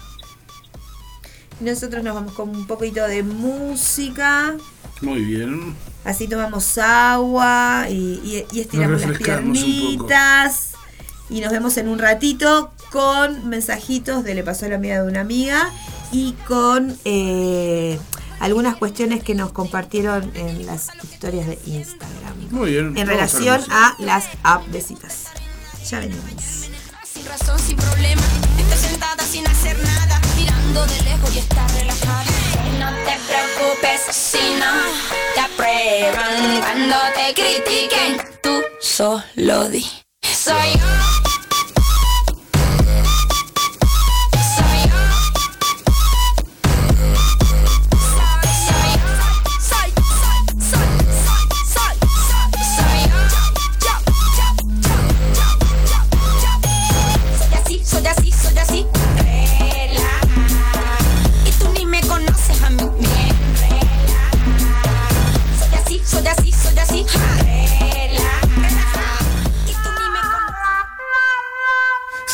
Speaker 1: Nosotros nos vamos con un poquito de música.
Speaker 3: Muy bien.
Speaker 1: Así tomamos agua y, y- y estiramos las piernitas. Y nos vemos en un ratito con mensajitos de Le pasó a la amiga de una amiga y con eh, algunas cuestiones que nos compartieron en las historias de Instagram.
Speaker 3: Muy bien.
Speaker 1: En relación
Speaker 3: música.
Speaker 1: a las app de citas. Ya venimos.
Speaker 4: Sin razón, sin problema. Estoy sentada sin hacer nada, mirando de lejos y está relajada. Y no te preocupes si no te aprueban. Cuando te critiquen, tú solo di. Soy yo.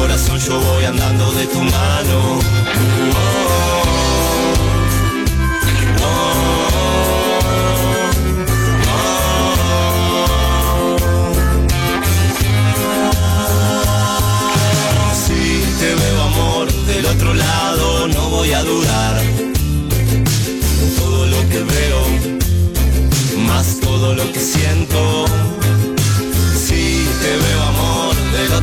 Speaker 6: Corazón yo voy andando de tu mano. Oh, oh. Si te veo amor del otro lado, no voy a dudar. Todo lo que veo, más todo lo que siento. Si te veo amor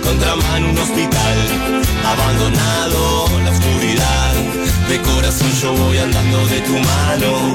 Speaker 6: Contramano, un hospital abandonado, la oscuridad. De corazón yo voy andando de tu mano.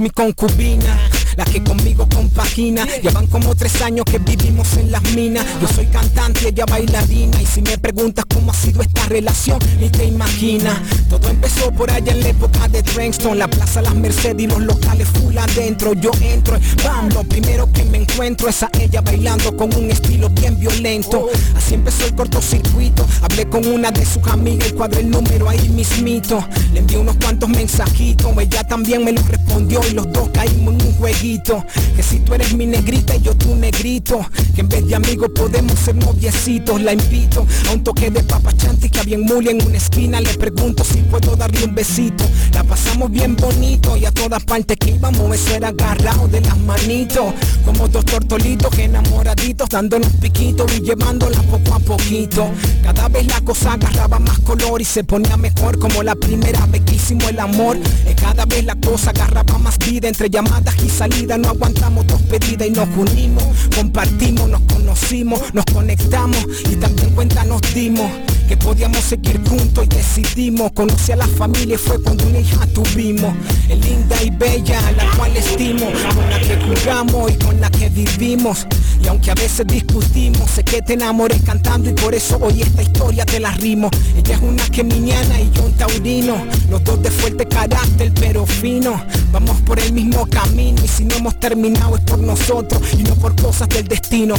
Speaker 7: Mi concubina, la que conmigo compagina. Llevan como tres años que vivimos en las minas. Yo soy cantante, ella bailarina. Y si me preguntas cómo ha sido esta relación, ni te imaginas. Todo empezó por allá en la época de Trenkston, la plaza Las Mercedes y los locales full adentro. Yo entro, bam, lo primero que me encuentro es a ella bailando con un estilo bien violento. Así empezó el cortocircuito. Hablé con una de sus amigas y cuadré el número ahí mismito. Le envié unos cuantos mensajitos, ella también me los respondió y los dos caímos en un jueguito. Que si tú eres mi negrita y yo tu negrito, que en vez de amigos podemos ser noviecitos. La invito a un toque de papachanti que había en Muli en una esquina. Le pregunto si puedo darle un besito. La pasamos bien bonito y a todas partes que íbamos eso era agarrado de las manitos. Como dos tortolitos enamoraditos dándonos piquitos y llevándola poco a poquito. Cada vez la cosa agarraba más color y se ponía mejor como la primera vez que hicimos el amor. Y cada vez la cosa agarraba más vida entre llamadas y salidas. No aguantamos dos pedidas y nos unimos. Compartimos, nos conocimos, nos conectamos y también cuenta nos dimos que podíamos seguir juntos y decidimos. Conocer a la familia y fue cuando una hija tuvimos. Es linda y bella la cual estimo. Con la que jugamos y con la que vivimos. Y aunque a veces discutimos sé que te enamoré cantando y por eso hoy esta historia te la rimo. Ella es una geminiana y yo un taurino. Los dos de fuerte carácter pero fino. Vamos por el mismo camino y si no hemos terminado es por nosotros y no por cosas del destino.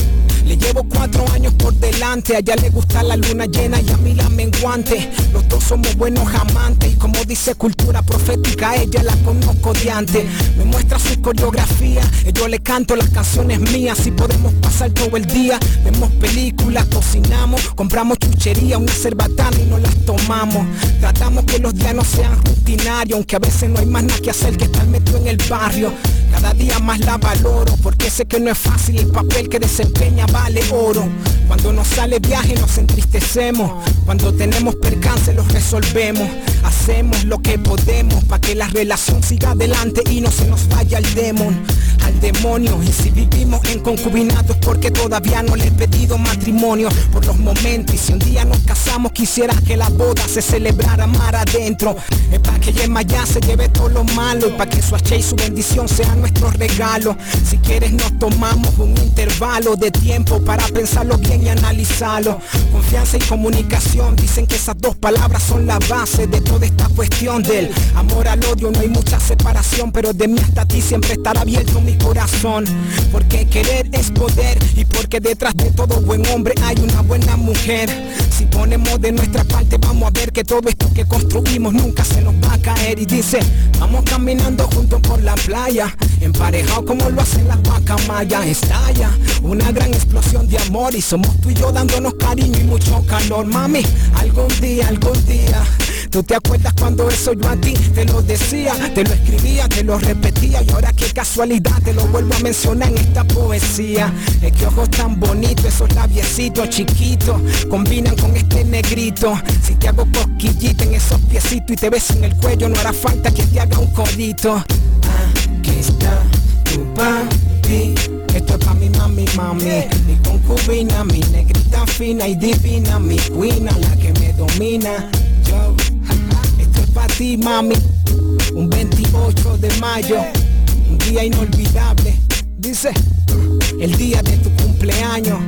Speaker 7: Le llevo cuatro años por delante a ella le gusta la luna llena y a la menguante los dos somos buenos amantes y como dice cultura profética ella la conozco de antes. Me muestra su coreografía yo le canto las canciones mías. Y podemos pasar todo el día. Vemos películas cocinamos compramos chuchería una cerbatana y nos las tomamos. Tratamos que los días no sean rutinarios aunque a veces no hay más nada que hacer que estar metido en el barrio. Cada día más la valoro porque sé que no es fácil el papel que desempeña vale oro. Cuando nos sale viaje nos entristecemos cuando tenemos percance los resolvemos. Hacemos lo que podemos para que la relación siga adelante y no se nos vaya el demon al demonio. Y si vivimos en concubinato es porque todavía no le he pedido matrimonio. Por los momentos y si un día nos casamos quisiera que la boda se celebrara mar adentro. Es para que Yema ya se lleve todo lo malo y para que su H y su bendición sean nuestro regalo. Si quieres nos tomamos un intervalo de tiempo para pensarlo bien y analizarlo. Confianza y comunicación dicen que esas dos palabras son la base de toda esta cuestión del amor al odio. No hay mucha separación pero de mí hasta ti siempre estará abierto mi corazón. Porque querer es poder y porque detrás de todo buen hombre hay una buena mujer. Si ponemos de nuestra parte vamos a ver que todo esto que construimos nunca se nos va a caer. Y dice vamos caminando juntos por la playa emparejado como lo hacen las guacamayas estalla una gran explosión de amor y somos tú y yo dándonos cariño y mucho calor. Mami algún día algún día ¿Tú te acuerdas cuando eso yo a ti te lo decía? Te lo escribía, te lo repetía y ahora qué casualidad te lo vuelvo a mencionar en esta poesía. Es que ojos tan bonitos, esos labiecitos chiquitos combinan con este negrito. Si te hago cosquillita en esos piecitos y te beso en el cuello, no hará falta que te haga un codito. Aquí está tu papi. Esto es pa' mi mami, mami Mi concubina, mi negrita fina y divina Mi cuina, la que me domina ti, mami. Un 28 de mayo Un día inolvidable. Dice, el día de tu cumpleaños.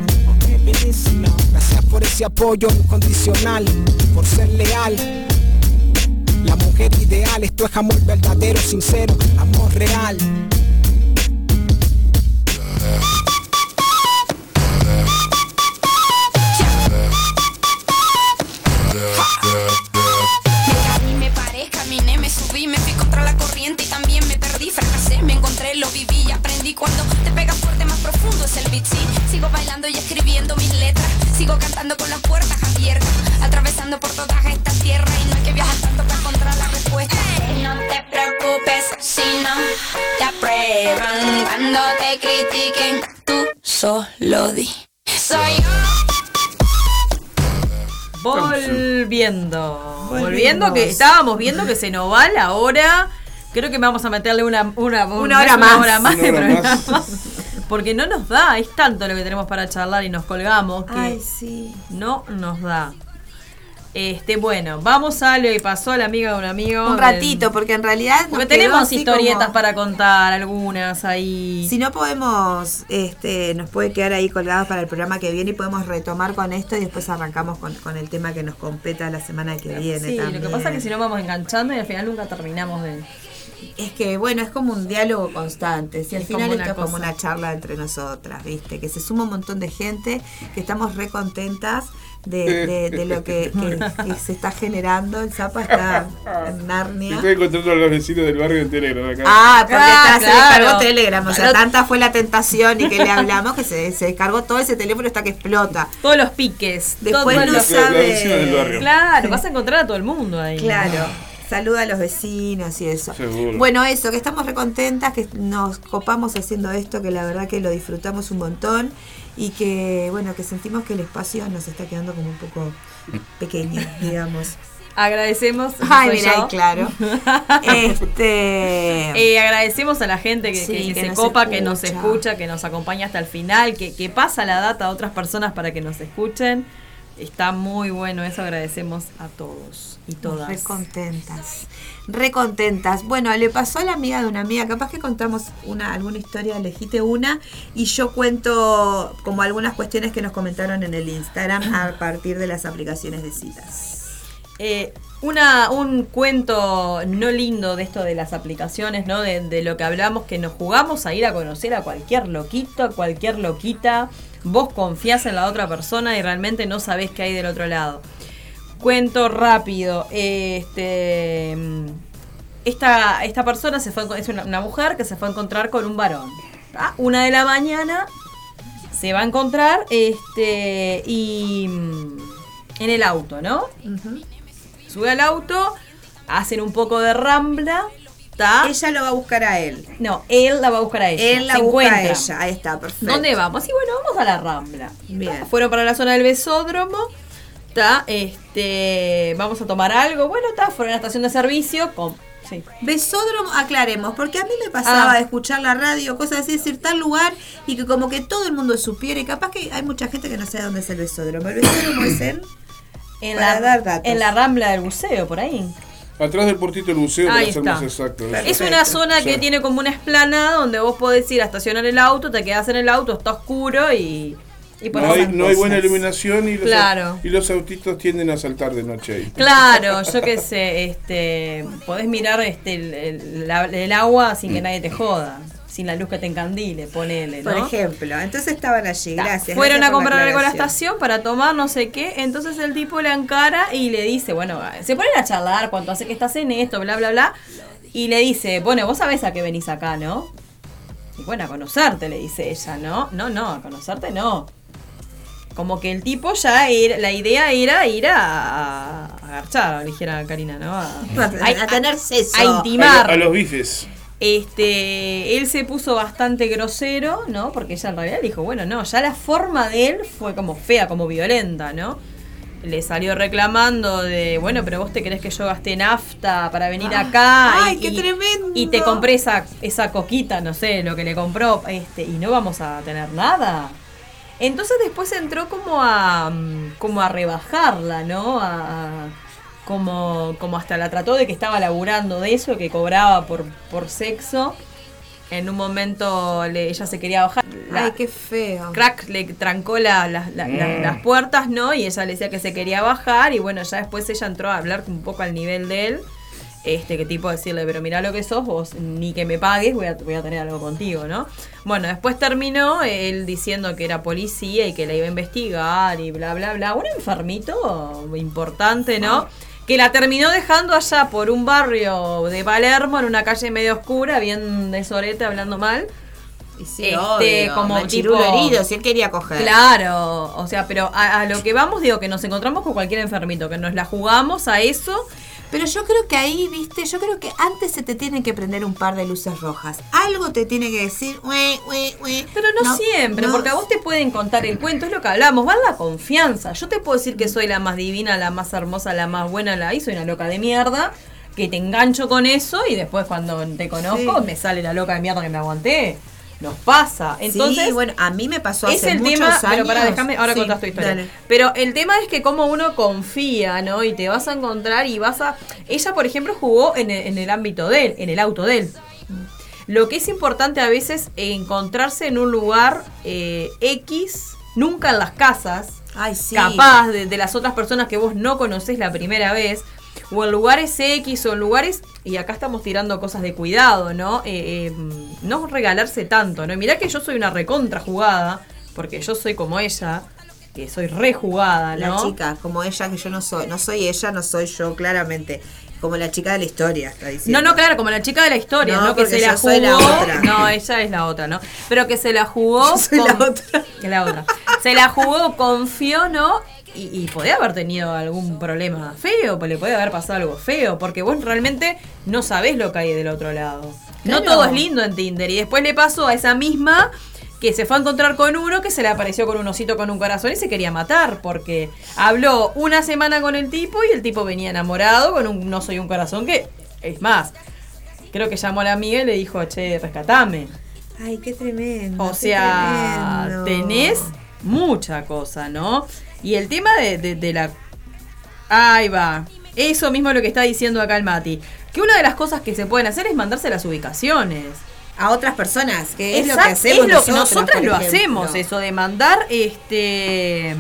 Speaker 7: Gracias por ese apoyo incondicional Por ser leal. La mujer ideal Esto es amor verdadero, sincero Amor real
Speaker 4: contra la corriente y también me perdí, fracasé, me encontré, lo viví y aprendí cuando te pega fuerte más profundo es el beat, sí. Sigo bailando y escribiendo mis letras, sigo cantando con las puertas abiertas, atravesando por toda esta tierra y no hay que viajar tanto para encontrar la respuesta. No te preocupes si no te aprueban cuando te critiquen, tú solo di. Soy yo.
Speaker 2: Volviendo. Volviendo, que estábamos viendo que se nos va la hora. Creo que vamos a meterle una, una,
Speaker 1: Una hora más.
Speaker 2: hora más
Speaker 3: Una hora más.
Speaker 2: Porque no nos da, es tanto lo que tenemos para charlar y nos colgamos que
Speaker 1: Ay, sí.
Speaker 2: no nos da. Este, bueno, vamos a lo que pasó a la amiga de un amigo.
Speaker 1: Un ratito, porque en realidad.
Speaker 2: Porque tenemos historietas
Speaker 1: como-
Speaker 2: para contar, algunas ahí.
Speaker 1: Si no podemos, este, nos puede quedar ahí colgados para el programa que viene y podemos retomar con esto y después arrancamos con, con el tema que nos competa la semana que viene.
Speaker 2: Sí, lo que pasa es que si no vamos enganchando y al final nunca terminamos de.
Speaker 1: Es que bueno, es como un diálogo constante. Si al final esto es como una charla entre nosotras, ¿viste? Que se suma un montón de gente, que estamos re contentas de, de- de lo que, que- que se está generando. El Zapa está en Narnia.
Speaker 3: Estoy encontrando a los vecinos del barrio de Telegram acá.
Speaker 1: Ah, porque
Speaker 2: Ah,
Speaker 1: está- se descargó Telegram. O sea,
Speaker 2: Pero-
Speaker 1: tanta fue la tentación y que le hablamos que se, se descargó todo ese teléfono hasta que explota.
Speaker 2: Todos los piques.
Speaker 1: Después
Speaker 2: todos
Speaker 1: no
Speaker 2: los-
Speaker 1: sabe.
Speaker 3: vecina del barrio.
Speaker 2: Claro, vas a encontrar a todo el mundo ahí.
Speaker 1: Claro. Saluda a los vecinos y eso.
Speaker 3: Seguro.
Speaker 1: Bueno, eso, que estamos recontentas, que nos copamos haciendo esto, que la verdad que lo disfrutamos un montón y que, bueno, que sentimos que el espacio nos está quedando como un poco pequeño, digamos.
Speaker 2: Agradecemos.
Speaker 1: Ay, mira,
Speaker 2: yo.
Speaker 1: claro. Este.
Speaker 2: Eh, agradecemos a la gente que,
Speaker 1: Sí,
Speaker 2: que
Speaker 1: que
Speaker 2: se copa, que nos
Speaker 1: escucha.
Speaker 2: escucha, que nos acompaña hasta el final, que, que pasa la data a otras personas para que nos escuchen. Está muy bueno eso, agradecemos a todos y todas.
Speaker 1: Re contentas. Re contentas. Bueno, le pasó a la amiga de una amiga, capaz que contamos una, alguna historia, elegiste una, y yo cuento como algunas cuestiones que nos comentaron en el Instagram a partir de las aplicaciones de citas.
Speaker 2: Eh, una, un cuento no lindo de esto de las aplicaciones, ¿no? De, de lo que hablamos, que nos jugamos a ir a conocer a cualquier loquito, a cualquier loquita. Vos confiás en la otra persona y realmente no sabés qué hay del otro lado. Cuento rápido. Este. mm, Esta, esta persona se fue, es una, una mujer que se fue a encontrar con un varón. ¿tá? Una de la mañana se va a encontrar este y mm, en el auto, ¿no? Sube al auto, hacen un poco de rambla, ¿está?
Speaker 1: Ella lo va a buscar a él.
Speaker 2: No, él la va a buscar a ella.
Speaker 1: Él la
Speaker 2: se
Speaker 1: busca a
Speaker 2: encuentran.
Speaker 1: ella. Ahí está, perfecto.
Speaker 2: ¿Dónde vamos? Y bueno, vamos a la rambla.
Speaker 1: Bien.
Speaker 2: Fueron para la zona del besódromo. ¿Está? Este, vamos a tomar algo. Bueno, está, fueron a la estación de servicio. Con, sí.
Speaker 1: Besódromo, aclaremos, porque a mí me pasaba
Speaker 2: Ah.
Speaker 1: de escuchar la radio, cosas así, decir tal lugar y que como que todo el mundo supiera y capaz que hay mucha gente que no sabe dónde es el besódromo. El besódromo es en...
Speaker 2: En,
Speaker 1: Para
Speaker 2: la,
Speaker 1: dar datos.
Speaker 2: en la rambla del buceo, por ahí.
Speaker 3: Atrás del portito del buceo, para ser exacto.
Speaker 2: Es una zona que tiene como una esplanada donde vos podés ir a estacionar el auto, te quedás en el auto, está oscuro y, y
Speaker 3: No hay, no hay buena iluminación y los,
Speaker 2: Claro.
Speaker 3: y los autitos tienden a saltar de noche ahí.
Speaker 2: Claro, yo qué sé, este, podés mirar este, el, el- la- el agua sin que nadie te joda, sin la luz que te encandile, ponele, ¿no?
Speaker 1: Por ejemplo, entonces estaban allí,
Speaker 2: Ta,
Speaker 1: gracias.
Speaker 2: Fueron
Speaker 1: gracias
Speaker 2: a comprar algo a la estación para tomar no sé qué, entonces el tipo le encara y le dice, bueno, se ponen a charlar cuánto hace que estás en esto, bla, bla, bla, y le dice, bueno, vos sabés a qué venís acá, ¿no? Y bueno, a conocerte, le dice ella, ¿no? No, no, a conocerte no. Como que el tipo ya era, la idea era ir a, a, a garchar, dijera Karina, ¿no? A,
Speaker 1: A tener seso.
Speaker 2: a
Speaker 3: A,
Speaker 2: intimar.
Speaker 3: a los bifes.
Speaker 2: Este, él se puso bastante grosero, ¿no? Porque ella en realidad le dijo, bueno, no, ya la forma de él fue como fea, como violenta, ¿no? Le salió reclamando de, bueno, pero vos te crees que yo gasté nafta para venir acá.
Speaker 1: ay, qué tremendo.
Speaker 2: Y te compré esa, esa coquita, no sé, lo que le compró, este, y no vamos a tener nada. Entonces después entró como a mm, como a rebajarla, ¿no? A, a- como, como hasta la trató de que estaba laburando de eso, que cobraba por, por sexo. En un momento le- ella se quería bajar. La-
Speaker 1: Ay, qué feo.
Speaker 2: Crack le trancó la- la- la- la-
Speaker 3: Mm.
Speaker 2: las puertas, ¿no? Y ella le decía que se quería bajar. Y bueno, ya después ella entró a hablar un poco al nivel de él. Este, que tipo decirle, pero mira lo que sos, vos ni que me pagues, voy a, voy a tener algo contigo, ¿no? Bueno, después terminó él diciendo que era policía y que la iba a investigar y bla, bla, bla. Un enfermito importante, ¿no? Que la terminó dejando allá por un barrio de Palermo, en una calle medio oscura, bien de sorete, hablando mal.
Speaker 1: Y sí,
Speaker 2: Este,
Speaker 1: obvio,
Speaker 2: como tipo-
Speaker 1: herido, si él quería coger.
Speaker 2: Claro, o sea, pero a, a lo que vamos, digo, que nos encontramos con cualquier enfermito, que nos la jugamos a eso.
Speaker 1: Pero yo creo que ahí, viste, yo creo que antes se te tienen que prender un par de luces rojas. Algo te tiene que decir, "Ue, ue, ue".
Speaker 2: Pero no, siempre,
Speaker 1: no.
Speaker 2: porque a vos te pueden contar el cuento, es lo que hablamos, va la confianza. Yo te puedo decir que soy la más divina, la más hermosa, la más buena, la y soy una loca de mierda, que te engancho con eso y después cuando te conozco
Speaker 1: Sí.
Speaker 2: me sale la loca de mierda que me aguanté. Nos pasa. Entonces,
Speaker 1: sí, bueno, a mí me pasó
Speaker 2: es
Speaker 1: hace
Speaker 2: el
Speaker 1: muchos
Speaker 2: tema,
Speaker 1: años.
Speaker 2: pero para déjame, ahora
Speaker 1: Sí,
Speaker 2: contás tu historia.
Speaker 1: dale.
Speaker 2: Pero el tema es que como uno confía, ¿no? Y te vas a encontrar y vas a... Ella, por ejemplo, jugó en el, en el ámbito de él, en el auto de él. Lo que es importante a veces encontrarse en un lugar eh, X, nunca en las casas,
Speaker 1: Ay, sí.
Speaker 2: capaz de, de las otras personas que vos no conocés la primera vez, o en lugares X o en lugares, y acá estamos tirando cosas de cuidado, ¿no? Eh, eh, no regalarse tanto, ¿no? Mirá que yo soy una recontra jugada, porque yo soy como ella, que soy rejugada,
Speaker 1: La
Speaker 2: ¿no?
Speaker 1: chica, como ella, que yo no soy. No soy ella, no soy yo, claramente. Como la chica de la historia, está diciendo.
Speaker 2: No, no, claro, como la chica de la historia,
Speaker 1: No,
Speaker 2: ¿no? Que se la jugó.
Speaker 1: la otra.
Speaker 2: No, ella es la otra, ¿no? Pero que se la jugó.
Speaker 1: Yo soy la otra.
Speaker 2: La otra. Se la jugó, confió, ¿no? Y, y podía haber tenido algún problema feo, pues le puede haber pasado algo feo, porque vos realmente no sabés lo que hay del otro lado. No todo es lindo en Tinder. Y después le pasó a esa misma que se fue a encontrar con uno que se le apareció con un osito con un corazón y se quería matar porque habló una semana con el tipo y el tipo venía enamorado con un no soy un corazón que es más creo que llamó a la amiga y le dijo che rescatame
Speaker 1: Ay, qué tremendo.
Speaker 2: o sea
Speaker 1: tremendo.
Speaker 2: tenés mucha cosa no y el tema de, de- de la ahí va. Eso mismo es lo que está diciendo acá el Mati. Que una de las cosas que se pueden hacer es mandarse las ubicaciones.
Speaker 1: A otras personas, que es lo que hacemos
Speaker 2: es lo que
Speaker 1: nosotros,
Speaker 2: nosotras lo hacemos, eso de mandar este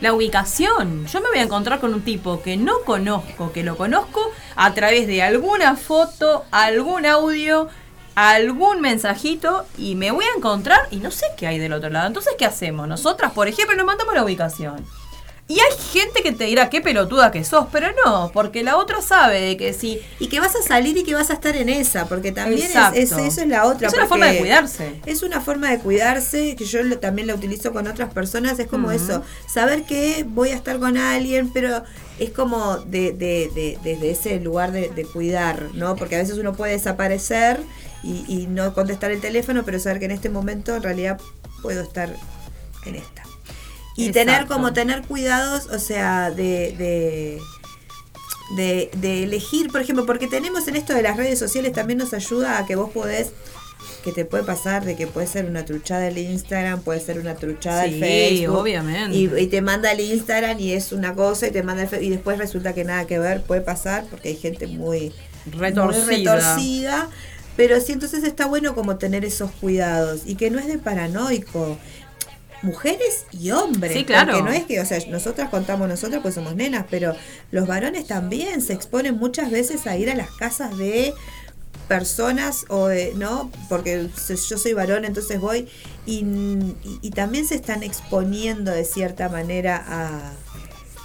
Speaker 2: la ubicación. Yo me voy a encontrar con un tipo que no conozco, que lo conozco a través de alguna foto, algún audio, algún mensajito y me voy a encontrar y no sé qué hay del otro lado. Entonces, ¿qué hacemos? Nosotras, por ejemplo, nos mandamos la ubicación. Y hay gente que te dirá qué pelotuda que sos, pero no, porque la otra sabe de que si
Speaker 1: Y que vas a salir y que vas a estar en esa, porque también es, eso es la otra.
Speaker 2: Es una forma de cuidarse.
Speaker 1: Es una forma de cuidarse, que yo lo- también la utilizo con otras personas, es como eso, saber que voy a estar con alguien, pero es como de, de- de- desde ese lugar de, de cuidar, ¿no? Porque a veces uno puede desaparecer y, y no contestar el teléfono, pero saber que en este momento en realidad puedo estar en esta. Y
Speaker 2: Exacto.
Speaker 1: tener como tener cuidados, o sea, de, de, de, de elegir, por ejemplo, porque tenemos en esto de las redes sociales también nos ayuda a que vos podés, que te puede pasar de que puede ser una truchada el Instagram, puede ser una truchada el
Speaker 2: Sí,
Speaker 1: Facebook.
Speaker 2: obviamente.
Speaker 1: Y, y te manda el Instagram y es una cosa y te manda el Fe- y después resulta que nada que ver, puede pasar porque hay gente muy
Speaker 2: Retorcida.
Speaker 1: muy retorcida. Pero sí, entonces está bueno como tener esos cuidados y que no es de paranoico. Mujeres y hombres.
Speaker 2: Sí, claro.
Speaker 1: Porque no es que, o sea, nosotras contamos nosotras pues somos nenas, pero los varones también se exponen muchas veces a ir a las casas de personas o de, ¿no? Porque yo soy varón, entonces voy y, y- y también se están exponiendo de cierta manera a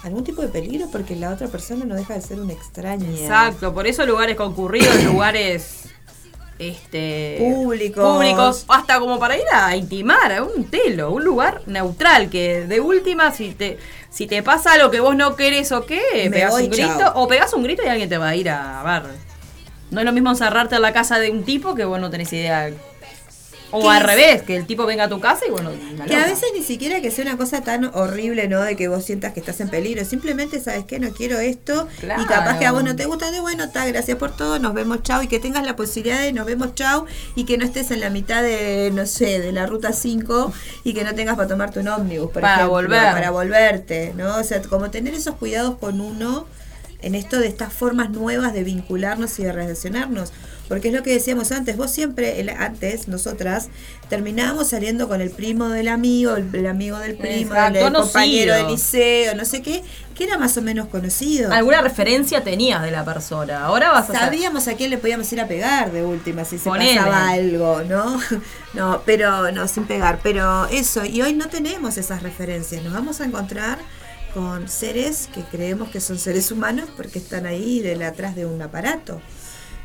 Speaker 1: algún tipo de peligro porque la otra persona no deja de ser una extraña.
Speaker 2: Exacto, por eso lugares concurridos, lugares este
Speaker 1: Públicos.
Speaker 2: públicos, hasta como para ir a intimar a un telo, un lugar neutral que de última si te si te pasa algo que vos no querés o qué, pegás
Speaker 1: voy,
Speaker 2: un grito
Speaker 1: chao.
Speaker 2: o pegás un grito y alguien te va a ir a ver. No es lo mismo encerrarte en la casa de un tipo que vos no tenés idea. O
Speaker 1: ¿Qué
Speaker 2: al
Speaker 1: es?
Speaker 2: revés, que el tipo venga a tu casa y bueno,
Speaker 1: Que a veces ni siquiera que sea una cosa tan horrible, ¿no? De que vos sientas que estás en peligro. Simplemente, ¿sabes qué? No quiero esto.
Speaker 2: Claro.
Speaker 1: Y capaz que a vos no te gusta. De bueno, está, gracias por todo. Nos vemos, chao. Y que tengas la posibilidad de nos vemos, chao. Y que no estés en la mitad de, no sé, de la ruta 5 y que no tengas para tomarte un ómnibus, por
Speaker 2: Para
Speaker 1: ejemplo,
Speaker 2: volver.
Speaker 1: Para volverte, ¿no? O sea, como tener esos cuidados con uno en esto de estas formas nuevas de vincularnos y de relacionarnos. Porque es lo que decíamos antes, vos siempre, el- antes, nosotras, terminábamos saliendo con el primo del amigo, el, el amigo del primo, el,
Speaker 2: Exacto,
Speaker 1: el compañero del liceo, no sé qué, que era más o menos conocido.
Speaker 2: alguna referencia tenías de la persona. Ahora vas a.
Speaker 1: Sabíamos a quién le podíamos ir a pegar de última si se
Speaker 2: Ponele.
Speaker 1: pasaba algo, ¿no? No, pero no, sin pegar. Pero eso, y hoy no tenemos esas referencias. Nos vamos a encontrar con seres que creemos que son seres humanos porque están ahí de atrás de un aparato.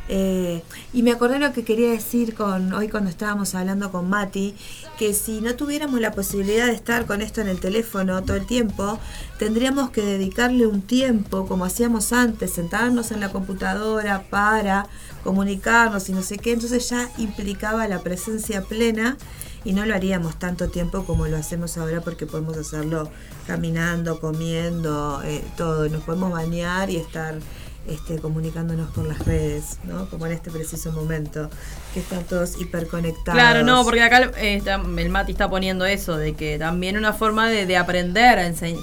Speaker 1: Eh, y me acordé lo que quería decir con hoy cuando estábamos hablando con Mati, que si no tuviéramos la posibilidad de estar con esto en el teléfono todo el tiempo, tendríamos que dedicarle un tiempo, como hacíamos antes, sentarnos en la computadora para comunicarnos y no sé qué, entonces ya implicaba la presencia plena y no lo haríamos tanto tiempo como lo hacemos ahora porque podemos hacerlo caminando, comiendo, eh, todo, nos podemos bañar y estar este, comunicándonos por las redes, ¿no? Como en este preciso momento, que están todos hiperconectados.
Speaker 2: Claro, no, porque acá eh, está- el Mati está poniendo eso, de que también una forma de, de aprender a enseñar,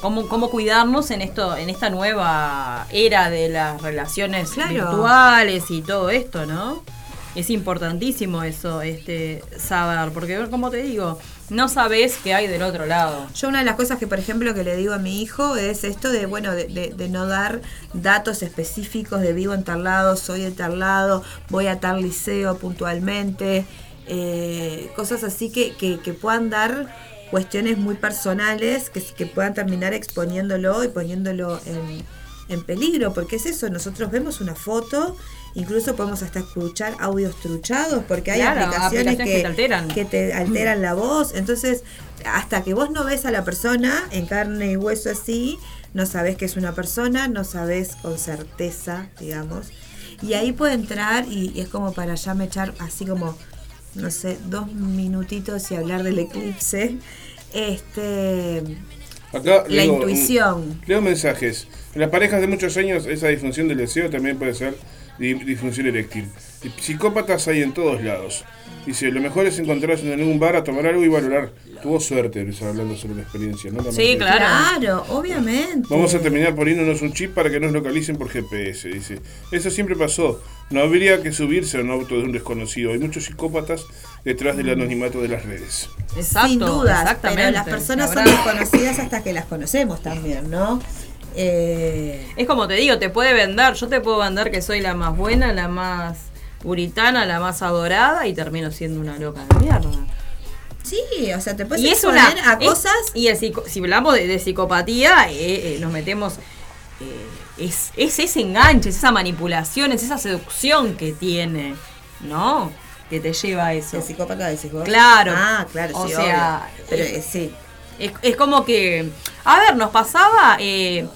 Speaker 2: cómo, cómo cuidarnos en esto, en esta nueva era de las relaciones
Speaker 1: Claro.
Speaker 2: virtuales y todo esto, ¿no? Es importantísimo eso, este, saber, porque como te digo, no sabes qué hay del otro lado.
Speaker 1: Yo una de las cosas que, por ejemplo, que le digo a mi hijo es esto de, bueno, de, no dar datos específicos de vivo en tal lado, soy de tal lado, voy a tal liceo puntualmente, eh, cosas así que, que, que puedan dar cuestiones muy personales que, que puedan terminar exponiéndolo y poniéndolo en, en peligro, porque es eso, nosotros vemos una foto, incluso podemos hasta escuchar audios truchados, porque hay
Speaker 2: Claro,
Speaker 1: aplicaciones,
Speaker 2: aplicaciones que te alteran.
Speaker 1: que te alteran la voz. Entonces, hasta que vos no ves a la persona en carne y hueso así, no sabés que es una persona, no sabés con certeza, digamos. Y ahí puede entrar y, y es como para ya me echar así como, no sé, dos minutitos y hablar del eclipse. Este,
Speaker 3: Acá
Speaker 1: la
Speaker 3: leo,
Speaker 1: intuición.
Speaker 3: Leo mensajes. En las parejas de muchos años, esa disfunción del deseo también puede ser disfunción eréctil. Y Psicópatas hay en todos lados. Dice, lo mejor es encontrarse en un bar a tomar algo y valorar. Tuvo suerte, Luis, hablando sobre la experiencia, ¿no? La
Speaker 2: Sí. Claro.
Speaker 1: claro, obviamente.
Speaker 3: Vamos a terminar poniéndonos un chip para que nos localicen por GPS, dice. Eso siempre pasó. No habría que subirse a un auto de un desconocido. Hay muchos psicópatas detrás del anonimato de las redes.
Speaker 2: Exacto,
Speaker 1: Sin
Speaker 2: exactamente.
Speaker 1: pero las personas son desconocidas hasta que las conocemos también, ¿no? Eh,
Speaker 2: Es como te digo, te puede vender. Yo te puedo vender que soy la más buena, la más puritana, la más adorada y termino siendo una loca de mierda.
Speaker 1: sí, o sea, te puedes
Speaker 2: y es
Speaker 1: exponer
Speaker 2: una
Speaker 1: a
Speaker 2: es-
Speaker 1: cosas
Speaker 2: y el si hablamos de, de psicopatía eh, eh, nos metemos es, es ese enganche es esa manipulación es esa seducción que tiene no que te lleva a eso
Speaker 1: El psicópata decís vos.
Speaker 2: Claro.
Speaker 1: Ah, claro,
Speaker 2: O
Speaker 1: sí,
Speaker 2: sea,
Speaker 1: obvio. Pero
Speaker 2: eh,
Speaker 1: eh, sí.
Speaker 2: es, es como que, a ver, nos pasaba, eh,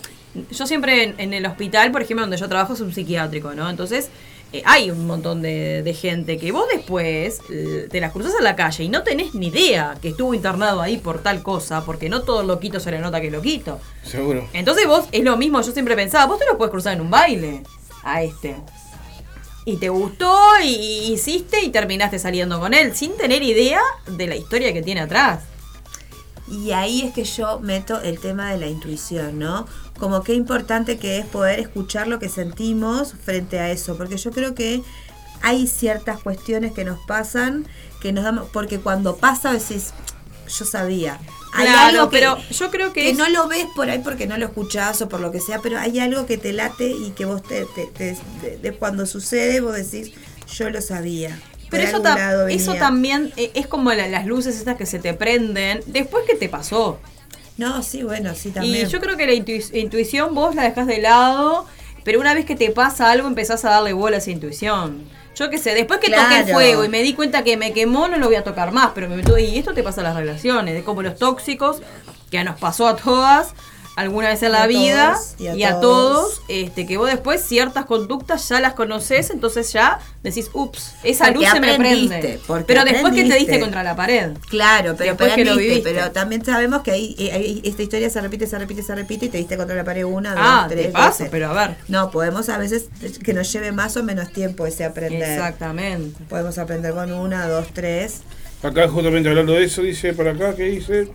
Speaker 2: yo siempre en, en el hospital, por ejemplo, donde yo trabajo es un psiquiátrico, ¿no? Entonces, eh, hay un montón de, de gente que vos después eh, te las cruzas en la calle y no tenés ni idea que estuvo internado ahí por tal cosa, porque no todo loquito se le nota que es loquito.
Speaker 3: Seguro.
Speaker 2: Entonces vos, es lo mismo, yo siempre pensaba, vos te lo puedes cruzar en un baile a este. Y te gustó y, y hiciste y terminaste saliendo con él sin tener idea de la historia que tiene atrás.
Speaker 1: Y ahí es que yo meto el tema de la intuición, ¿no? Como qué importante que es poder escuchar lo que sentimos frente a eso, porque yo creo que hay ciertas cuestiones que nos pasan que nos damos, porque cuando pasa decís, yo sabía. Hay
Speaker 2: Claro,
Speaker 1: algo que,
Speaker 2: pero yo creo que
Speaker 1: que
Speaker 2: es-
Speaker 1: no lo ves por ahí porque no lo escuchás o por lo que sea, pero hay algo que te late y que vos te, te- te- de, de cuando sucede vos decís, yo lo sabía.
Speaker 2: Pero eso, también eh, es como la- las luces estas que se te prenden después que te pasó.
Speaker 1: No, sí, bueno, sí también.
Speaker 2: Y yo creo que la intui- intuición vos la dejas de lado, pero una vez que te pasa algo empezás a darle bola a esa intuición. Yo qué sé, después que toqué el fuego y me di cuenta que me quemó, no lo voy a tocar más, pero me meto y esto te pasa en las relaciones, es como los tóxicos, que nos pasó a todas alguna vez en la vida
Speaker 1: todos, y a
Speaker 2: y a
Speaker 1: todos.
Speaker 2: todos, este que vos después ciertas conductas ya las conoces, entonces ya decís, ups, esa
Speaker 1: Porque
Speaker 2: luz se me prende. Pero después que te diste contra la pared.
Speaker 1: Claro, pero
Speaker 2: Después que lo viviste.
Speaker 1: pero también sabemos que ahí, eh, ahí esta historia se repite, se repite, se repite y te diste contra la pared una, dos,
Speaker 2: Ah,
Speaker 1: tres
Speaker 2: te pasa,
Speaker 1: veces.
Speaker 2: pero a ver.
Speaker 1: No, podemos a veces que nos lleve más o menos tiempo ese aprender.
Speaker 2: Exactamente.
Speaker 1: Podemos aprender con una, dos, tres.
Speaker 3: Acá justamente hablando de eso, dice por acá, que dice...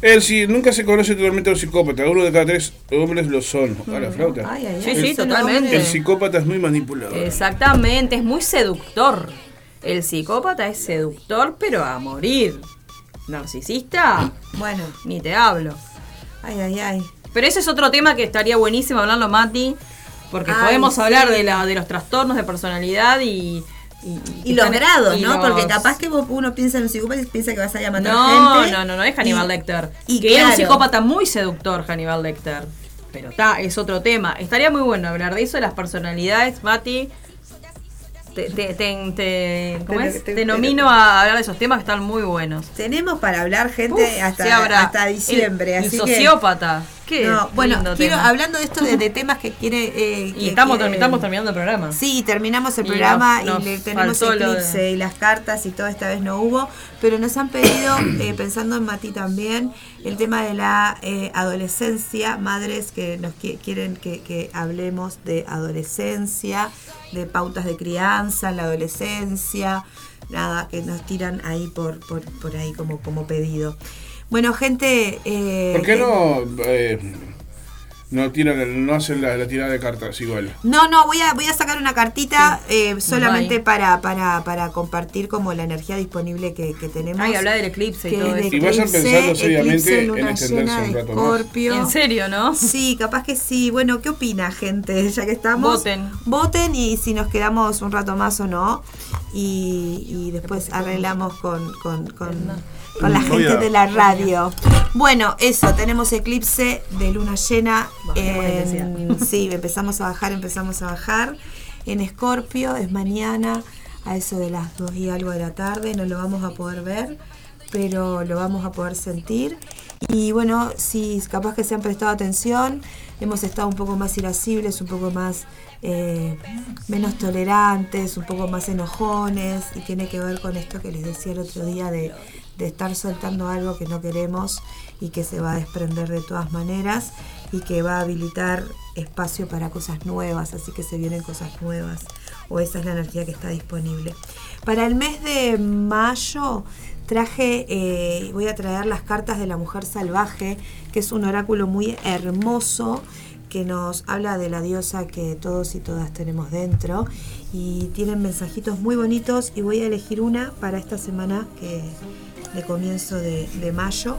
Speaker 3: Él sí, nunca se conoce totalmente a un psicópata, uno de cada tres hombres lo son. A la flauta.
Speaker 1: Ay, ay,
Speaker 2: Sí,
Speaker 1: ay,
Speaker 2: sí,
Speaker 1: son
Speaker 2: totalmente.
Speaker 3: El psicópata es muy manipulador.
Speaker 2: Exactamente, es muy seductor. El psicópata es seductor, pero a morir. Narcisista,
Speaker 1: Bueno,
Speaker 2: ni te hablo.
Speaker 1: ay, ay, ay.
Speaker 2: Pero ese es otro tema que estaría buenísimo hablarlo, Mati, porque
Speaker 1: Ay,
Speaker 2: podemos
Speaker 1: sí.
Speaker 2: hablar de, la, de los trastornos de personalidad y...
Speaker 1: Y los grados,
Speaker 2: y
Speaker 1: ¿no?
Speaker 2: los-
Speaker 1: Porque capaz que vos- uno piensa en un psicópata y piensa que vas a ir a matar
Speaker 2: No,
Speaker 1: gente.
Speaker 2: no, no, no es Hannibal
Speaker 1: Y-
Speaker 2: Lecter.
Speaker 1: y
Speaker 2: que era un
Speaker 1: claro.
Speaker 2: psicópata muy seductor, Hannibal Lecter. Pero está, es otro tema. Estaría muy bueno hablar de eso, de las personalidades, Mati. Te, te, te, te- ¿cómo
Speaker 1: Te-
Speaker 2: es?
Speaker 1: te-
Speaker 2: Te nomino a hablar de esos temas que están muy buenos.
Speaker 1: Tenemos para hablar gente
Speaker 2: Uf,
Speaker 1: hasta, hasta diciembre,
Speaker 2: El- el
Speaker 1: así que
Speaker 2: sociópata. Qué
Speaker 1: No, bueno, quiero,
Speaker 2: tema.
Speaker 1: hablando de esto de, de temas que quiere. eh,
Speaker 2: Y
Speaker 1: que
Speaker 2: estamos,
Speaker 1: quiere-
Speaker 2: estamos terminando el programa.
Speaker 1: Sí, terminamos el
Speaker 2: Y
Speaker 1: programa
Speaker 2: nos-
Speaker 1: y le tenemos
Speaker 2: de-
Speaker 1: eclipse y las cartas y todo esta vez no hubo, pero nos han pedido, eh, pensando en Mati también, el tema de la eh, adolescencia, madres que nos qui- quieren que, que hablemos de adolescencia, de pautas de crianza en la adolescencia, nada, que nos tiran ahí por, por, por ahí como, como pedido. Bueno, gente... eh,
Speaker 3: ¿Por qué
Speaker 1: que-
Speaker 3: no, eh, no, tiran, no hacen la, la tirada de cartas igual?
Speaker 1: No, no, voy a, voy a sacar una cartita eh, solamente
Speaker 2: Bye.
Speaker 1: para, para, para compartir como la energía disponible que, que tenemos.
Speaker 2: Ay, hablar del eclipse y todo eso.
Speaker 3: Y vayan pensando seriamente
Speaker 1: eclipse,
Speaker 3: en extenderse
Speaker 1: llena
Speaker 3: un
Speaker 1: de
Speaker 3: rato más.
Speaker 1: Escorpio.
Speaker 2: En serio, ¿no?
Speaker 1: Sí, capaz que sí. Bueno, ¿qué opina, gente? Ya que estamos.
Speaker 2: Voten.
Speaker 1: Voten y si nos quedamos un rato más o no. Y, y después arreglamos con, con, con, con la gente de la radio. Bueno, eso, tenemos eclipse de luna llena. En, sí, empezamos a bajar, empezamos a bajar. En Escorpio es mañana a eso de las 2 y algo de la tarde. No lo vamos a poder ver, pero lo vamos a poder sentir. Y bueno, si capaz que se han prestado atención, hemos estado un poco más irascibles, un poco más eh, menos tolerantes, un poco más enojones, y tiene que ver con esto que les decía el otro día de, de estar soltando algo que no queremos y que se va a desprender de todas maneras y que va a habilitar espacio para cosas nuevas, así que se vienen cosas nuevas, o esa es la energía que está disponible. Para el mes de mayo traje, eh, voy a traer las cartas de la mujer salvaje, que es un oráculo muy hermoso que nos habla de la diosa que todos y todas tenemos dentro y tienen mensajitos muy bonitos y voy a elegir una para esta semana que de comienzo de, de mayo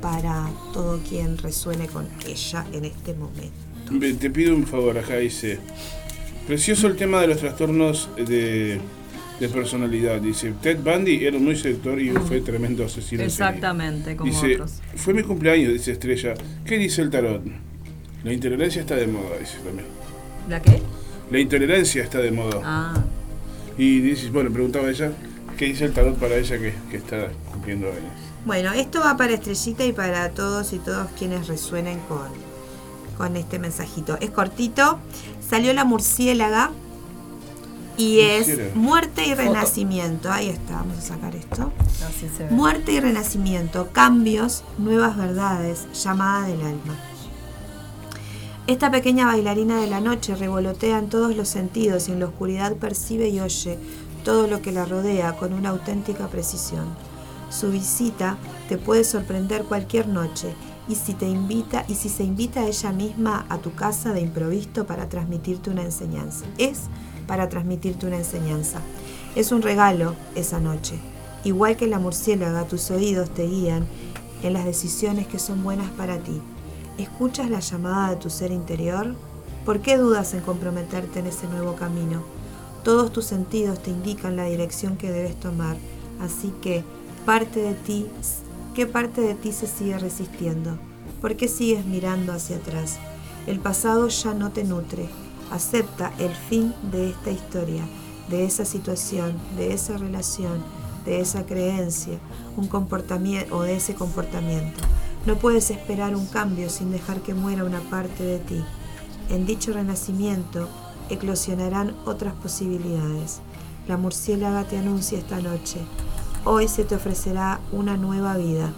Speaker 1: para todo quien resuene con ella en este momento.
Speaker 3: Te pido un favor, acá dice. Precioso el tema de los trastornos de, de personalidad. Dice, Ted Bundy era muy seductor y fue tremendo asesino. en serie".
Speaker 2: Exactamente, como
Speaker 3: Dice,
Speaker 2: otros.
Speaker 3: fue mi cumpleaños, dice Estrella. ¿Qué dice el tarot? La intolerancia está de moda, dice también.
Speaker 2: ¿La qué?
Speaker 3: La intolerancia está de moda.
Speaker 2: Ah,
Speaker 3: Y dice, bueno, preguntaba ella, ¿qué dice el tarot para ella que, que está cumpliendo años?
Speaker 1: Bueno, esto va para Estrellita y para todos y todos quienes resuenen con, con este mensajito. Es cortito, salió la murciélaga y es muerte y renacimiento. Ahí está, vamos a sacar esto.
Speaker 2: así se ve.
Speaker 1: Muerte y renacimiento, cambios, nuevas verdades, llamada del alma. Esta pequeña bailarina de la noche revolotea en todos los sentidos y en la oscuridad percibe y oye todo lo que la rodea con una auténtica precisión. Su visita te puede sorprender cualquier noche y si te invita y si se invita a ella misma a tu casa de improviso para transmitirte una enseñanza. Es para transmitirte una enseñanza. Es un regalo esa noche. Igual que la murciélaga, tus oídos te guían en las decisiones que son buenas para ti. ¿Escuchas la llamada de tu ser interior? ¿Por qué dudas en comprometerte en ese nuevo camino? Todos tus sentidos te indican la dirección que debes tomar, así que parte de ti, ¿qué parte de ti se sigue resistiendo? ¿Por qué sigues mirando hacia atrás? El pasado ya no te nutre. Acepta el fin de esta historia, de esa situación, de esa relación, de esa creencia, un comportamiento o de ese comportamiento. No puedes esperar un cambio sin dejar que muera una parte de ti. En dicho renacimiento eclosionarán otras posibilidades. La murciélaga te anuncia esta noche. Hoy se te ofrecerá una nueva vida.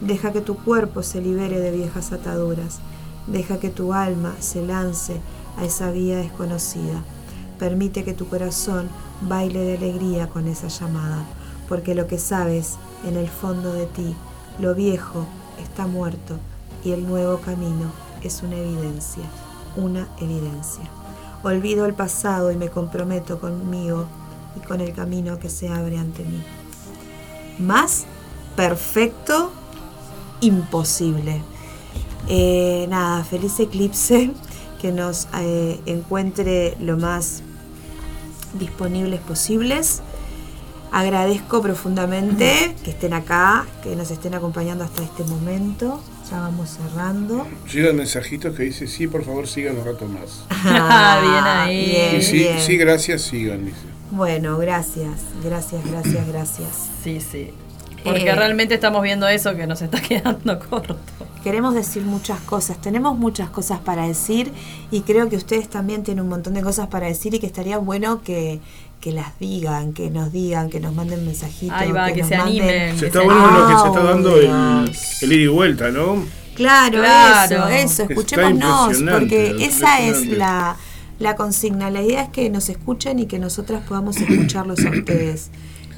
Speaker 1: Deja que tu cuerpo se libere de viejas ataduras. Deja que tu alma se lance a esa vía desconocida. Permite que tu corazón baile de alegría con esa llamada, porque lo que sabes en el fondo de ti, lo viejo está muerto y el nuevo camino es una evidencia, una evidencia. Olvido el pasado y me comprometo conmigo y con el camino que se abre ante mí. Más perfecto, imposible. Eh, nada, feliz eclipse, que nos eh, encuentre lo más disponibles posibles. Agradezco profundamente que estén acá, que nos estén acompañando hasta este momento. Ya vamos cerrando.
Speaker 3: Llegan mensajitos que dice, sí, por favor, sigan un rato más.
Speaker 2: Ah, bien ahí.
Speaker 1: Bien,
Speaker 3: y sí,
Speaker 1: bien.
Speaker 3: sí, gracias, sigan, dice.
Speaker 1: Bueno, gracias, gracias, gracias, gracias.
Speaker 2: Sí, sí. Porque
Speaker 1: Eh.
Speaker 2: realmente estamos viendo eso que nos está quedando corto.
Speaker 1: queremos decir muchas cosas, tenemos muchas cosas para decir y creo que ustedes también tienen un montón de cosas para decir y que estaría bueno que, que las digan, que nos digan, que nos manden mensajitos.
Speaker 2: Ahí va, que
Speaker 1: nos
Speaker 2: se
Speaker 1: manden-
Speaker 2: animen.
Speaker 3: Se está
Speaker 2: se-
Speaker 3: bueno lo que se está dando el,
Speaker 1: Audios.
Speaker 3: el ida y vuelta, ¿no?
Speaker 1: Claro,
Speaker 2: Claro.
Speaker 1: eso, eso, escuchémonos, porque esa es la, la consigna. La idea es que nos escuchen y que nosotras podamos escucharlos a ustedes.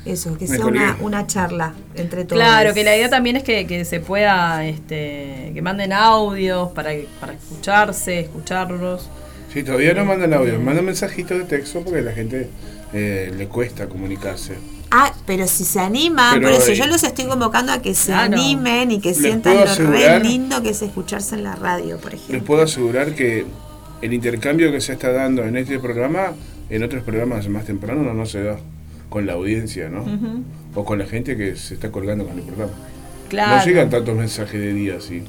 Speaker 1: Eso, que sea una, una charla entre todos.
Speaker 2: Claro, que la idea también es que, que se pueda, este, que manden audios para, para escucharse, escucharlos.
Speaker 3: Sí, todavía no mandan audio, mandan mensajitos de texto porque la gente eh, le cuesta comunicarse.
Speaker 1: Ah, pero si se animan,
Speaker 3: Pero,
Speaker 1: por eso
Speaker 3: eh,
Speaker 1: yo los estoy convocando a que se
Speaker 2: Claro.
Speaker 1: animen y que
Speaker 3: Les
Speaker 1: sientan lo re lindo que es escucharse en la radio, por
Speaker 3: Les
Speaker 1: ejemplo.
Speaker 3: puedo asegurar que el intercambio que se está dando en este programa, en otros programas más temprano no, no se da con la audiencia, ¿no? O con la gente que se está colgando con el programa.
Speaker 2: Claro.
Speaker 3: No llegan tantos mensajes de día así.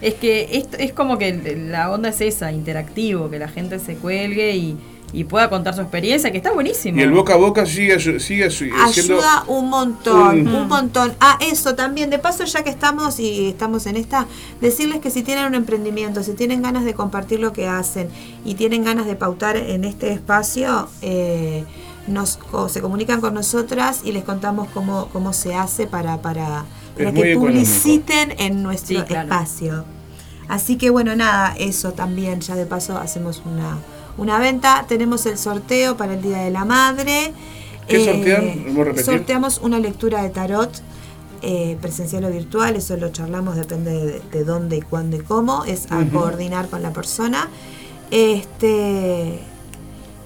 Speaker 2: Es que esto es como que la onda es esa, interactivo, que la gente se cuelgue y, y pueda contar su experiencia, que está buenísimo.
Speaker 3: Y el boca a boca sigue, sigue siendo...
Speaker 1: Ayuda un montón,
Speaker 3: un-
Speaker 1: un montón. Ah, eso también, de paso ya que estamos y estamos en esta, decirles que si tienen un emprendimiento, si tienen ganas de compartir lo que hacen y tienen ganas de pautar en este espacio, eh, nos o se comunican con nosotras y les contamos cómo, cómo se hace para, para, para que
Speaker 3: económico.
Speaker 1: publiciten en nuestro
Speaker 2: Sí, claro.
Speaker 1: espacio. Así que bueno, nada, eso también, ya de paso hacemos una, una venta. Tenemos el sorteo para el Día de la Madre.
Speaker 3: ¿Qué sortean? ¿Vamos a repetir?
Speaker 1: Sorteamos una lectura de tarot. eh, presencial o virtual, eso lo charlamos, depende de, de dónde y cuándo y cómo, es a coordinar con la persona. Este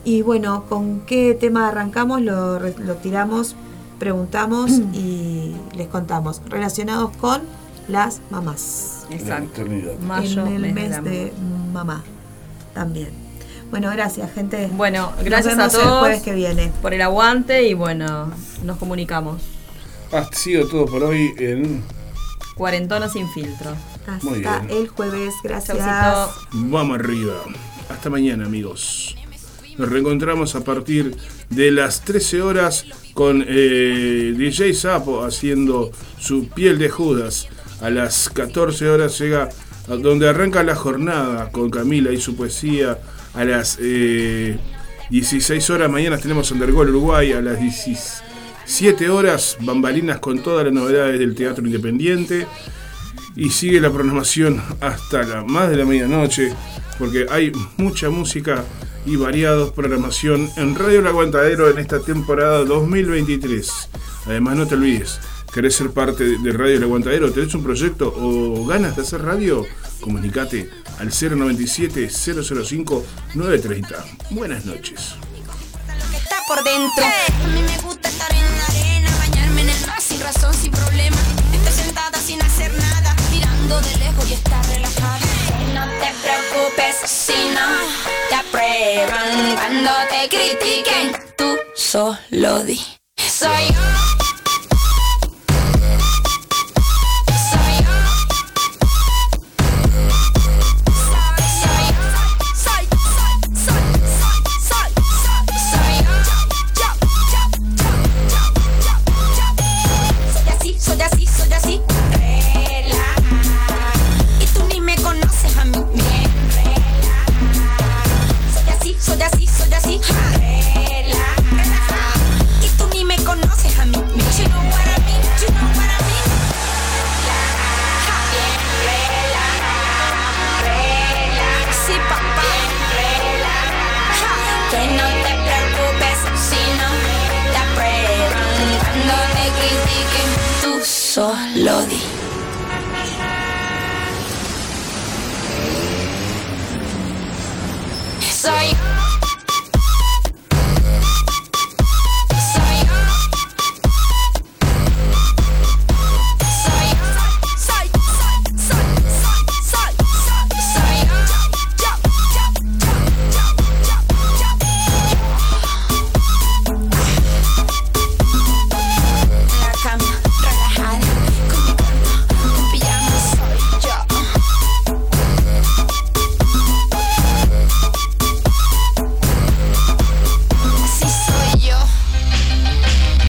Speaker 1: y bueno, ¿con qué tema arrancamos? Lo, re- lo tiramos, preguntamos y les contamos, relacionados con las mamás
Speaker 3: la
Speaker 2: Exacto. Mayo,
Speaker 1: en el
Speaker 2: mes
Speaker 1: de mamá también. Bueno, gracias, gente.
Speaker 2: Bueno,
Speaker 1: Nos
Speaker 2: gracias a
Speaker 1: vemos el
Speaker 2: todos
Speaker 1: jueves que viene.
Speaker 2: por el aguante y bueno, nos comunicamos.
Speaker 3: Ha sido todo por hoy en
Speaker 2: Cuarentona sin filtro.
Speaker 3: Muy
Speaker 1: Hasta
Speaker 3: bien.
Speaker 1: el jueves. Gracias.
Speaker 2: Chaucito.
Speaker 3: Vamos arriba. Hasta mañana, amigos. Nos reencontramos a partir de las 13 horas con eh, DJ Sapo haciendo su piel de Judas. A las 14 horas llega a donde arranca la jornada con Camila y su poesía. A las eh, 16 horas mañana tenemos Undergol Uruguay. A las 17 horas Bambalinas con todas las novedades del teatro independiente y sigue la programación hasta la más de la medianoche porque hay mucha música y variados programación en Radio El Aguantadero en esta temporada 2023. Además no te olvides, querés ser parte de- Radio El Aguantadero, tenés un proyecto o ganas de hacer radio, comunicate al 097 005 930. Buenas noches.
Speaker 4: por dentro. A mí me gusta estar en la arena, bañarme en el mar sin razón, sin problema. Estar sentada sin hacer nada, mirando de lejos y estar relajada. No te preocupes si no te aprueban cuando te critiquen. Tú solo di. Soy yo. Solo di. Soy